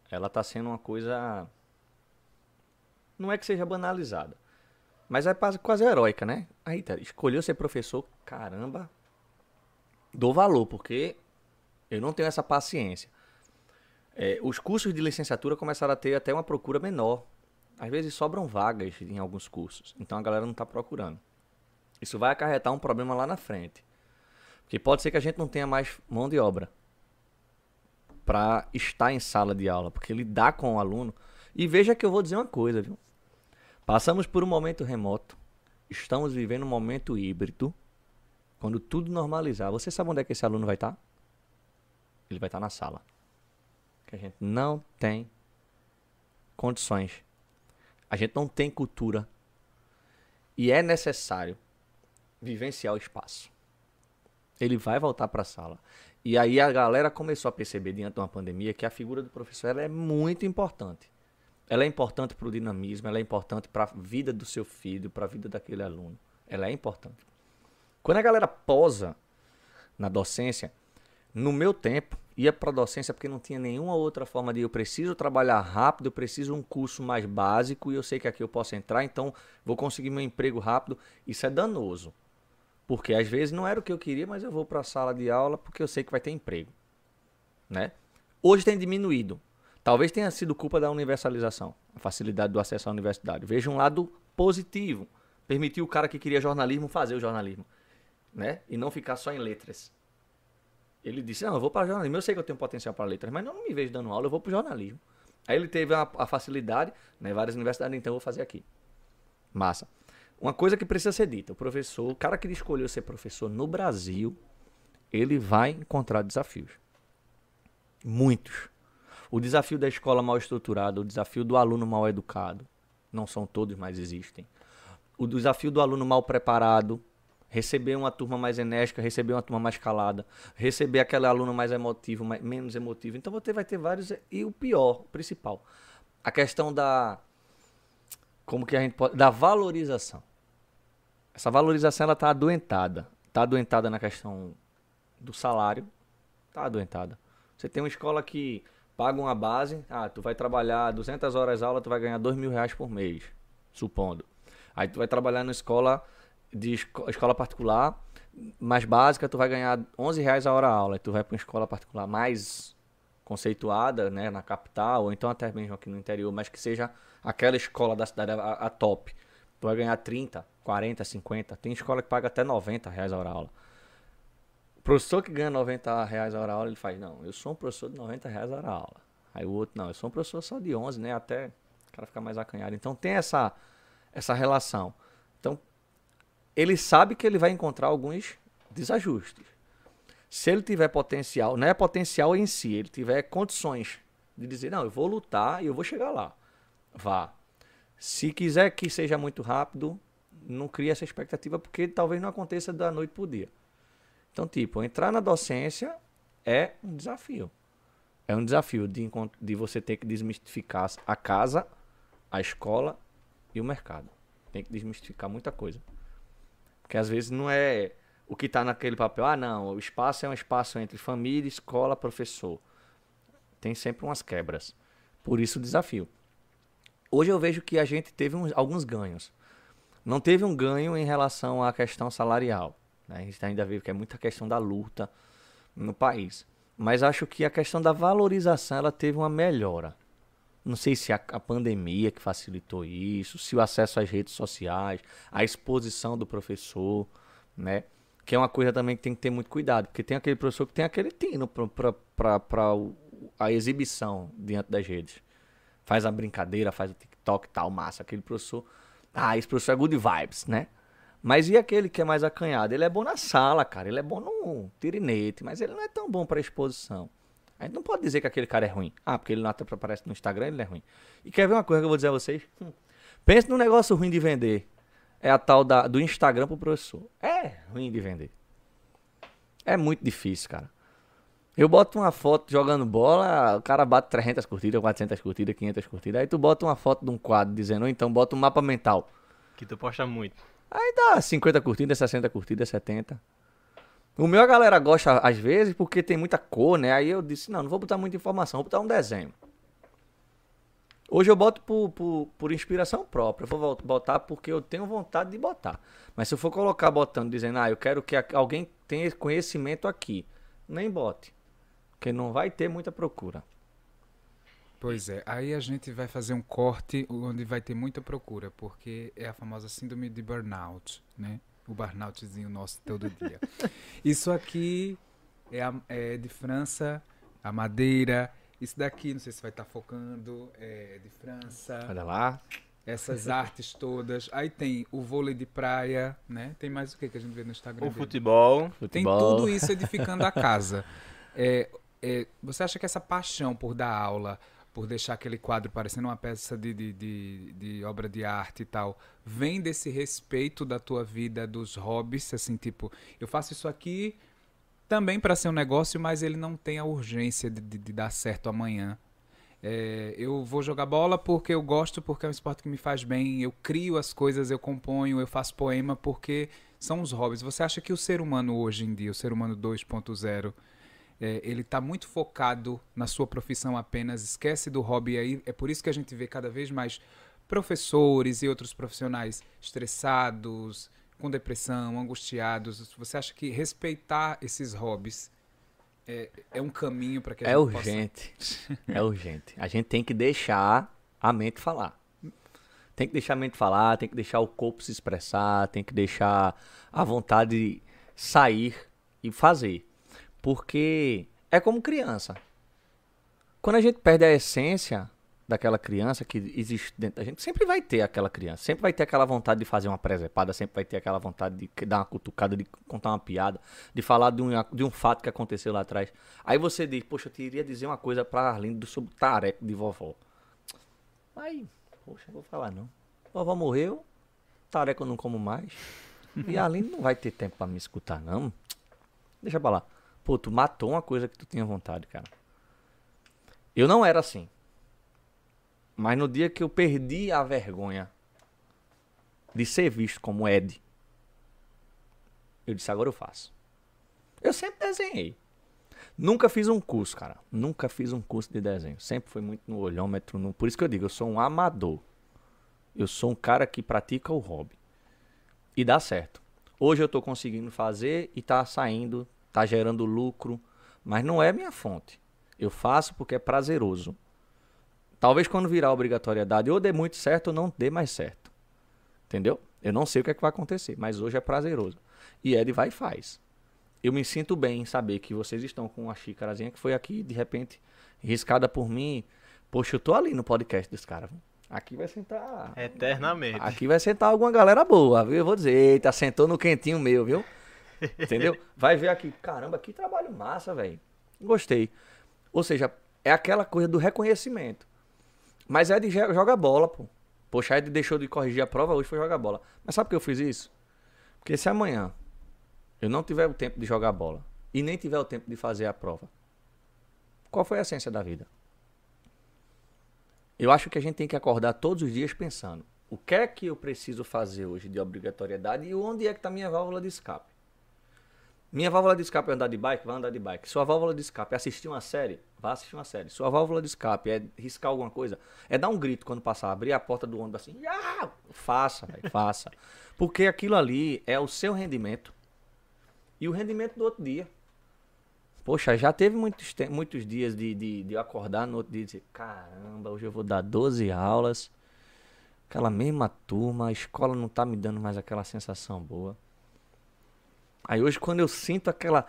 ela está sendo uma coisa, não é que seja banalizada mas é quase heróica, né? Aí, escolheu ser professor, caramba, dou valor, porque eu não tenho essa paciência. É, os cursos de licenciatura começaram a ter até uma procura menor. Às vezes sobram vagas em alguns cursos, então a galera não está procurando. Isso vai acarretar um problema lá na frente. Porque pode ser que a gente não tenha mais mão de obra para estar em sala de aula, porque lidar com o aluno. E veja que eu vou dizer uma coisa, viu? Passamos por um momento remoto. Estamos vivendo um momento híbrido. Quando tudo normalizar, você sabe onde é que esse aluno vai estar? ele vai estar na sala. Que a gente não tem condições. A gente não tem cultura. E é necessário vivenciar o espaço. Ele vai voltar para a sala. E aí a galera começou a perceber, diante de uma pandemia, que a figura do professor é muito importante. Ela é importante para o dinamismo, ela é importante para a vida do seu filho, para a vida daquele aluno. Ela é importante. Quando a galera posa na docência, no meu tempo, ia para a docência porque não tinha nenhuma outra forma de eu preciso trabalhar rápido, eu preciso um curso mais básico e eu sei que aqui eu posso entrar, então vou conseguir meu emprego rápido. Isso é danoso. Porque às vezes não era o que eu queria, mas eu vou para a sala de aula porque eu sei que vai ter emprego, né? Hoje tem diminuído. Talvez tenha sido culpa da universalização, a facilidade do acesso à universidade. Veja um lado positivo. Permitiu o cara que queria jornalismo fazer o jornalismo, né? E não ficar só em letras. Ele disse: Não, eu vou para jornalismo. Eu sei que eu tenho potencial para letras, mas não me vejo dando aula, eu vou para jornalismo. Aí ele teve a, a facilidade, né? Várias universidades, então eu vou fazer aqui. Massa. Uma coisa que precisa ser dita: o professor, o cara que escolheu ser professor no Brasil, ele vai encontrar desafios. Muitos. O desafio da escola mal estruturada, o desafio do aluno mal educado, não são todos, mas existem. O desafio do aluno mal preparado, receber uma turma mais enérgica, receber uma turma mais calada, receber aquele aluno mais emotivo, mais, menos emotivo. Então você vai ter vários. E o pior, o principal, a questão da. Como que a gente pode. Da valorização. Essa valorização ela está adoentada. Está adoentada na questão do salário. Está adoentada. Você tem uma escola que paga uma base. Ah, tu vai trabalhar 200 horas aula, tu vai ganhar 2 mil reais por mês. Supondo. Aí tu vai trabalhar na escola de esco escola particular mais básica, tu vai ganhar 11 reais a hora aula. E tu vai para uma escola particular mais conceituada, né, na capital, ou então até mesmo aqui no interior, mas que seja aquela escola da cidade, a, a top. Tu vai ganhar 30, 40, 50. Tem escola que paga até 90 reais a hora aula. Professor que ganha 90 reais a hora aula, ele faz, não, eu sou um professor de 90 reais a hora aula. Aí o outro, não, eu sou um professor só de 11, né, até o cara ficar mais acanhado. Então tem essa, essa relação. Então, ele sabe que ele vai encontrar alguns desajustes. Se ele tiver potencial, não é potencial em si, ele tiver condições de dizer, não, eu vou lutar e eu vou chegar lá. Vá. Se quiser que seja muito rápido, não cria essa expectativa, porque talvez não aconteça da noite para o dia. Então, tipo, entrar na docência é um desafio. É um desafio de, de você ter que desmistificar a casa, a escola e o mercado. Tem que desmistificar muita coisa. Porque às vezes não é o que está naquele papel. Ah, não, o espaço é um espaço entre família, escola, professor. Tem sempre umas quebras. Por isso o desafio. Hoje eu vejo que a gente teve uns, alguns ganhos. Não teve um ganho em relação à questão salarial. Né? A gente ainda vê que é muita questão da luta no país. Mas acho que a questão da valorização ela teve uma melhora. Não sei se a, a, pandemia que facilitou isso, se o acesso às redes sociais, a exposição do professor, né? Que é uma coisa também que tem que ter muito cuidado, porque tem aquele professor que tem aquele tino para a exibição diante das redes. Faz a brincadeira, faz o TikTok e tal, massa. Aquele professor. Ah, esse professor é good vibes, né? Mas e aquele que é mais acanhado? Ele é bom na sala, cara. Ele é bom no tirinete, mas ele não é tão bom para exposição. A gente não pode dizer que aquele cara é ruim. Ah, porque ele não aparece no Instagram, ele é ruim. E quer ver uma coisa que eu vou dizer a vocês? Hum. Pense num negócio ruim de vender. É a tal da, do Instagram pro professor. É ruim de vender. É muito difícil, cara. Eu boto uma foto jogando bola, o cara bate 300 curtidas, 400 curtidas, 500 curtidas. Aí tu bota uma foto de um quadro dizendo, ou então bota um mapa mental. Que tu posta muito. Aí dá 50 curtidas, 60 curtidas, 70. O meu a galera gosta às vezes porque tem muita cor, né? Aí eu disse, não, não vou botar muita informação, vou botar um desenho. Hoje eu boto por, por, por inspiração própria. Eu vou botar porque eu tenho vontade de botar. Mas se eu for colocar botando, dizendo, ah, eu quero que alguém tenha conhecimento aqui, nem bote. Porque não vai ter muita procura. Pois é, aí a gente vai fazer um corte onde vai ter muita procura, porque é a famosa síndrome de burnout, né? o burnoutzinho nosso todo dia. Isso aqui é, a, é, de França, a madeira. Isso daqui, não sei se vai estar tá focando, é de França. Olha lá. Essas artes todas. Aí tem o vôlei de praia, né? Tem mais o que que a gente vê no Instagram? O futebol. Tem tudo isso edificando a casa. É, é, você acha que essa paixão por dar aula, por deixar aquele quadro parecendo uma peça de, de, de, de obra de arte e tal, vem desse respeito da tua vida, dos hobbies, assim, tipo, eu faço isso aqui também para ser um negócio, mas ele não tem a urgência de, de, de dar certo amanhã. É, eu vou jogar bola porque eu gosto, porque é um esporte que me faz bem. Eu crio as coisas, eu componho, eu faço poema porque são os hobbies. Você acha que o ser humano hoje em dia, o ser humano 2.0, é, ele está muito focado na sua profissão apenas, esquece do hobby aí? É por isso que a gente vê cada vez mais professores e outros profissionais estressados, com depressão, angustiados. Você acha que respeitar esses hobbies é, é um caminho para que a É gente urgente. É urgente. A gente tem que deixar a mente falar. Tem que deixar a mente falar, tem que deixar o corpo se expressar, tem que deixar a vontade sair e fazer. Porque é como criança. Quando a gente perde a essência daquela criança que existe dentro da gente, sempre vai ter aquela criança, sempre vai ter aquela vontade de fazer uma presepada, sempre vai ter aquela vontade de dar uma cutucada, de contar uma piada, de falar de um, de um fato que aconteceu lá atrás. Aí você diz, poxa, eu queria dizer uma coisa pra Arlindo sobre tareco de vovó. Aí, poxa, não vou falar não. Vovó morreu, tareco eu não como mais. E a Arlindo não vai ter tempo pra me escutar, não. Deixa pra lá. Pô, tu matou uma coisa que tu tinha vontade, cara. Eu não era assim. Mas no dia que eu perdi a vergonha de ser visto como Ed, eu disse, agora eu faço. Eu sempre desenhei. Nunca fiz um curso, cara. Nunca fiz um curso de desenho. Sempre foi muito no olhômetro. No... Por isso que eu digo, eu sou um amador. Eu sou um cara que pratica o hobby. E dá certo. Hoje eu tô conseguindo fazer e tá saindo, tá gerando lucro. Mas não é minha fonte. Eu faço porque é prazeroso. Talvez quando virar obrigatoriedade ou dê muito certo ou não dê mais certo. Entendeu? Eu não sei o que, é que vai acontecer, mas hoje é prazeroso. E Ed vai e faz. Eu me sinto bem em saber que vocês estão com uma xícarazinha que foi aqui, de repente, riscada por mim. Poxa, eu tô ali no podcast desse cara. viu? Aqui vai sentar. Eternamente. Aqui vai sentar alguma galera boa, viu? Eu vou dizer, eita, sentou no quentinho meu, viu? Entendeu? Vai ver aqui, caramba, que trabalho massa, velho. Gostei. Ou seja, é aquela coisa do reconhecimento. Mas Ed je- joga bola, pô. Poxa, Ed deixou de corrigir a prova, hoje foi jogar bola. Mas sabe por que eu fiz isso? Porque se amanhã eu não tiver o tempo de jogar bola e nem tiver o tempo de fazer a prova, qual foi a essência da vida? Eu acho que a gente tem que acordar todos os dias pensando: o que é que eu preciso fazer hoje de obrigatoriedade e onde é que está minha válvula de escape? Minha válvula de escape é andar de bike? Vai andar de bike. Sua válvula de escape é assistir uma série? Vá assistir uma série. Sua válvula de escape é riscar alguma coisa? É dar um grito quando passar, abrir a porta do ônibus assim. "Ah!" Faça, velho, faça. Porque aquilo ali é o seu rendimento e o rendimento do outro dia. Poxa, já teve muitos, muitos dias de, de, de acordar no outro dia e dizer: caramba, hoje eu vou dar 12 aulas. Aquela mesma turma, a escola não tá me dando mais aquela sensação boa. Aí hoje, quando eu sinto aquela.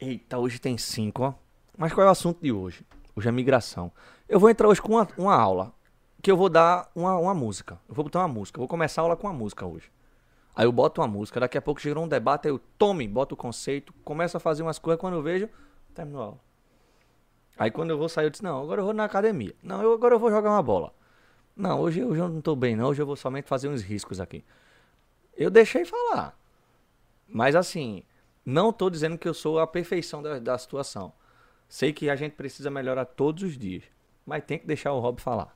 Eita, hoje tem cinco, ó. Mas qual é o assunto de hoje? Hoje é migração. Eu vou entrar hoje com uma, uma aula. Que eu vou dar uma, uma música. Eu vou botar uma música. Eu vou começar a aula com uma música hoje. Aí eu boto uma música. Daqui a pouco gerou um debate. Aí eu tome, boto o conceito. Começo a fazer umas coisas. Quando eu vejo, terminou a aula. Aí quando eu vou sair, eu disse: Não, agora eu vou na academia. Não, eu, agora eu vou jogar uma bola. Não, hoje, hoje eu não tô bem, não. Hoje eu vou somente fazer uns riscos aqui. Eu deixei falar. Mas assim, não tô dizendo que eu sou a perfeição da, da situação. Sei que a gente precisa melhorar todos os dias. Mas tem que deixar o Rob falar.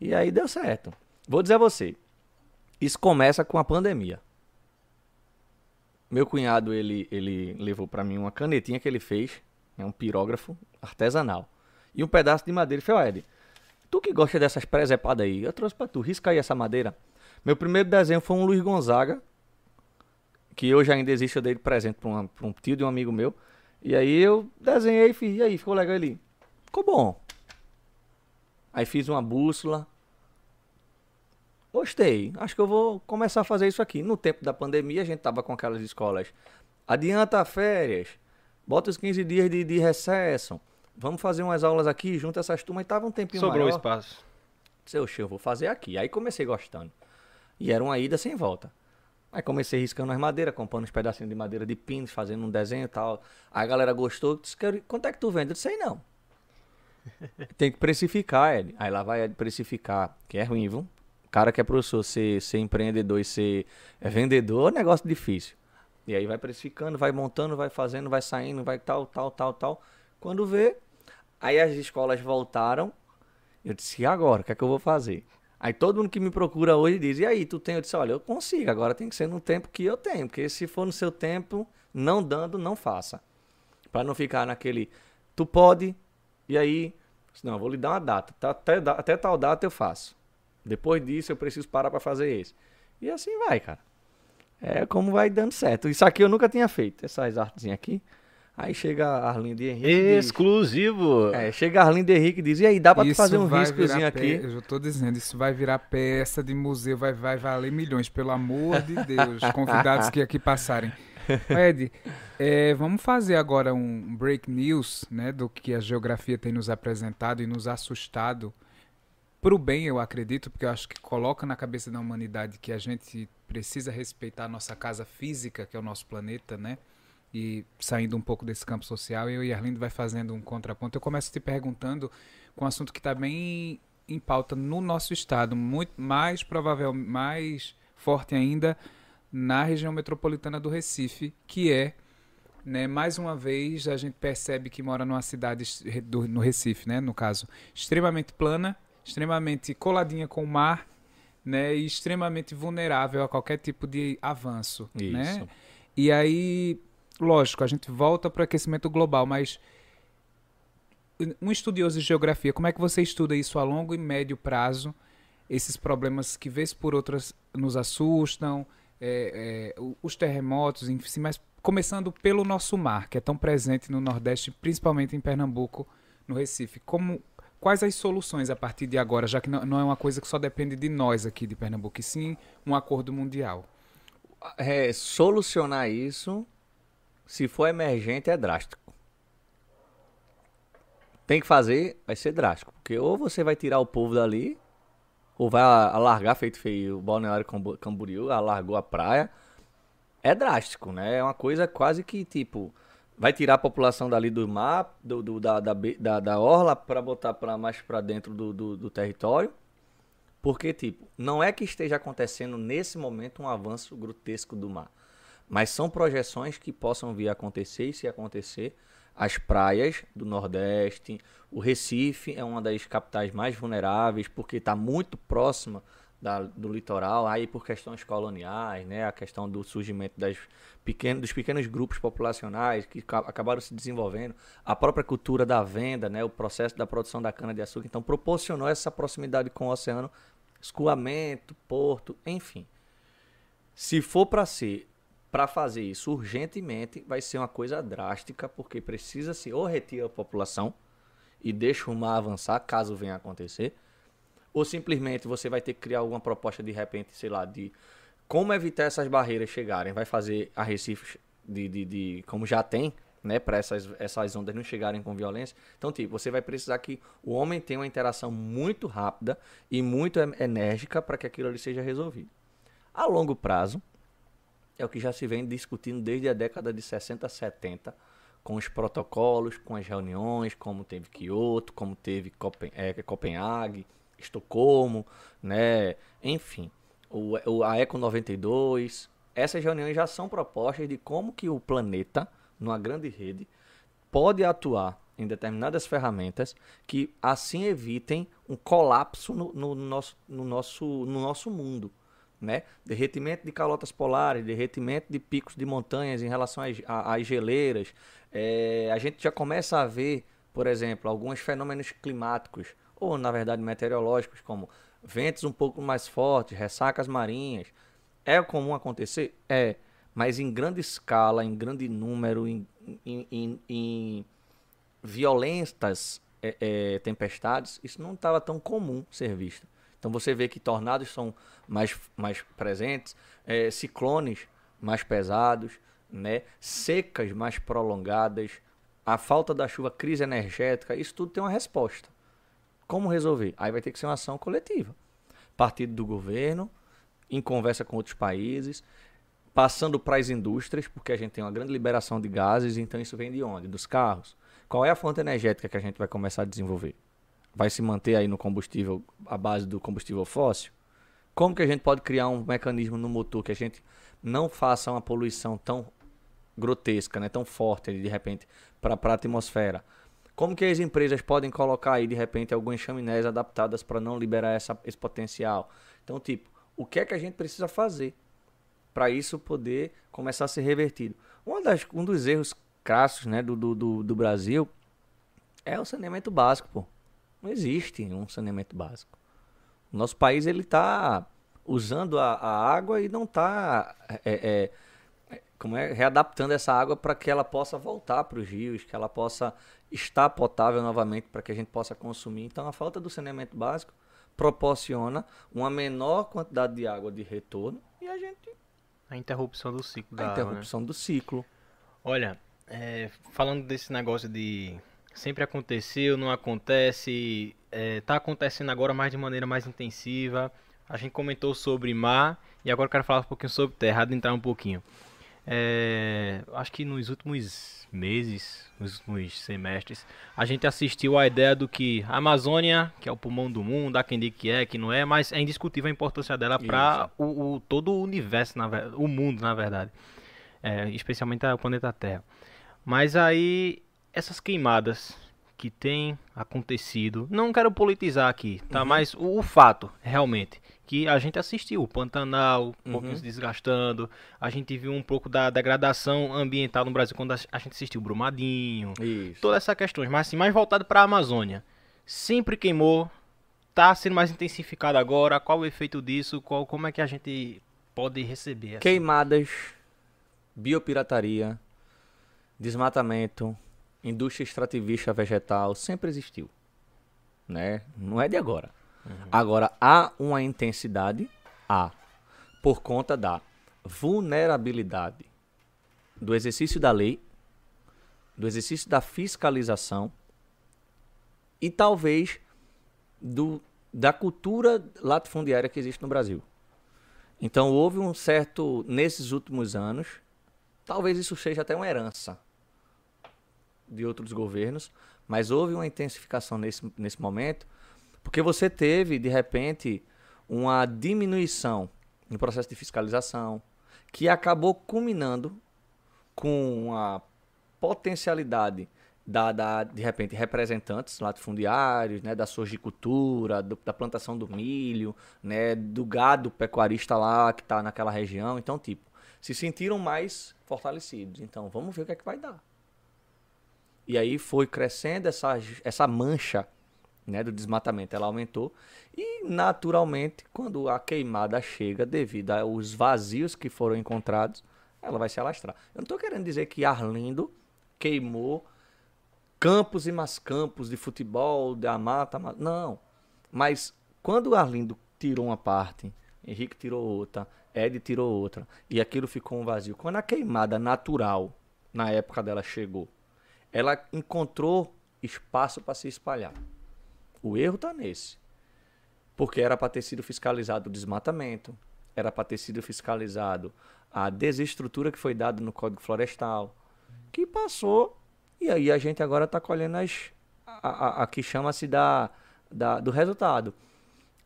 E aí deu certo. Vou dizer a você. Isso começa com a pandemia. Meu cunhado, ele, ele levou pra mim uma canetinha que ele fez. É um pirógrafo artesanal. E um pedaço de madeira. Ele falou, Ed, tu que gosta dessas presepadas aí, eu trouxe pra tu. Risca aí essa madeira. Meu primeiro desenho foi um Luiz Gonzaga. Que hoje ainda existe, eu dei de presente pra, uma- pra um tio de um amigo meu. E aí eu desenhei e fiz. E aí, ficou legal ali? Ficou bom. Aí fiz uma bússola. Gostei. Acho que eu vou começar a fazer isso aqui. No tempo da pandemia, a gente tava com aquelas escolas. Adianta férias. Bota os 15 dias de, de recesso. Vamos fazer umas aulas aqui, junta essas turmas. E tava um tempinho Sobrou maior. espaço. Disse, oxe, eu vou fazer aqui. Aí comecei gostando. E era uma ida sem volta. Aí comecei riscando as madeiras, comprando uns pedacinhos de madeira de pinos, fazendo um desenho e tal. Aí a galera gostou, disse, "Quero- quanto é que tu vende? Eu disse, sei não. Tem que precificar, Ed. Aí lá vai Ed precificar, que é ruim, viu? Cara que é professor, ser, ser empreendedor e ser é, vendedor é um negócio difícil. E aí vai precificando, vai montando, vai fazendo, vai saindo, vai tal, tal, tal, tal. Quando vê, aí as escolas voltaram. Eu disse, e agora? O que é que eu vou fazer? Aí todo mundo que me procura hoje diz, e aí, tu tem? Eu disse, olha, eu consigo, agora tem que ser no tempo que eu tenho. Porque se for no seu tempo, não dando, não faça. Pra não ficar naquele, tu pode, e aí, não, vou lhe dar uma data. Tá, Até, até tal data eu faço. Depois disso eu preciso parar pra fazer esse. E assim vai, cara. É como vai dando certo. Isso aqui eu nunca tinha feito, essas artezinhas aqui. Aí chega a Arlindo e Henrique. e diz- Exclusivo. é, chega a Arlindo e Henrique e diz: E aí, dá pra Isso fazer um riscozinho aqui? Eu já tô dizendo, isso vai virar peça de museu, vai, vai valer milhões, pelo amor de Deus. Convidados que aqui passarem. Ed, é, vamos fazer agora um break news, né, do que a geografia tem nos apresentado e nos assustado. Pro bem, eu acredito, porque eu acho que coloca na cabeça da humanidade que a gente precisa respeitar a nossa casa física, que é o nosso planeta, né? E saindo um pouco desse campo social, eu e Arlindo vai fazendo um contraponto. Eu começo te perguntando com um assunto que está bem em pauta no nosso estado, muito mais provável, mais forte ainda na região metropolitana do Recife, que é, né, mais uma vez a gente percebe que mora numa cidade do- no Recife, né, no caso, extremamente plana, extremamente coladinha com o mar, né, e extremamente vulnerável a qualquer tipo de avanço, né? Isso. E aí, lógico, a gente volta para o aquecimento global, mas um estudioso de geografia, como é que você estuda isso a longo e médio prazo? Esses problemas que, vez por outras, nos assustam, é, é, os terremotos, enfim, mas começando pelo nosso mar, que é tão presente no Nordeste, principalmente em Pernambuco, no Recife. Como, quais as soluções a partir de agora, já que não, não é uma coisa que só depende de nós aqui de Pernambuco, e sim um acordo mundial? É, solucionar isso, se for emergente, é drástico. Tem que fazer, vai ser drástico. Porque ou você vai tirar o povo dali, ou vai alargar, feito feio o Balneário Camboriú, alargou a praia. É drástico, né? É uma coisa quase que, tipo, vai tirar a população dali do mar, do, do- da, da, da, da orla, pra botar pra, mais pra dentro do, do, do território. Porque, tipo, não é que esteja acontecendo nesse momento um avanço grotesco do mar. Mas são projeções que possam vir a acontecer e se acontecer. As praias do Nordeste, o Recife é uma das capitais mais vulneráveis porque está muito próxima da- do litoral, aí por questões coloniais, né, a questão do surgimento das pequenos, dos pequenos grupos populacionais que ca- acabaram se desenvolvendo, a própria cultura da venda, né, o processo da produção da cana-de-açúcar, então proporcionou essa proximidade com o oceano, escoamento, porto, enfim. Se for para ser para fazer isso urgentemente, vai ser uma coisa drástica, porque precisa se ou a população e deixa o mar avançar, caso venha a acontecer, ou simplesmente você vai ter que criar alguma proposta de repente, sei lá, de como evitar essas barreiras chegarem. Vai fazer a Recife de, de, de como já tem, né, para essas, essas ondas não chegarem com violência. Então, tipo, você vai precisar que o homem tenha uma interação muito rápida e muito en- enérgica para que aquilo ali seja resolvido. A longo prazo, é o que já se vem discutindo desde a década de 60, 70, com os protocolos, com as reuniões, como teve Kyoto, como teve Copen eh, Copenhague, Estocolmo, né? enfim, o, o- a Eco 92. Essas reuniões já são propostas de como que o planeta, numa grande rede, pode atuar em determinadas ferramentas que assim evitem um colapso no, no nosso, no, nosso, no nosso mundo. Né? Derretimento de calotas polares, derretimento de picos de montanhas em relação às, às geleiras. É, a gente já começa a ver, por exemplo, alguns fenômenos climáticos, ou na verdade meteorológicos, como ventos um pouco mais fortes, ressacas marinhas. É comum acontecer? É, mas em grande escala, em grande número, em, em, em, em violentas é, é, tempestades, isso não estava tão comum ser visto. Então você vê que tornados são mais, mais presentes, é, ciclones mais pesados, né? secas mais prolongadas, a falta da chuva, crise energética, isso tudo tem uma resposta. Como resolver? Aí vai ter que ser uma ação coletiva. Partido do governo, em conversa com outros países, passando para as indústrias, porque a gente tem uma grande liberação de gases, então isso vem de onde? Dos carros. Qual é a fonte energética que a gente vai começar a desenvolver? Vai se manter aí no combustível, a base do combustível fóssil? Como que a gente pode criar um mecanismo no motor que a gente não faça uma poluição tão grotesca, né, tão forte de repente para a atmosfera? Como que as empresas podem colocar aí de repente algumas chaminés adaptadas para não liberar essa, esse potencial? Então, tipo, o que é que a gente precisa fazer para isso poder começar a ser revertido? Uma das, um dos erros crassos né, do, do, do Brasil é o saneamento básico, pô. Não existe um saneamento básico. O nosso país ele está usando a, a, água e não está é, é, como é, readaptando essa água para que ela possa voltar para os rios, que ela possa estar potável novamente para que a gente possa consumir. Então, a falta do saneamento básico proporciona uma menor quantidade de água de retorno e a gente. A interrupção do ciclo da A interrupção água, né? do ciclo. Olha, é, falando desse negócio de sempre aconteceu, não acontece, é, tá acontecendo agora mais de maneira mais intensiva. A gente comentou sobre mar e agora eu quero falar um pouquinho sobre terra, adentrar um pouquinho. É, acho que nos últimos meses, nos últimos semestres, a gente assistiu à ideia do que a Amazônia, que é o pulmão do mundo, há quem diga que é, que não é, mas é indiscutível a importância dela para o, o, todo o universo, na, o mundo, na verdade, é, especialmente o planeta Terra. Mas aí, essas queimadas que têm acontecido, não quero politizar aqui, tá? Uhum. Mas o, o fato, realmente, que a gente assistiu, o Pantanal, um uhum. pouquinho se desgastando, a gente viu um pouco da degradação ambiental no Brasil quando a gente assistiu o Brumadinho, Isso. toda essa questão, mas assim, mais voltado para a Amazônia. Sempre queimou, está sendo mais intensificado agora, qual o efeito disso, qual, como é que a gente pode receber? Essa? Queimadas, biopirataria, desmatamento, indústria extrativista vegetal, sempre existiu, né? Não é de agora. Uhum. Agora, há uma intensidade? Há. Por conta da vulnerabilidade do exercício da lei, do exercício da fiscalização e talvez do, da cultura latifundiária que existe no Brasil. Então houve um certo, nesses últimos anos, talvez isso seja até uma herança de outros governos, mas houve uma intensificação nesse, nesse momento porque você teve, de repente, uma diminuição no processo de fiscalização, que acabou culminando com a potencialidade da, da, de repente, representantes latifundiários, né, da sojicultura, do, da plantação do milho, né, do gado pecuarista lá que está naquela região. Então, tipo, se sentiram mais fortalecidos. Então, vamos ver o que é que vai dar. E aí foi crescendo essa, essa mancha né, do desmatamento ela aumentou e naturalmente quando a queimada chega devido aos vazios que foram encontrados ela vai se alastrar. Eu não estou querendo dizer que Arlindo queimou campos e mais campos de futebol, da mata, não. Mas quando Arlindo tirou uma parte, Henrique tirou outra, Ed tirou outra e aquilo ficou um vazio. Quando a queimada natural na época dela chegou, ela encontrou espaço para se espalhar. O erro está nesse. Porque era para ter sido fiscalizado o desmatamento, era para ter sido fiscalizado a desestrutura que foi dada no Código Florestal, que passou, e aí a gente agora está colhendo as, a, a, a que chama-se da, da, do resultado.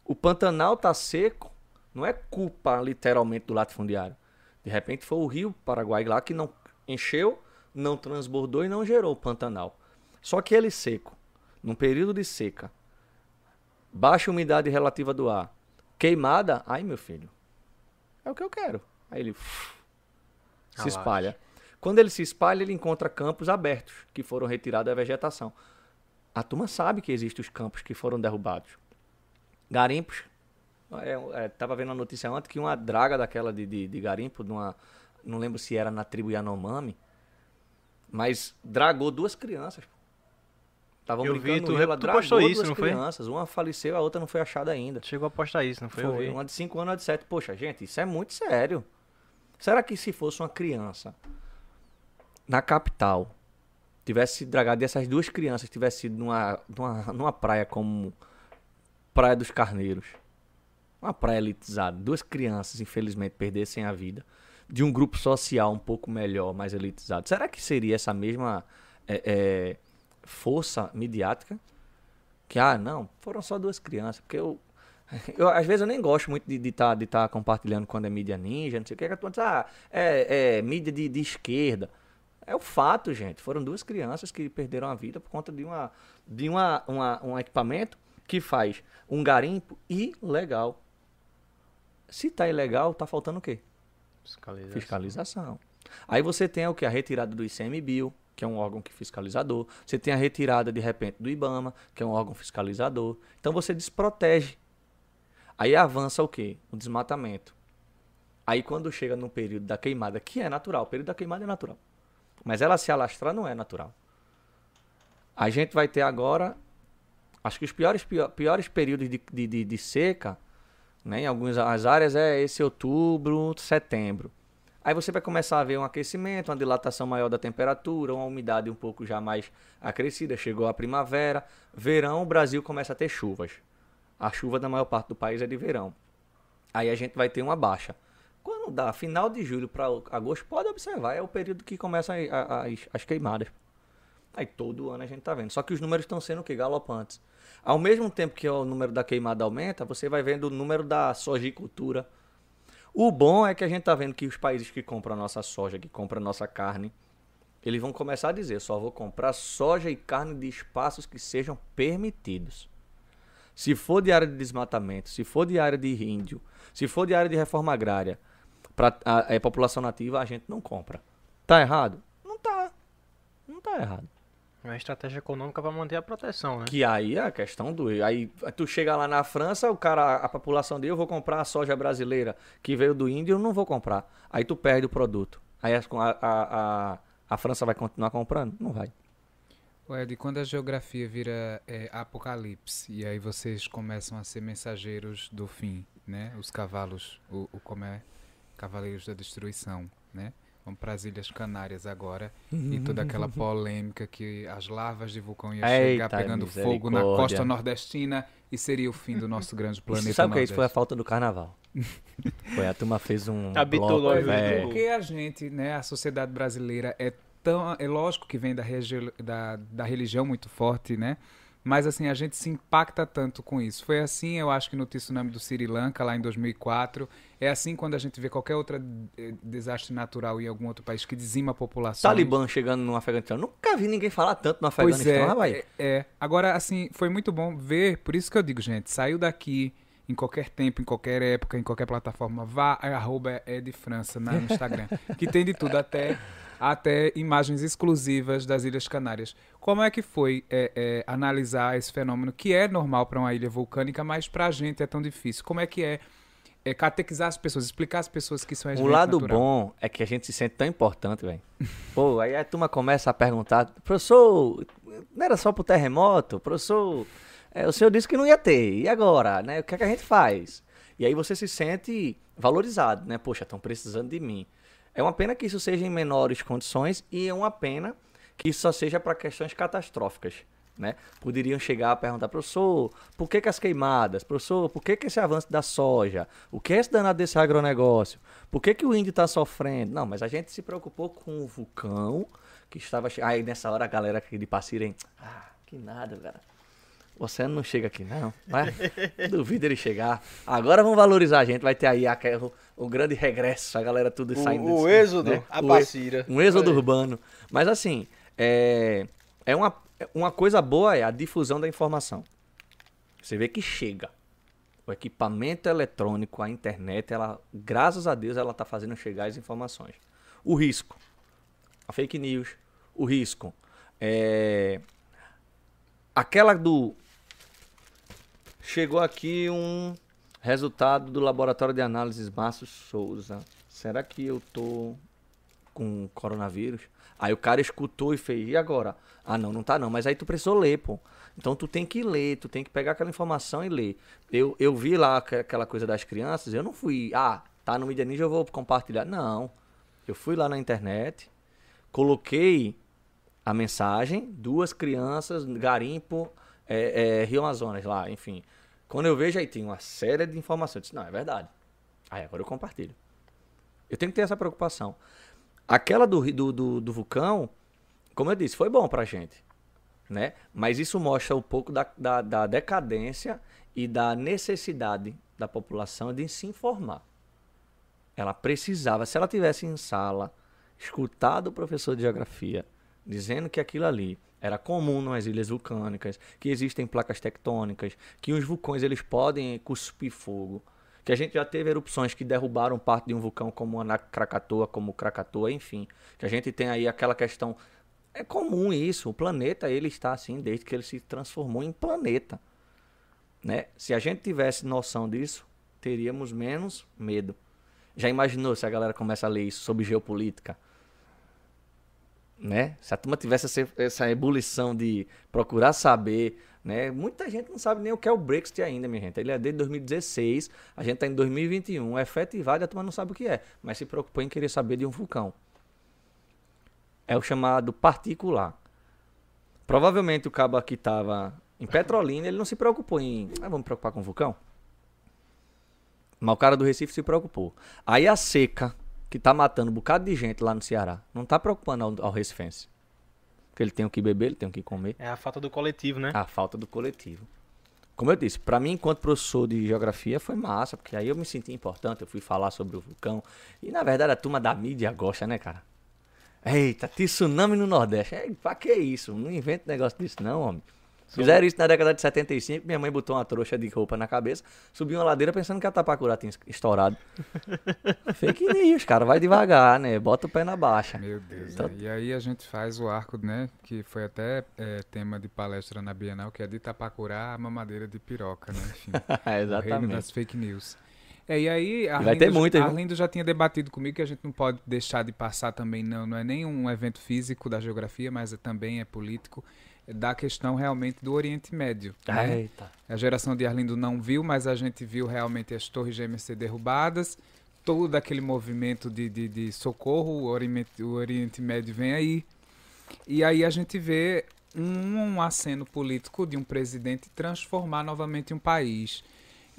O Pantanal está seco, não é culpa literalmente do latifundiário. De repente foi o rio Paraguai lá que não encheu, não transbordou e não gerou o Pantanal. Só que ele seco, num período de seca, Baixa umidade relativa do ar. Queimada, ai meu filho. É o que eu quero. Aí ele se espalha. Quando ele se espalha, ele encontra campos abertos que foram retirados da vegetação. A turma sabe que existem os campos que foram derrubados. Garimpos. É, é, tava vendo a notícia ontem que uma draga daquela de, de, de garimpo, uma, não lembro se era na tribo Yanomami, mas dragou duas crianças. Estavam brincando vi, tu, ela tu postou isso, não crianças. Foi? Uma faleceu, a outra não foi achada ainda. Chegou a postar isso, não foi? Foi, uma de 5 anos, uma de 7. Poxa, gente, isso é muito sério. Será que se fosse uma criança na capital, tivesse dragado essas duas crianças, tivesse ido numa, numa, numa praia como Praia dos Carneiros, uma praia elitizada, duas crianças, infelizmente, perdessem a vida. De um grupo social um pouco melhor, mais elitizado, será que seria essa mesma é, é, força midiática? Que, ah, não, foram só duas crianças, porque eu eu, às vezes eu nem gosto muito de estar tá, de tá compartilhando quando é mídia ninja, não sei o que. que ah, é, é mídia de, de esquerda. É o fato, gente. Foram duas crianças que perderam a vida por conta de, uma, de uma, uma, um equipamento que faz um garimpo ilegal. Se tá ilegal, tá faltando o quê? Fiscalização. Fiscalização. Aí você tem o que? A retirada do ICMBio, que é um órgão que fiscalizador. Você tem a retirada, de repente, do IBAMA, que é um órgão fiscalizador. Então você desprotege Aí avança o quê? O desmatamento. Aí quando chega no período da queimada, que é natural, o período da queimada é natural. Mas ela se alastrar não é natural. A gente vai ter agora, acho que os piores, piores períodos de, de, de, de seca, né, em algumas áreas, é esse outubro, setembro. Aí você vai começar a ver um aquecimento, uma dilatação maior da temperatura, uma umidade um pouco já mais acrescida. Chegou a primavera, verão, o Brasil começa a ter chuvas. A chuva da maior parte do país é de verão. Aí a gente vai ter uma baixa. Quando dá final de julho para agosto, pode observar, é o período que começam as, as queimadas. Aí todo ano a gente tá vendo. Só que os números estão sendo que galopantes. Ao mesmo tempo que o número da queimada aumenta, você vai vendo o número da sojicultura. O bom é que a gente tá vendo que os países que compram a nossa soja, que compram a nossa carne, eles vão começar a dizer: só vou comprar soja e carne de espaços que sejam permitidos. Se for de área de desmatamento, se for de área de índio, se for de área de reforma agrária, para a, a, população nativa, a gente não compra. Tá errado? Não tá. Não tá errado. É uma estratégia econômica para manter a proteção, né? Que aí é a questão do. Aí tu chega lá na França, o cara, a população dele, eu vou comprar a soja brasileira que veio do índio, eu não vou comprar. Aí tu perde o produto. Aí a, a, a, a França vai continuar comprando? Não vai. Ed, quando a geografia vira é, apocalipse e aí vocês começam a ser mensageiros do fim, né? Os cavalos, o, o como é? Cavaleiros da Destruição, né? Vamos para as Ilhas Canárias agora e toda aquela polêmica que as lavas de vulcão iam chegar pegando fogo na costa nordestina e seria o fim do nosso grande planeta Isso, sabe o que é isso? Foi a falta do carnaval. foi a turma fez um Habitou bloco, é, Porque a gente, né, a sociedade brasileira é tão. É lógico que vem da, da, da religião muito forte, né? Mas assim, a gente se impacta tanto com isso. Foi assim, eu acho que no tsunami do Sri Lanka, lá em 2004. É assim quando a gente vê qualquer outro eh, desastre natural em algum outro país que dizima a população. Talibã chegando no Afeganistão. Nunca vi ninguém falar tanto no Afeganistão, pois é, é, é. Agora, assim, foi muito bom ver. Por isso que eu digo, gente, saiu daqui em qualquer tempo, em qualquer época, em qualquer plataforma. Vá, arroba é de França no Instagram. que tem de tudo, até até imagens exclusivas das Ilhas Canárias. Como é que foi é, é, analisar esse fenômeno que é normal para uma ilha vulcânica, mas para a gente é tão difícil? Como é que é, é catequizar as pessoas, explicar às pessoas que isso é O lado natural? bom é que a gente se sente tão importante, velho. Pô, aí a turma começa a perguntar, professor, não era só pro terremoto? Professor, é, o senhor disse que não ia ter, e agora? Né? O que, é que a gente faz? E aí você se sente valorizado, né? Poxa, estão precisando de mim. É uma pena que isso seja em menores condições e é uma pena que isso só seja para questões catastróficas. Né? Poderiam chegar a perguntar, professor, por que, que as queimadas? Professor, por que, que esse avanço da soja? O que é esse danado desse agronegócio? Por que, que o índio está sofrendo? Não, mas a gente se preocupou com o vulcão que estava. Aí nessa hora a galera aqui de Passirem, ah, que nada, cara. O oceano não chega aqui, não. Mas duvido ele chegar. Agora vamos valorizar a gente. Vai ter aí o, o grande regresso, a galera tudo saindo. O, o êxodo, né? a Bacira. Um êxodo urbano. Mas assim, é, é uma, uma coisa boa é a difusão da informação. Você vê que chega. O equipamento eletrônico, a internet, ela, graças a Deus, ela está fazendo chegar as informações. O risco, a fake news, o risco, é, aquela do Chegou aqui um resultado do laboratório de análises Márcio Souza. Será que eu tô com coronavírus? Aí o cara escutou e fez, e agora? Ah, não, não tá não. Mas aí tu precisou ler, pô. Então tu tem que ler, tu tem que pegar aquela informação e ler. Eu, eu vi lá aquela coisa das crianças, eu não fui, ah, tá no Media Ninja, eu vou compartilhar. Não. Eu fui lá na internet, coloquei a mensagem, duas crianças, garimpo, é, é, Rio Amazonas lá, enfim. Quando eu vejo aí tem uma série de informações, eu disse, não, é verdade. Aí agora eu compartilho. Eu tenho que ter essa preocupação. Aquela do, do, do, do vulcão, como eu disse, foi bom pra gente. Né? Mas isso mostra um pouco da, da, da decadência e da necessidade da população de se informar. Ela precisava, se ela tivesse em sala, escutado o professor de geografia dizendo que aquilo ali era comum nas ilhas vulcânicas, que existem placas tectônicas, que os vulcões eles podem cuspir fogo, que a gente já teve erupções que derrubaram parte de um vulcão como a Krakatoa, como o Krakatoa, enfim, que a gente tem aí aquela questão é comum isso, o planeta ele está assim desde que ele se transformou em planeta, né? Se a gente tivesse noção disso, teríamos menos medo. Já imaginou se a galera começa a ler isso sobre geopolítica? Né? Se a turma tivesse essa, essa ebulição de procurar saber, né? Muita gente não sabe nem o que é o Brexit ainda, minha gente. Ele é desde 2016, a gente está em 2021, é efetivado e a turma não sabe o que é, mas se preocupou em querer saber de um vulcão. É o chamado particular. Provavelmente o cabo que estava em Petrolina, ele não se preocupou em. Ah, vamos preocupar com o vulcão? Mas o cara do Recife se preocupou. Aí a seca, que tá matando um bocado de gente lá no Ceará, não tá preocupando ao, ao recifense. Porque ele tem o que beber, ele tem o que comer. É a falta do coletivo, né? A falta do coletivo. Como eu disse, para mim, enquanto professor de geografia, foi massa, porque aí eu me senti importante, eu fui falar sobre o vulcão. E na verdade a turma da mídia gosta, né, cara? Eita, tsunami no Nordeste. É, pra que isso? Não inventa negócio disso, não, homem. Fizeram isso na década de 75, minha mãe botou uma trouxa de roupa na cabeça, subiu uma ladeira pensando que a Tapacurá tinha estourado. Fake news, cara, vai devagar, né? Bota o pé na baixa. Meu Deus. Então- né? E aí a gente faz o arco, né? Que foi até é, tema de palestra na Bienal, que é de Itapacurá, a mamadeira de piroca, né? Enfim, o reino Exatamente. das fake news. É, e aí, vai ter Arlindo? Arlindo já tinha debatido comigo que a gente não pode deixar de passar também, não, não é nem um evento físico da geografia, mas é- também é político, da questão realmente do Oriente Médio. né? Eita. A geração de Arlindo não viu, mas a gente viu realmente as torres gêmeas ser derrubadas, todo aquele movimento de, de, de socorro, o Oriente, o Oriente Médio vem aí. E aí a gente vê um, um aceno político de um presidente transformar novamente um país.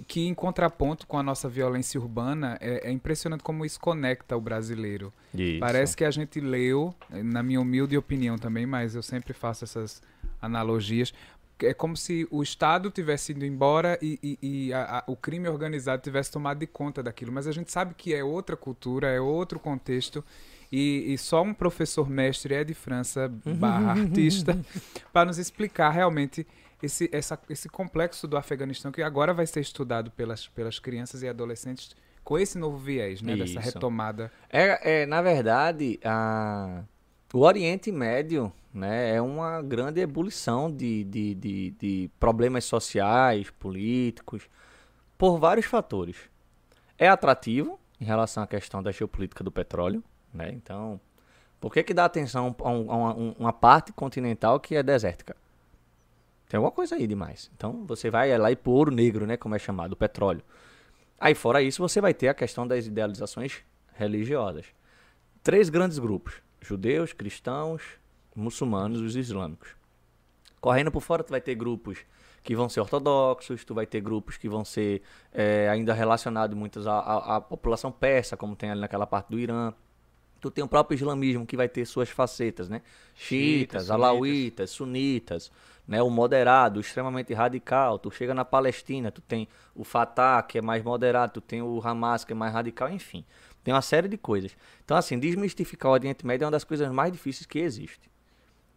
Que, em contraponto com a nossa violência urbana, é, é impressionante como isso conecta o brasileiro. Isso. Parece que a gente leu, na minha humilde opinião também, mas eu sempre faço essas analogias. É como se o Estado tivesse ido embora e, e- e a- a- o crime organizado tivesse tomado de conta daquilo. Mas a gente sabe que é outra cultura, é outro contexto. E, e só um professor mestre é de França barra artista para nos explicar realmente esse, essa- esse complexo do Afeganistão que agora vai ser estudado pelas, pelas crianças e adolescentes com esse novo viés, né? Dessa retomada É, é, na verdade, a, o Oriente Médio né, é uma grande ebulição de, de, de, de problemas sociais, políticos, por vários fatores. É atrativo em relação à questão da geopolítica do petróleo, né? Então, por que, que dá atenção a, um- a uma, um- uma parte continental que é desértica? Tem alguma coisa aí demais. Então, você vai lá e pro ouro negro, né, como é chamado, o petróleo. Aí, fora isso, você vai ter a questão das idealizações religiosas. Três grandes grupos: judeus, cristãos, muçulmanos e os islâmicos. Correndo por fora, tu vai ter grupos que vão ser ortodoxos, tu vai ter grupos que vão ser eh, ainda relacionados muitos à, à- à população persa, como tem ali naquela parte do Irã. Tu tem o próprio islamismo que vai ter suas facetas, né? Chiitas, alauítas, sunitas, né? O moderado, o extremamente radical. Tu chega na Palestina, tu tem o Fatah, que é mais moderado, tu tem o Hamas, que é mais radical, enfim. Tem uma série de coisas. Então, assim, desmistificar o Oriente Médio é uma das coisas mais difíceis que existe.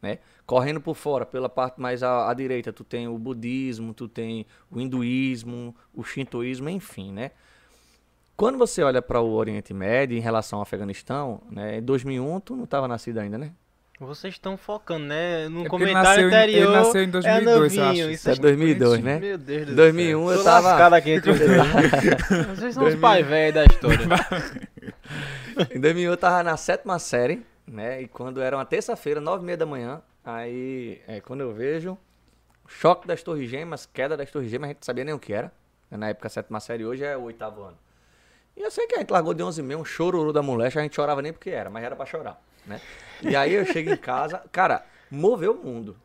Né? Correndo por fora, pela parte mais à, à direita, tu tem o budismo, tu tem o hinduísmo, o shintoísmo, enfim, né? Quando você olha para o Oriente Médio em relação ao Afeganistão, né, em 2001 tu não estava nascido ainda, né? Vocês estão focando, né? No É comentário nasceu em- ele anterior. nasceu em 2002, eu é acho. novinho, Isso é Isso 2002, né? Meu Deus do 2001 céu. eu Tô tava- lascado aqui entre os dois. Vocês são os pais velhos da história. Em 2001 eu tava na sétima série, né? E quando era uma terça-feira, nove e meia da manhã, aí é, quando eu vejo choque das torres gêmeas, queda das torres gêmeas, a gente não sabia nem o que era. Na época a sétima série, hoje é o oitavo ano. E eu sei que a gente largou de 11 e meia, um chororô da moléstia, a gente chorava nem porque era, mas era pra chorar, né? E aí eu chego em casa, cara, moveu o mundo,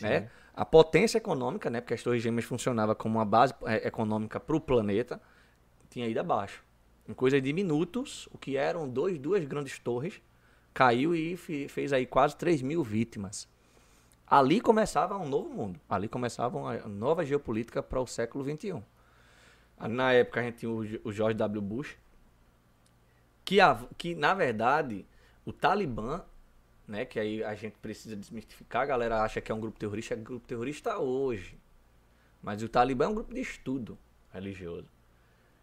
né? A potência econômica, né? Porque as torres gêmeas funcionavam como uma base é, econômica para o planeta, tinha ido abaixo. Em coisa de minutos, o que eram dois, duas grandes torres, caiu e fe- fez aí quase 3 mil vítimas. Ali começava um novo mundo. Ali começava uma nova geopolítica para o século XXI. Na época a gente tinha o George W. Bush, que, a- que na verdade o Talibã, né, que aí a gente precisa desmistificar, a galera acha que é um grupo terrorista, é um grupo terrorista hoje. Mas o Talibã é um grupo de estudo religioso.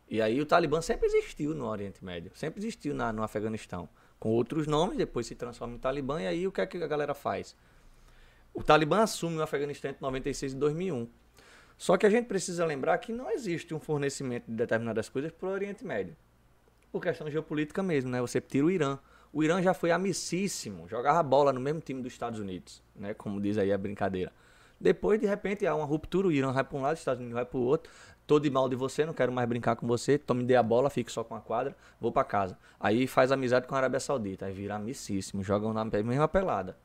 E aí o Talibã sempre existiu no Oriente Médio, sempre existiu na, no Afeganistão. Com outros nomes, depois se transforma em Talibã, e aí o que é que a galera faz? O Talibã assume o Afeganistão entre 96 e 2001. Só que a gente precisa lembrar que não existe um fornecimento de determinadas coisas para o Oriente Médio. Por questão geopolítica mesmo, né? Você tira o Irã. O Irã já foi amicíssimo, jogava bola no mesmo time dos Estados Unidos, né? Como diz aí a brincadeira. Depois, de repente, há uma ruptura, o Irã vai para um lado, os Estados Unidos vai para o outro. Tô de mal de você, não quero mais brincar com você. Tome dê a bola, fique só com a quadra, vou para casa. Aí faz amizade com a Arábia Saudita, aí vira amicíssimo, jogam na mesma pelada.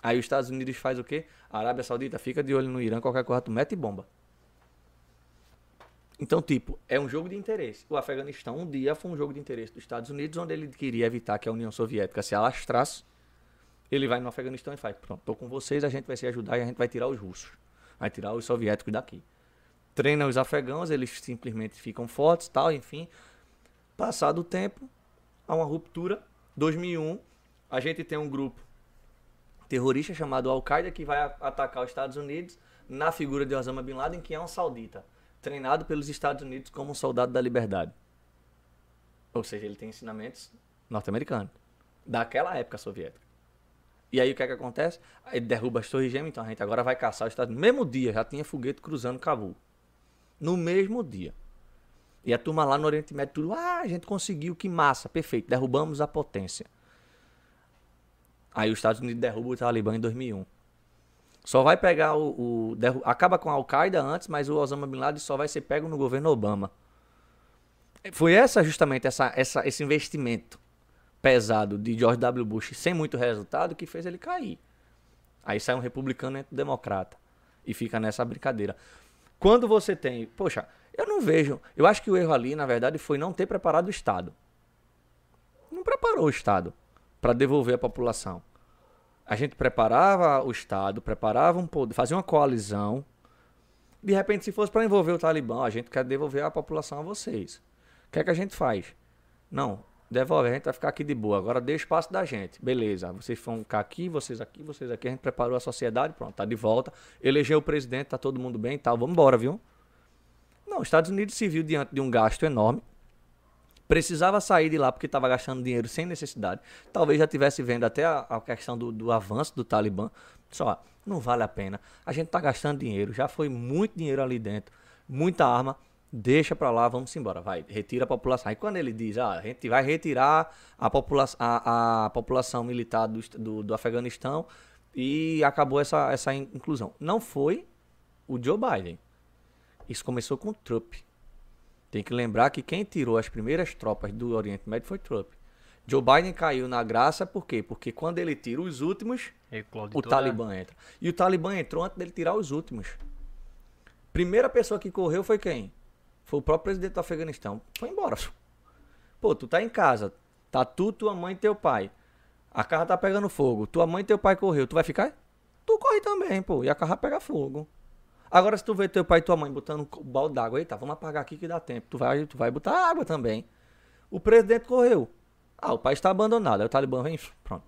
Aí os Estados Unidos faz o quê? A Arábia Saudita fica de olho no Irã, qualquer coisa tu mete bomba. Então, tipo, é um jogo de interesse. O Afeganistão um dia foi um jogo de interesse dos Estados Unidos, onde ele queria evitar que a União Soviética se alastrasse. Ele vai no Afeganistão e faz, pronto, tô com vocês, a gente vai se ajudar e a gente vai tirar os russos. Vai tirar os soviéticos daqui. Treina os afegãos, eles simplesmente ficam fortes, tal, enfim. Passado o tempo, há uma ruptura. 2001, a gente tem um grupo terrorista chamado Al-Qaeda que vai atacar os Estados Unidos na figura de Osama Bin Laden, que é um saudita, treinado pelos Estados Unidos como um soldado da liberdade. Ou seja, ele tem ensinamentos norte-americanos, daquela época soviética. E aí o que é que acontece? Ele derruba as torres gêmeas, então a gente agora vai caçar os Estados Unidos. Mesmo dia, já tinha foguete cruzando Cabul. No mesmo dia. E a turma lá no Oriente Médio, tudo, ah, a gente conseguiu, que massa, perfeito, derrubamos a potência. Aí os Estados Unidos derrubam o Talibã em 2001. Só vai pegar o. o derru- acaba com a Al-Qaeda antes, mas o Osama Bin Laden só vai ser pego no governo Obama. Foi essa justamente essa, essa, esse investimento pesado de George W. Bush sem muito resultado que fez ele cair. Aí sai um republicano e entra um democrata. E fica nessa brincadeira. Quando você tem. Poxa, eu não vejo. Eu acho que o erro ali, na verdade, foi não ter preparado o Estado. Não preparou o Estado para devolver a população. A gente preparava o Estado, preparava um poder, fazia uma coalizão. De repente, se fosse para envolver o Talibã, a gente quer devolver a população a vocês. O que é que a gente faz? Não, devolve, a gente vai ficar aqui de boa. Agora dê espaço da gente. Beleza, vocês vão ficar aqui, vocês aqui, vocês aqui. A gente preparou a sociedade, pronto, tá de volta. Elegeu o presidente, tá todo mundo bem e tal. Vamos embora, viu? Não, os Estados Unidos se viu diante de um gasto enorme. Precisava sair de lá porque estava gastando dinheiro sem necessidade. Talvez já tivesse vendo até a, a questão do, do avanço do Talibã. Só, não vale a pena. A gente tá gastando dinheiro, já foi muito dinheiro ali dentro, muita arma. Deixa pra lá, vamos embora, vai, retira a população. Aí quando ele diz, ah, a gente vai retirar a, popula a, a população militar do, do, do Afeganistão e acabou essa, essa in- inclusão. Não foi o Joe Biden. Isso começou com Trump. Tem que lembrar que quem tirou as primeiras tropas do Oriente Médio foi Trump. Joe Biden caiu na graça por quê? Porque quando ele tira os últimos, o Talibã entra. E o Talibã entrou antes dele tirar os últimos. Primeira pessoa que correu foi quem? Foi o próprio presidente do Afeganistão. Foi embora. Pô, tu tá em casa. Tá tu, tua mãe e teu pai. A casa tá pegando fogo. Tua mãe e teu pai correu. Tu vai ficar? Tu corre também, pô. E a casa pega fogo. Agora, se tu vê teu pai e tua mãe botando um balde d'água, eita, vamos apagar aqui que dá tempo. Tu vai, tu vai botar água também. O presidente correu. Ah, o país está abandonado. Aí o Talibã vem, pronto.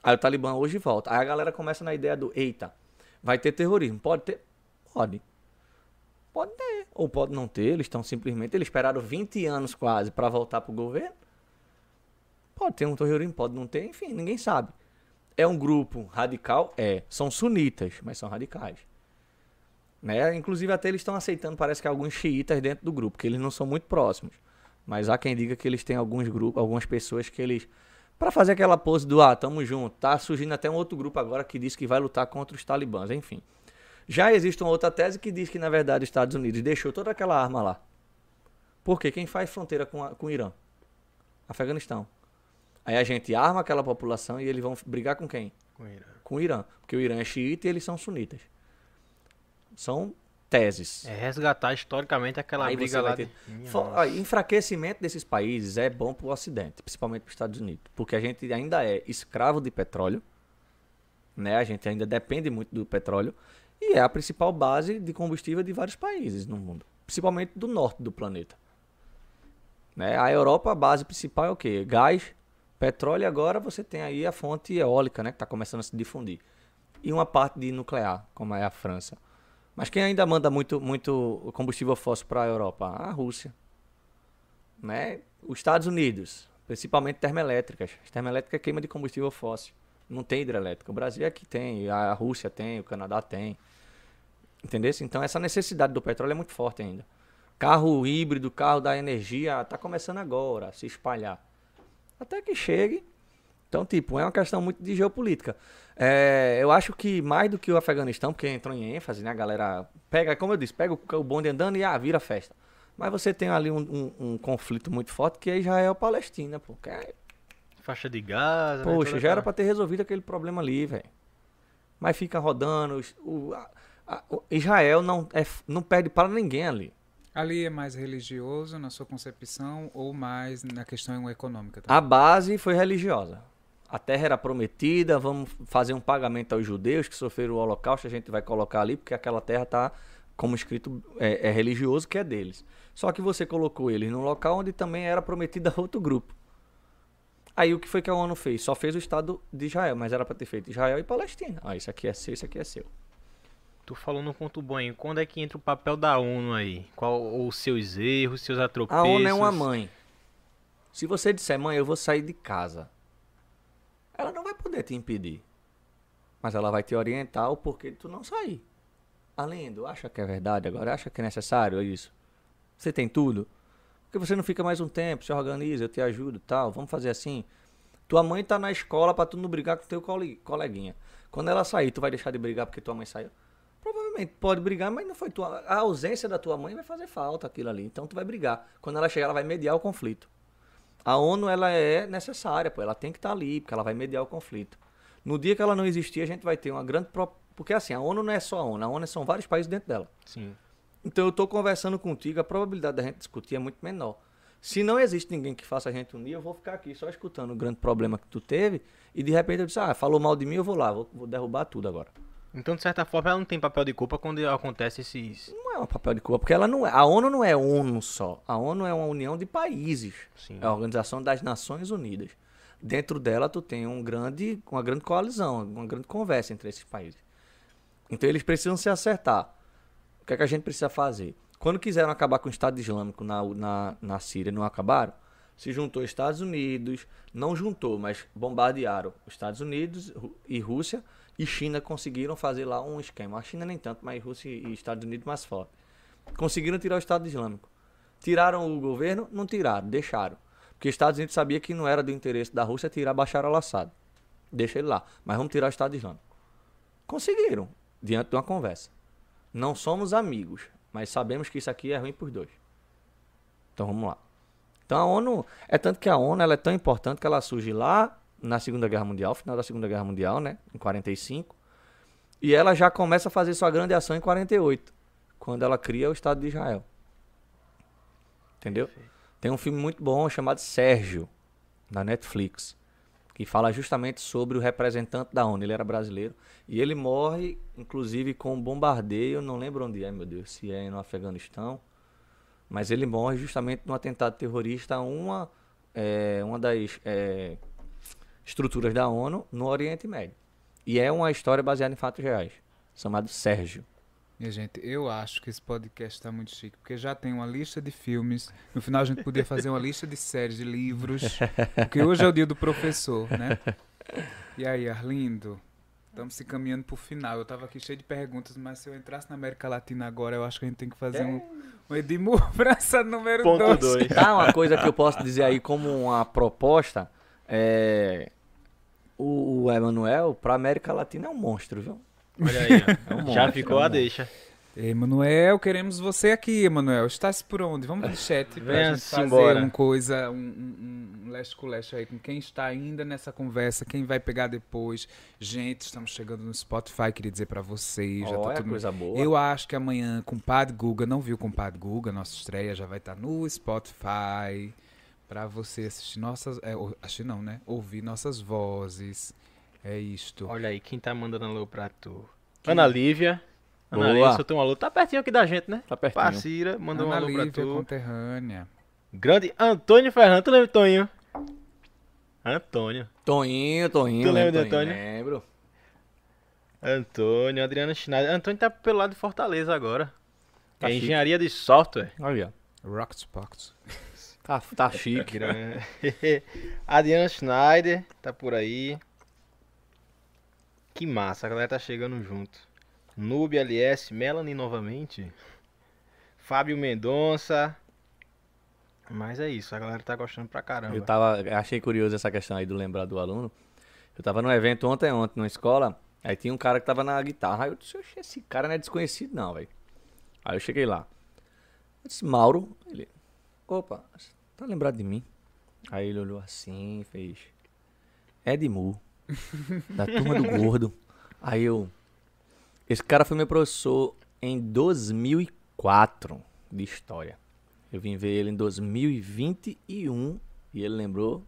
Aí o Talibã hoje volta. Aí a galera começa na ideia do, eita, vai ter terrorismo. Pode ter? Pode. Pode ter. Ou pode não ter. Eles estão simplesmente, eles esperaram 20 anos quase para voltar pro governo. Pode ter um terrorismo, pode não ter, enfim, ninguém sabe. É um grupo radical? É. São sunitas, mas são radicais. Né? Inclusive até eles estão aceitando, parece que alguns xiitas dentro do grupo, que eles não são muito próximos. Mas há quem diga que eles têm alguns grupos, algumas pessoas que eles Pra fazer aquela pose do ah, tamo junto. Tá surgindo até um outro grupo agora que diz que vai lutar contra os talibãs, enfim. Já existe uma outra tese que diz que, na verdade, os Estados Unidos deixou toda aquela arma lá. Porque quem faz fronteira com, a- com o Irã? Afeganistão. Aí a gente arma aquela população e eles vão brigar com quem? Com o Irã. Com o Irã. Porque o Irã é xiita e eles são sunitas. São teses. É resgatar historicamente aquela Aí briga lá ter- de... Ó, enfraquecimento desses países é bom para o Ocidente, principalmente para os Estados Unidos, porque a gente ainda é escravo de petróleo, né? A gente ainda depende muito do petróleo e é a principal base de combustível de vários países no mundo, principalmente do norte do planeta. Né? A Europa, a base principal é o quê? Gás, petróleo e agora você tem aí a fonte eólica, né? Que está começando a se difundir. E uma parte de nuclear, como é a França. Mas quem ainda manda muito, muito combustível fóssil para a Europa? A Rússia. Né? Os Estados Unidos, principalmente termoelétricas. As termoelétricas queima de combustível fóssil. Não tem hidrelétrica. O Brasil é que tem, a Rússia tem, o Canadá tem. Entendeu? Então essa necessidade do petróleo é muito forte ainda. Carro híbrido, carro da energia, está começando agora a se espalhar. Até que chegue. Então, tipo, é uma questão muito de geopolítica. É, eu acho que mais do que o Afeganistão, porque entrou em ênfase, né? A galera pega, como eu disse, pega o, bonde andando e ah, vira festa. Mas você tem ali um, um- um conflito muito forte que é Israel-Palestina, pô. que é- Faixa de Gaza. né, Poxa, toda já era pra ter resolvido aquele problema ali, velho. Mas fica rodando. O, a- a- o Israel não, é, não perde para ninguém ali. Ali é mais religioso na sua concepção ou mais na questão econômica? A também? base foi religiosa. A terra era prometida, vamos fazer um pagamento aos judeus que sofreram o holocausto, a gente vai colocar ali, porque aquela terra está, como escrito, é, é religioso, que é deles. Só que você colocou eles num local onde também era prometida a outro grupo. Aí o que foi que a ONU fez? Só fez o Estado de Israel, mas era para ter feito Israel e Palestina. Ah, isso aqui é seu, isso aqui é seu. Tu falou num ponto aí. Quando é que entra o papel da ONU aí? Qual os seus erros, seus atropeços? A ONU é uma mãe. Se você disser, mãe, eu vou sair de casa, ela não vai poder te impedir. Mas ela vai te orientar o porquê de tu não sair. Além do, acha que é verdade agora? Acha que é necessário isso? Você tem tudo? Porque você não fica mais um tempo, se organiza, eu te ajudo tal, vamos fazer assim. Tua mãe tá na escola pra tu não brigar com teu cole- coleguinha. Quando ela sair, tu vai deixar de brigar porque tua mãe saiu? Provavelmente pode brigar, mas não foi tua. A ausência da tua mãe vai fazer falta aquilo ali. Então tu vai brigar. Quando ela chegar, ela vai mediar o conflito. A ONU ela é necessária, pô. Ela tem que estar ali, porque ela vai mediar o conflito. No dia que ela não existir, a gente vai ter uma grande. Pro... Porque assim, a ONU não é só a ONU, a ONU são vários países dentro dela. Sim. Então eu estou conversando contigo, a probabilidade da gente discutir é muito menor. Se não existe ninguém que faça a gente unir, eu vou ficar aqui só escutando o grande problema que tu teve e de repente eu disse, ah, falou mal de mim, eu vou lá, vou, vou derrubar tudo agora. Então, de certa forma, ela não tem papel de culpa quando acontece esses. Não é um papel de culpa, porque ela não é. A ONU não é ONU só. A ONU é uma união de países. Sim. É a Organização das Nações Unidas. Dentro dela tu tem um grande, uma grande coalizão, uma grande conversa entre esses países. Então eles precisam se acertar. O que é que a gente precisa fazer? Quando quiseram acabar com o Estado Islâmico na, na, na Síria, não acabaram? Se juntou Estados Unidos, não juntou, mas bombardearam os Estados Unidos e Rússia e China conseguiram fazer lá um esquema. A China nem tanto, mas Rússia e Estados Unidos mais forte. Conseguiram tirar o Estado Islâmico. Tiraram o governo? Não tiraram, deixaram. Porque os Estados Unidos sabia que não era do interesse da Rússia tirar Bashar al-Assad. Deixa ele lá. Mas vamos tirar o Estado Islâmico. Conseguiram, diante de uma conversa. Não somos amigos, mas sabemos que isso aqui é ruim por dois. Então vamos lá. Então a ONU, é tanto que a ONU ela é tão importante que ela surge lá na Segunda Guerra Mundial, final da Segunda Guerra Mundial, né, em 45, e ela já começa a fazer sua grande ação em 48, quando ela cria o Estado de Israel. Entendeu? Tem um filme muito bom chamado Sérgio, na Netflix, que fala justamente sobre o representante da ONU. Ele era brasileiro e ele morre, inclusive, com um bombardeio. Não lembro onde é, meu Deus, se é no Afeganistão, mas ele morre justamente num atentado terrorista a uma, é, uma das é, estruturas da ONU no Oriente Médio. E é uma história baseada em fatos reais, chamado Sérgio. Minha gente, eu acho que esse podcast tá muito chique, porque já tem uma lista de filmes. No final a gente podia fazer uma lista de séries, de livros. Porque hoje é o dia do professor, né? E aí, Arlindo? Estamos se caminhando pro final. Eu tava aqui cheio de perguntas, mas se eu entrasse na América Latina agora, eu acho que a gente tem que fazer um, um Edmur França número Ponto 2. 2. Tá, uma coisa que eu posso dizer aí como uma proposta é. O, o Emanuel, pra América Latina, é um monstro, viu? Olha aí, ó. É um Já ficou é um a deixa. Emanuel, queremos você aqui, Emanuel. Estás por onde? Vamos de chat pra Venha gente fazer embora. uma coisa, um, um, um leste com leste aí com quem está ainda nessa conversa, quem vai pegar depois. Gente, estamos chegando no Spotify, queria dizer pra vocês. já tá tudo... coisa boa. Eu acho que amanhã, com o Padre Guga, não viu com o Padre Guga, nossa estreia já vai estar no Spotify pra você assistir nossas. É, assistir não, né? Ouvir nossas vozes. É isto. Olha aí, quem tá mandando alô pra tu? Ana Lívia. Ana Boa. Lívia, soltou um alô. Tá pertinho aqui da gente, né? Tá pertinho. Parceira, mandou um Ana alô pra Lívia, tu. conterrânea. Grande Antônio Ferrando. Tu lembra, Toninho? Antônio. Toninho, Toninho. Tu lembra lembro, de Antônio? Lembro. Antônio, Adriana Schneider. Antônio tá pelo lado de Fortaleza agora. Tá é chique. engenharia de software. Olha, Rocket Pocket. tá, tá chique. Adriana Schneider tá por aí. Que massa, a galera tá chegando junto. Nube LS, Melanie novamente. Fábio Mendonça. Mas é isso, a galera tá gostando pra caramba. Eu tava, achei curioso essa questão aí do lembrar do aluno. Eu tava num evento ontem, ontem, numa escola, aí tinha um cara que tava na guitarra, aí eu disse, "Oxe, esse cara não é desconhecido não, velho. Aí eu cheguei lá. Eu disse, Mauro, ele, opa, tá lembrado de mim? Aí ele olhou assim, fez, Edmu, da turma do gordo. Aí eu, esse cara foi meu professor em 2004 de história. Eu vim ver ele em 2021 e ele lembrou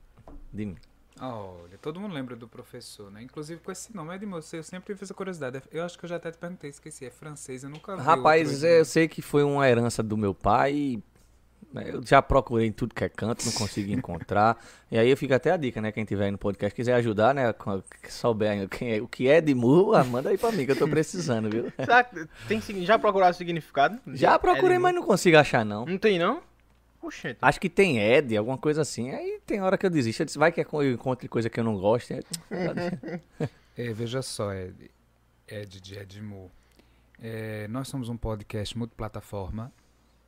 de mim. Olha, todo mundo lembra do professor, né? Inclusive com esse nome, Edmilson, eu sempre fiz a curiosidade. Eu acho que eu já até te perguntei, esqueci. É francês, eu nunca vi. Rapaz, outro é, eu sei que foi uma herança do meu pai. Né, Eu já procurei em tudo que é canto, não consegui encontrar. E aí eu fico até a dica, né? Quem tiver aí no podcast, quiser ajudar, né? com- que souber aí quem é- o que é de mu, ah, manda aí pra mim, que eu tô precisando, viu? Será que tem, já procuraram o significado? Já procurei, mas não consigo achar, não. Não tem, não? Oxente. Acho que tem Ed, alguma coisa assim. Aí tem hora que eu desisto. Eu disse, vai que eu encontre coisa que eu não gosto. É, veja só, Ed, Ed de Edmu. É, nós somos um podcast multiplataforma,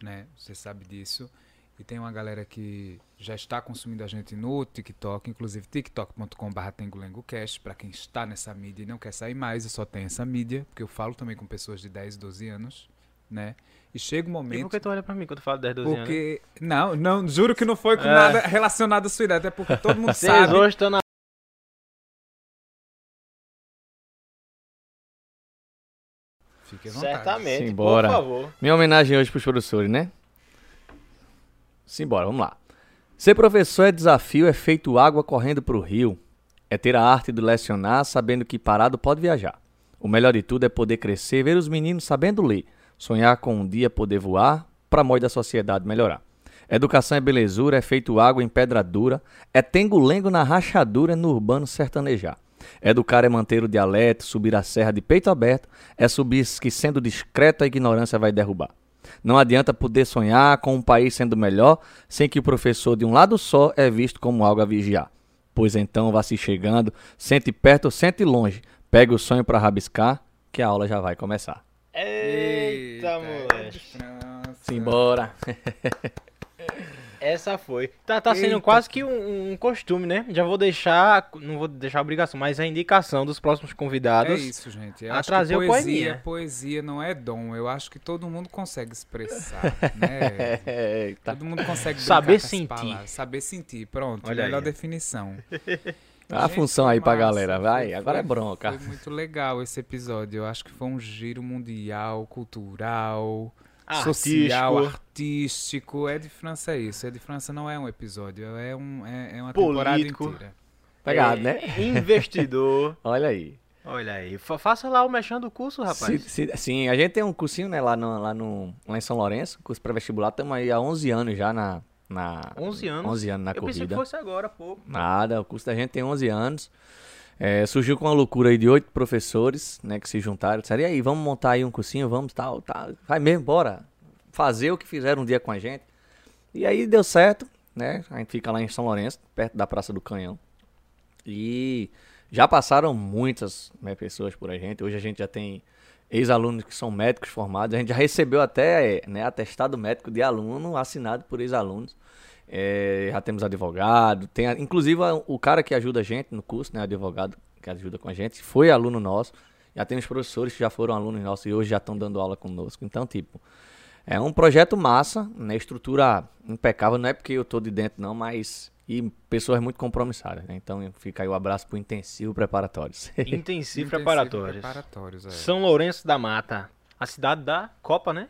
né? Você sabe disso. E tem uma galera que já está consumindo a gente no TikTok, inclusive tiktok.com.br tengolengocast, para quem está nessa mídia e não quer sair mais, eu só tenho essa mídia, porque eu falo também com pessoas de 10, 12 anos, né? E chega um E momento... por que tu olha pra mim quando eu falo 10, 12 anos? Porque. Não, não, juro que não foi com É. nada relacionado à sua idade, é porque todo mundo Vocês sabe. hoje estão na... Fique à vontade. Certamente, Simbora. por favor. Minha homenagem hoje pros professores, né? Simbora, vamos lá. Ser professor é desafio, é feito água correndo pro rio. É ter a arte de lecionar, sabendo que parado pode viajar. O melhor de tudo é poder crescer, ver os meninos sabendo ler, sonhar com um dia poder voar, pra modo da sociedade melhorar. Educação é belezura, é feito água em pedra dura, é tengo-lengo na rachadura, no urbano sertanejar. Educar é manter o dialeto, subir a serra de peito aberto, é subir que sendo discreto a ignorância vai derrubar. Não adianta poder sonhar com um país sendo melhor, sem que o professor de um lado só é visto como algo a vigiar. Pois então vá se chegando, sente perto ou sente longe, pegue o sonho para rabiscar, que a aula já vai começar. Eita, é moleque. França. Simbora! Essa foi. Tá, tá sendo Eita. quase que um, um costume, né? Já vou deixar, não vou deixar a obrigação, mas a indicação dos próximos É convidados. isso, gente. Eu a acho trazer poesia, poeminha. poesia não é dom. Eu acho que todo mundo consegue expressar, né? Eita. Todo mundo consegue Saber sentir. palavras. Saber sentir, pronto. Olha melhor aí. definição. A Gente, função aí pra massa, galera, vai, foi- agora é bronca. Foi muito legal esse episódio. Eu acho que foi um giro mundial, cultural, social, Artístico. artístico. É de França isso. É de França não é um episódio, é, um, é, é uma Político. temporada inteira. Pegado, É, né? Investidor. Olha aí. Olha aí. fa- faça lá o mexendo do curso, rapaz. Se- se- sim, a gente tem um cursinho, né, lá, no, lá, no, lá em São Lourenço, curso pré-vestibular, estamos aí há 11 anos já na... na 11 anos? 11 anos na Eu pensei que corrida. fosse agora, pô. Nada, o curso da gente tem 11 anos. É, surgiu com uma loucura aí de oito professores, né, que se juntaram. Disseram, e aí, vamos montar aí um cursinho, vamos, tal, tal. Vai mesmo, bora. Fazer o que fizeram um dia com a gente. E aí deu certo, né? A gente fica lá em São Lourenço, perto da Praça do Canhão. E já passaram muitas né, pessoas por a gente. Hoje a gente já tem ex-alunos que são médicos formados. A gente já recebeu até né, atestado médico de aluno assinado por ex-alunos. É, já temos advogado, tem a- inclusive a- o cara que ajuda a gente no curso, né, advogado que ajuda com a gente, foi aluno nosso. Já temos professores que já foram alunos nossos e hoje já estão dando aula conosco. Então, tipo, é um projeto massa, né? Estrutura impecável, não é porque eu tô de dentro, não, mas. E pessoas muito compromissadas, né? Então fica aí o abraço pro intensivo preparatórios. Intensivo, Intensivo preparatórios. preparatórios, é. São Lourenço da Mata. A cidade da Copa, né?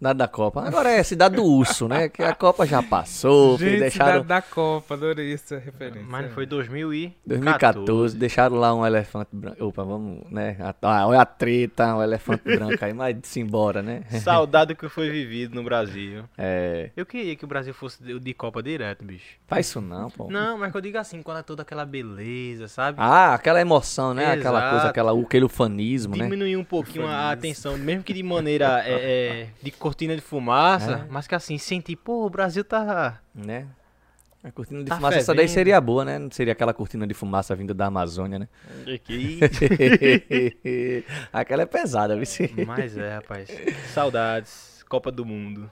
Nada da Copa. Agora é cidade do urso, né? Que a Copa já passou, Gente, deixaram. cidade da Copa, adorei essa referência. Mas foi 2014. 2014, deixaram lá um elefante branco. Opa, vamos, né? A, olha a treta, o elefante branco aí, mas se embora, né? Saudade do que foi vivido no Brasil. É. Eu queria que o Brasil fosse de Copa direto, bicho. Faz isso não, pô. Não, mas que eu digo assim, quando é toda aquela beleza, sabe? Ah, aquela emoção, né? Aquela Exato. coisa, aquela, aquele ufanismo, né? Diminuir um pouquinho a atenção, mesmo que de maneira é, é, de cortina de fumaça, É. mas que assim, sentir, pô, o Brasil tá. né? A cortina de Tá fumaça, essa daí seria boa, né? Não seria aquela cortina de fumaça vinda da Amazônia, né? aquela é pesada, viu? mas é, rapaz. Saudades. Copa do Mundo.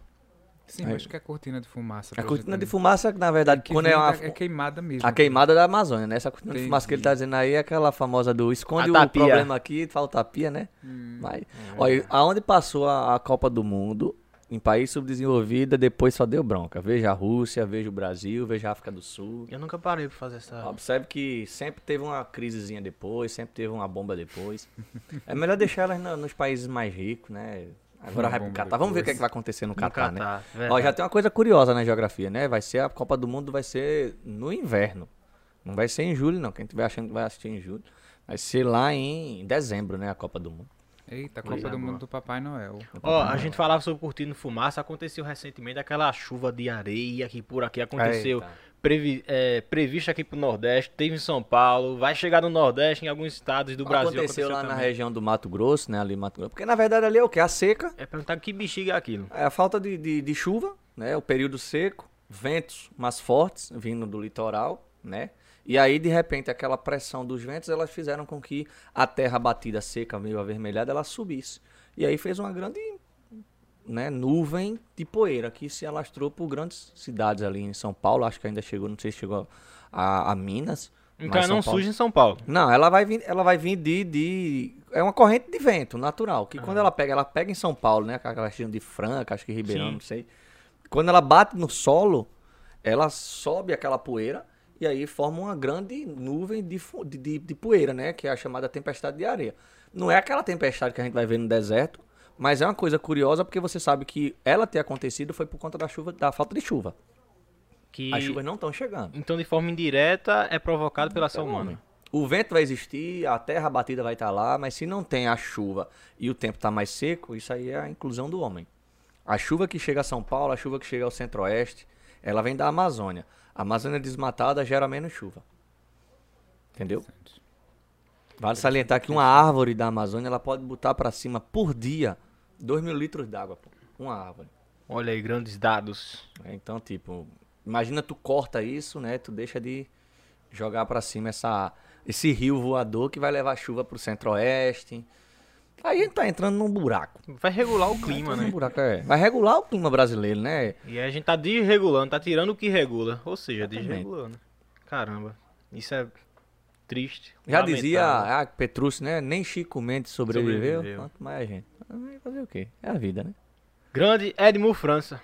Sim, eu acho que é cortina de fumaça. A cortina gente- de fumaça, na verdade, que quando é uma. é queimada mesmo. A queimada da Amazônia, né? Essa cortina de fumaça que ele Entendi. tá dizendo aí é aquela famosa do esconde A o tapia. problema aqui, falta a pia, né? Hum. Mas, olha, aonde passou a, a Copa do Mundo, em país subdesenvolvido, depois só deu bronca. Veja a Rússia, veja o Brasil, veja a África do Sul. Eu nunca parei pra fazer essa. Observe que sempre teve uma crisezinha depois, sempre teve uma bomba depois. é melhor deixar elas no- nos países mais ricos, né? Agora vai pro Catar. Vamos ver o que, é que vai acontecer no No Catar, né? Ó, já tem uma coisa curiosa na geografia, né? Vai ser a Copa do Mundo vai ser no inverno. Não vai ser em julho, não. Quem estiver achando que vai assistir em julho, vai ser lá em dezembro, né? A Copa do Mundo. Eita, Coisa Copa do boa. Mundo do Papai Noel. Ó, a gente falava sobre cortina de fumaça, aconteceu recentemente aquela chuva de areia que por aqui aconteceu. Eita. Previ, é, previsto aqui pro Nordeste, teve em São Paulo, vai chegar no Nordeste, em alguns estados do Brasil. aconteceu lá na também. região do Mato Grosso, né? Ali Mato Grosso. Porque na verdade ali é o que? A seca, É perguntar que bexiga é aquilo. é a falta de, de, de chuva, né? O período seco, ventos mais fortes vindo do litoral, né? E aí, de repente, aquela pressão dos ventos, elas fizeram com que a terra batida seca, meio avermelhada, ela subisse. E aí fez uma grande né, nuvem de poeira que se alastrou por grandes cidades ali em São Paulo. Acho que ainda chegou, não sei se chegou a, a Minas. Então mas não Paulo- surge em São Paulo. Não, ela vai vir, ela vai vir de, de é uma corrente de vento natural, que quando ela pega, ela pega em São Paulo, né, aquela região de Franca, acho que Ribeirão, Sim. não sei. Quando ela bate no solo, ela sobe aquela poeira e aí forma uma grande nuvem de, de, de, de poeira, né, que é a chamada tempestade de areia. Não é aquela tempestade que a gente vai ver no deserto, mas é uma coisa curiosa porque você sabe que ela ter acontecido foi por conta da chuva, da falta de chuva. Que... As chuvas não estão chegando. Então, de forma indireta, é provocado pela ação Pelo humana. O vento vai existir, a terra batida vai estar lá, mas se não tem a chuva e o tempo está mais seco, isso aí é a inclusão do homem. A chuva que chega a São Paulo, a chuva que chega ao centro-oeste, ela vem da Amazônia. A Amazônia desmatada gera menos chuva. Entendeu? Vale salientar que uma árvore da Amazônia ela pode botar para cima por dia 2 mil litros d'água. pô. Uma árvore. Olha aí, grandes dados. É, Então, tipo, imagina tu corta isso, né? Tu deixa de jogar pra cima essa, esse rio voador que vai levar chuva pro centro-oeste. Aí a gente tá entrando num buraco. Vai regular o clima, né? buraco, é. Vai regular o clima brasileiro, né? E aí a gente tá desregulando, tá tirando o que regula. Ou seja, Exatamente. desregulando. Caramba. Isso é triste. Já lamentável. dizia a Petrúcio, né? Nem Chico Mendes sobreviveu. Sobreviveu. Quanto mais a gente. Fazer o quê? É a vida, né? Grande Edmo França.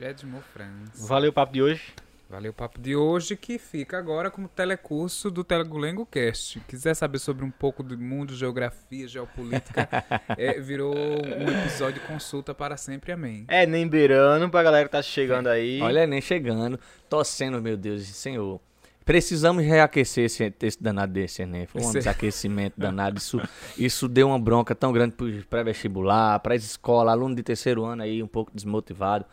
Edmo Franz. Valeu o papo de hoje. Valeu o papo de hoje, que fica agora como telecurso do Telegulengo Cast. Quiser saber sobre um pouco do mundo, geografia, geopolítica, é, virou um episódio de consulta para sempre, amém. É nem beirando pra galera que tá chegando aí. Olha nem chegando, torcendo, meu Deus, Senhor. Precisamos reaquecer esse, esse danado desse Enem. Foi um Esse- desaquecimento danado. Isso, isso deu uma bronca tão grande pro pré-vestibular, pra escola, aluno de terceiro ano aí, um pouco desmotivado.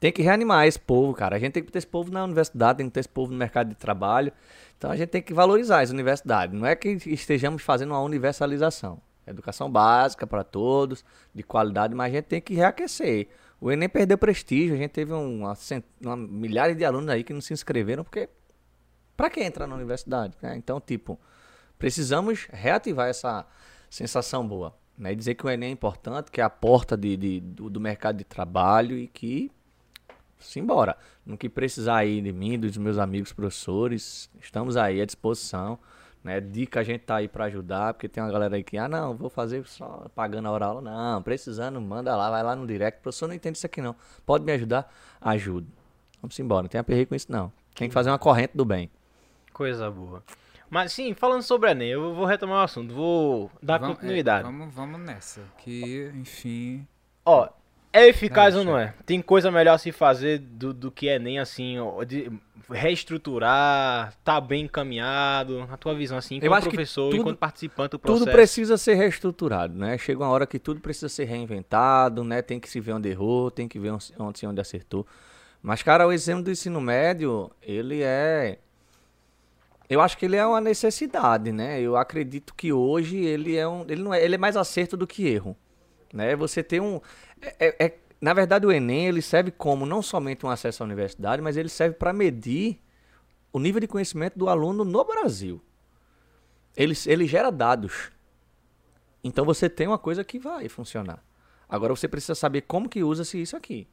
Tem que reanimar esse povo, cara. A gente tem que ter esse povo na universidade, tem que ter esse povo no mercado de trabalho. Então a gente tem que valorizar as universidades. Não é que estejamos fazendo uma universalização. Educação básica para todos, de qualidade, mas a gente tem que reaquecer. O Enem perdeu prestígio, a gente teve uma, uma- milhares de alunos aí que não se inscreveram, porque para que entrar na universidade? né? Então, tipo, precisamos reativar essa sensação boa. Né? E dizer que o Enem é importante, que é a porta de, de- do, do mercado de trabalho e que simbora. No que precisar aí de mim, dos meus amigos professores, estamos aí à disposição. Né? Dica a gente tá aí pra ajudar, porque tem uma galera aí que, ah, não, vou fazer só pagando a hora aula. Não, precisando, manda lá, vai lá no direct. Professor, não entendo isso aqui não. Pode me ajudar? Ajudo. Vamos embora, não tem aperreio com isso não. Tem que fazer uma corrente do bem. Coisa boa. Mas sim, falando sobre Enem, eu vou retomar o assunto, vou dar Vamos- é, continuidade. vamos, vamos nessa. Que, enfim. Ó, é eficaz ou não é? Tem coisa melhor a se fazer do, do que Enem, assim, ó, de reestruturar, tá bem encaminhado, a tua visão, assim, enquanto acho que professor, tudo- enquanto participante do processo. Tudo precisa ser reestruturado, né? Chega uma hora que tudo precisa ser reinventado, né? Tem que se ver onde errou, tem que ver onde, onde, onde acertou. Mas, cara, o exemplo do ensino médio, ele é... Eu acho que ele é uma necessidade, né? Eu acredito que hoje ele é um... Ele, não é, ele é mais acerto do que erro, né? Você tem um... é- é- é- na verdade, o Enem, ele serve como não somente um acesso à universidade, mas ele serve para medir o nível de conhecimento do aluno no Brasil. Ele, ele gera dados. Então você tem uma coisa que vai funcionar. Agora você precisa saber como que usa-se isso aqui.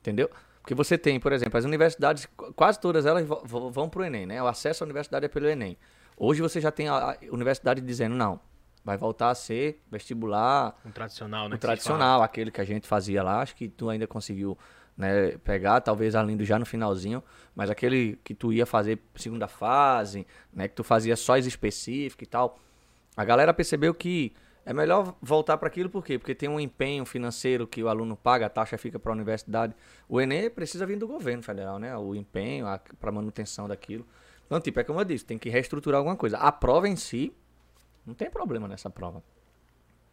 Entendeu? Porque você tem, por exemplo, as universidades, qu- quase todas elas vão para o Enem, né? O acesso à universidade é pelo Enem. Hoje você já tem a, universidade dizendo, não, vai voltar a ser vestibular Um tradicional, né? se tradicional, aquele que a gente fazia lá, acho que tu ainda conseguiu né, pegar, talvez Arlindo já no finalzinho, mas aquele que tu ia fazer segunda fase, né, que tu fazia só as específicas e tal. A galera percebeu que é melhor voltar para aquilo por quê? Porque tem um empenho financeiro que o aluno paga, a taxa fica para a universidade. O Enem precisa vir do governo federal, né? O empenho para manutenção daquilo. Então, tipo, é como eu disse, tem que reestruturar alguma coisa. A prova em si, não tem problema nessa prova.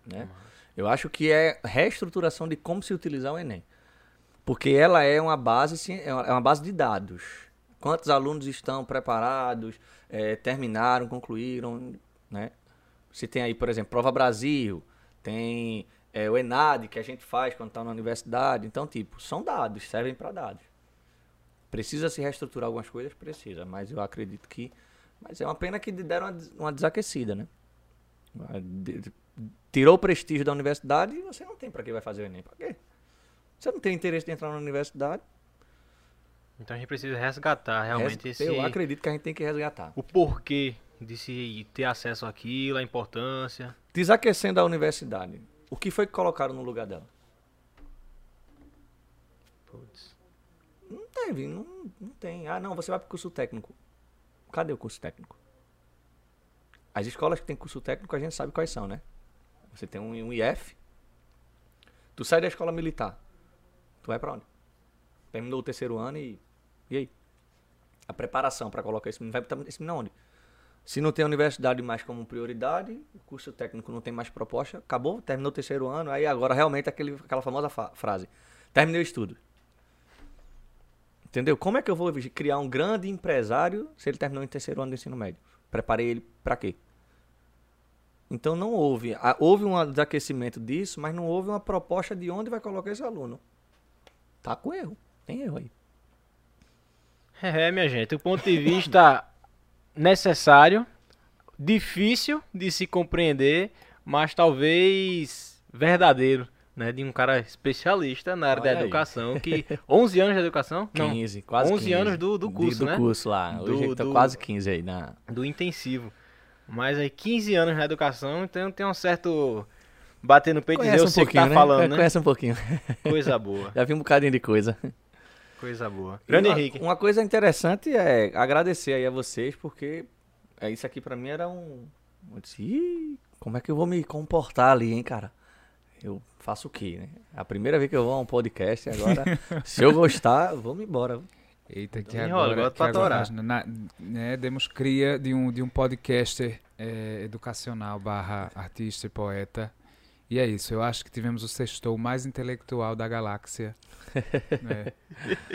Né? Eu acho que é reestruturação de como se utilizar o Enem. Porque ela é uma base, é uma é uma base de dados. Quantos alunos estão preparados, eh, terminaram, concluíram, né? Se tem aí, por exemplo, Prova Brasil, tem eh, o ENAD que a gente faz quando está na universidade. Então, tipo, são dados, servem para dados. Precisa se reestruturar algumas coisas? Precisa, mas eu acredito que... Mas é uma pena que deram uma uma desaquecida, né? Tirou o prestígio da universidade e você não tem para que vai fazer o Enem. Para quê? Você não tem interesse de entrar na universidade. Então a gente precisa resgatar realmente res- esse... Eu acredito que a gente tem que resgatar. O porquê de se ter acesso àquilo, a importância. Desaquecendo a universidade. O que foi que colocaram no lugar dela? Putz. Não teve, não, não tem. Ah, não, você vai pro curso técnico. Cadê o curso técnico? As escolas que tem curso técnico a gente sabe quais são, né? Você tem um, um IF. Tu sai da escola militar. Tu vai pra onde? Terminou o terceiro ano e. E aí? A preparação pra colocar esse menino vai esse menino onde? Se não tem a universidade mais como prioridade, o curso técnico não tem mais proposta, acabou, terminou o terceiro ano, aí agora realmente aquele, aquela famosa fa- frase. Terminei o estudo. Entendeu? Como é que eu vou criar um grande empresário se ele terminou em terceiro ano do ensino médio? Preparei ele pra quê? Então não houve. Houve um desaquecimento disso, mas não houve uma proposta de onde vai colocar esse aluno. Tá com erro. Tem erro aí. É, minha gente, o ponto de vista necessário, difícil de se compreender, mas talvez verdadeiro, né? De um cara especialista na área Olha da aí. educação, que 11 anos de educação? Não, 15, quase 11 15. anos do- do De- curso, do né? curso lá. Do- Hoje tá do- quase 15 aí na... do intensivo. Mas aí 15 anos na educação, então tem um certo bater no peito e dizer sei o que tá falando, né? Conhece um pouquinho. Coisa boa, Já vi um bocadinho de coisa. Coisa boa. Grande Henrique. Uma coisa interessante é agradecer aí a vocês, porque é, isso aqui pra mim era um. Eu disse, "Ih, como é que eu vou me comportar ali, hein, cara? Eu faço o quê, né? A primeira vez que eu vou a um podcast agora, se eu gostar, vamos embora. Eita, que Enrola, agora, que agora na- né, demos cria de um, de um podcaster eh, educacional barra artista e poeta. E é isso, eu acho que tivemos o sextou mais intelectual da galáxia. né?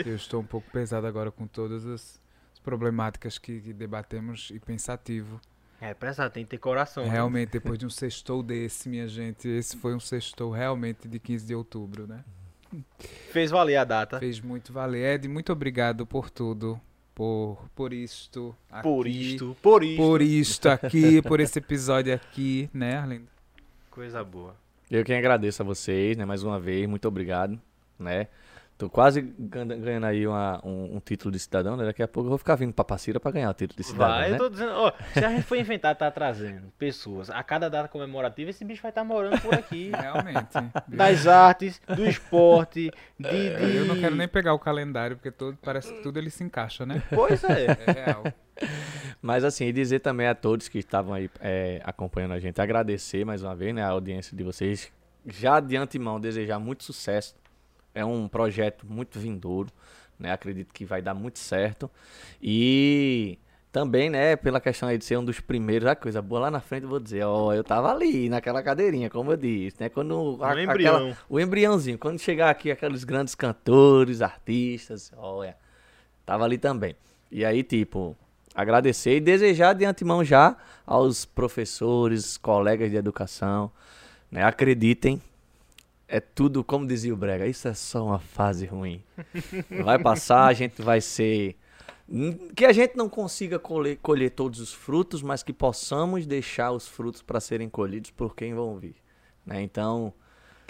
Eu estou um pouco pesado agora com todas as, as problemáticas que, que debatemos e pensativo. É, presta, tem que ter coração. né? Realmente, depois de um sextou desse, minha gente, esse foi um sextou realmente de 15 de outubro, né? Fez valer a data. Fez muito valer. Ed, muito obrigado por tudo. Por, por isto. Por aqui, isto, por isto. Por isto aqui, por esse episódio aqui, né, Arlindo? Coisa boa. Eu quem agradeço a vocês, né, mais uma vez, muito obrigado, né? Tô quase gan- ganhando aí uma- um, um título de cidadão, né? Daqui a pouco eu vou ficar vindo pra Passira pra ganhar o título de cidadão, Vai, né? eu tô dizendo, ó, se a gente for inventar, tá trazendo pessoas a cada data comemorativa, esse bicho vai estar morando por aqui. Realmente. das artes, do esporte, de, de- Eu não quero nem pegar o calendário, porque todo, parece que tudo ele se encaixa, né? Pois é. É real. Mas assim, e dizer também a todos que estavam aí é, acompanhando a gente, agradecer mais uma vez né, a audiência de vocês. Já de antemão, desejar muito sucesso. É um projeto muito vindouro, né? Acredito que vai dar muito certo. E também, né, pela questão aí de ser um dos primeiros, a coisa boa lá na frente, eu vou dizer, ó, eu tava ali naquela cadeirinha, como eu disse, né? Quando a- embrião. aquela- o embriãozinho, quando chegar aqui aqueles grandes cantores, artistas, olha, tava ali também. E aí, tipo, agradecer e desejar de antemão já aos professores, colegas de educação, né? Acreditem, é tudo, como dizia o Brega, isso é só uma fase ruim. Vai passar, a gente vai ser. Que a gente não consiga colher, colher todos os frutos, mas que possamos deixar os frutos para serem colhidos por quem vão vir. Né? Então,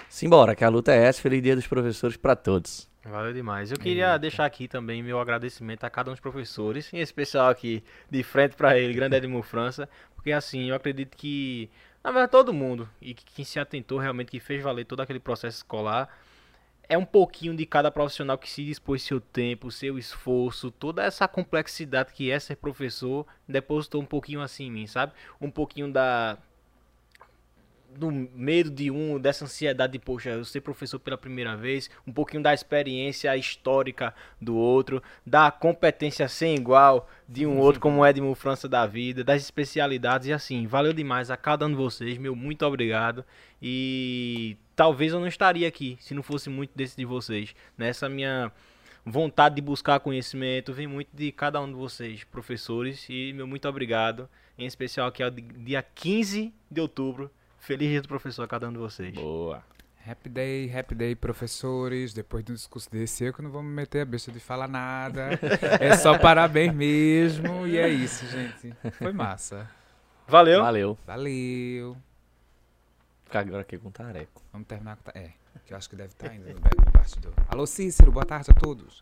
simbora, que a luta é essa. Feliz Dia dos Professores para todos. Valeu demais. Eu queria deixar aqui também meu agradecimento a cada um dos professores, em especial aqui de frente para ele, grande Edmur França, porque assim, eu acredito que, na verdade, todo mundo, e que se atentou realmente, que fez valer todo aquele processo escolar, é um pouquinho de cada profissional que se dispôs seu tempo, seu esforço, toda essa complexidade que é ser professor, depositou um pouquinho assim em mim, sabe? Um pouquinho da do medo de um, dessa ansiedade de, poxa, eu ser professor pela primeira vez, um pouquinho da experiência histórica do outro, da competência sem igual de um outro, como o Edmo França da vida, das especialidades e assim, valeu demais a cada um de vocês, meu muito obrigado. E talvez eu não estaria aqui se não fosse muito desse de vocês, nessa minha vontade de buscar conhecimento vem muito de cada um de vocês, professores, e meu muito obrigado, em especial aqui ao di- dia 15 de outubro, Feliz dia do professor a cada um de vocês. Boa. Happy day, happy day, professores. Depois do discurso desse, eu que não vou me meter a besta de falar nada. É só parabéns mesmo. E é isso, gente. Foi massa. Valeu. Valeu. Valeu. Ficar agora aqui com o tareco. Vamos terminar com. É, que eu acho que deve estar ainda no bastidor. Alô, Cícero, boa tarde a todos.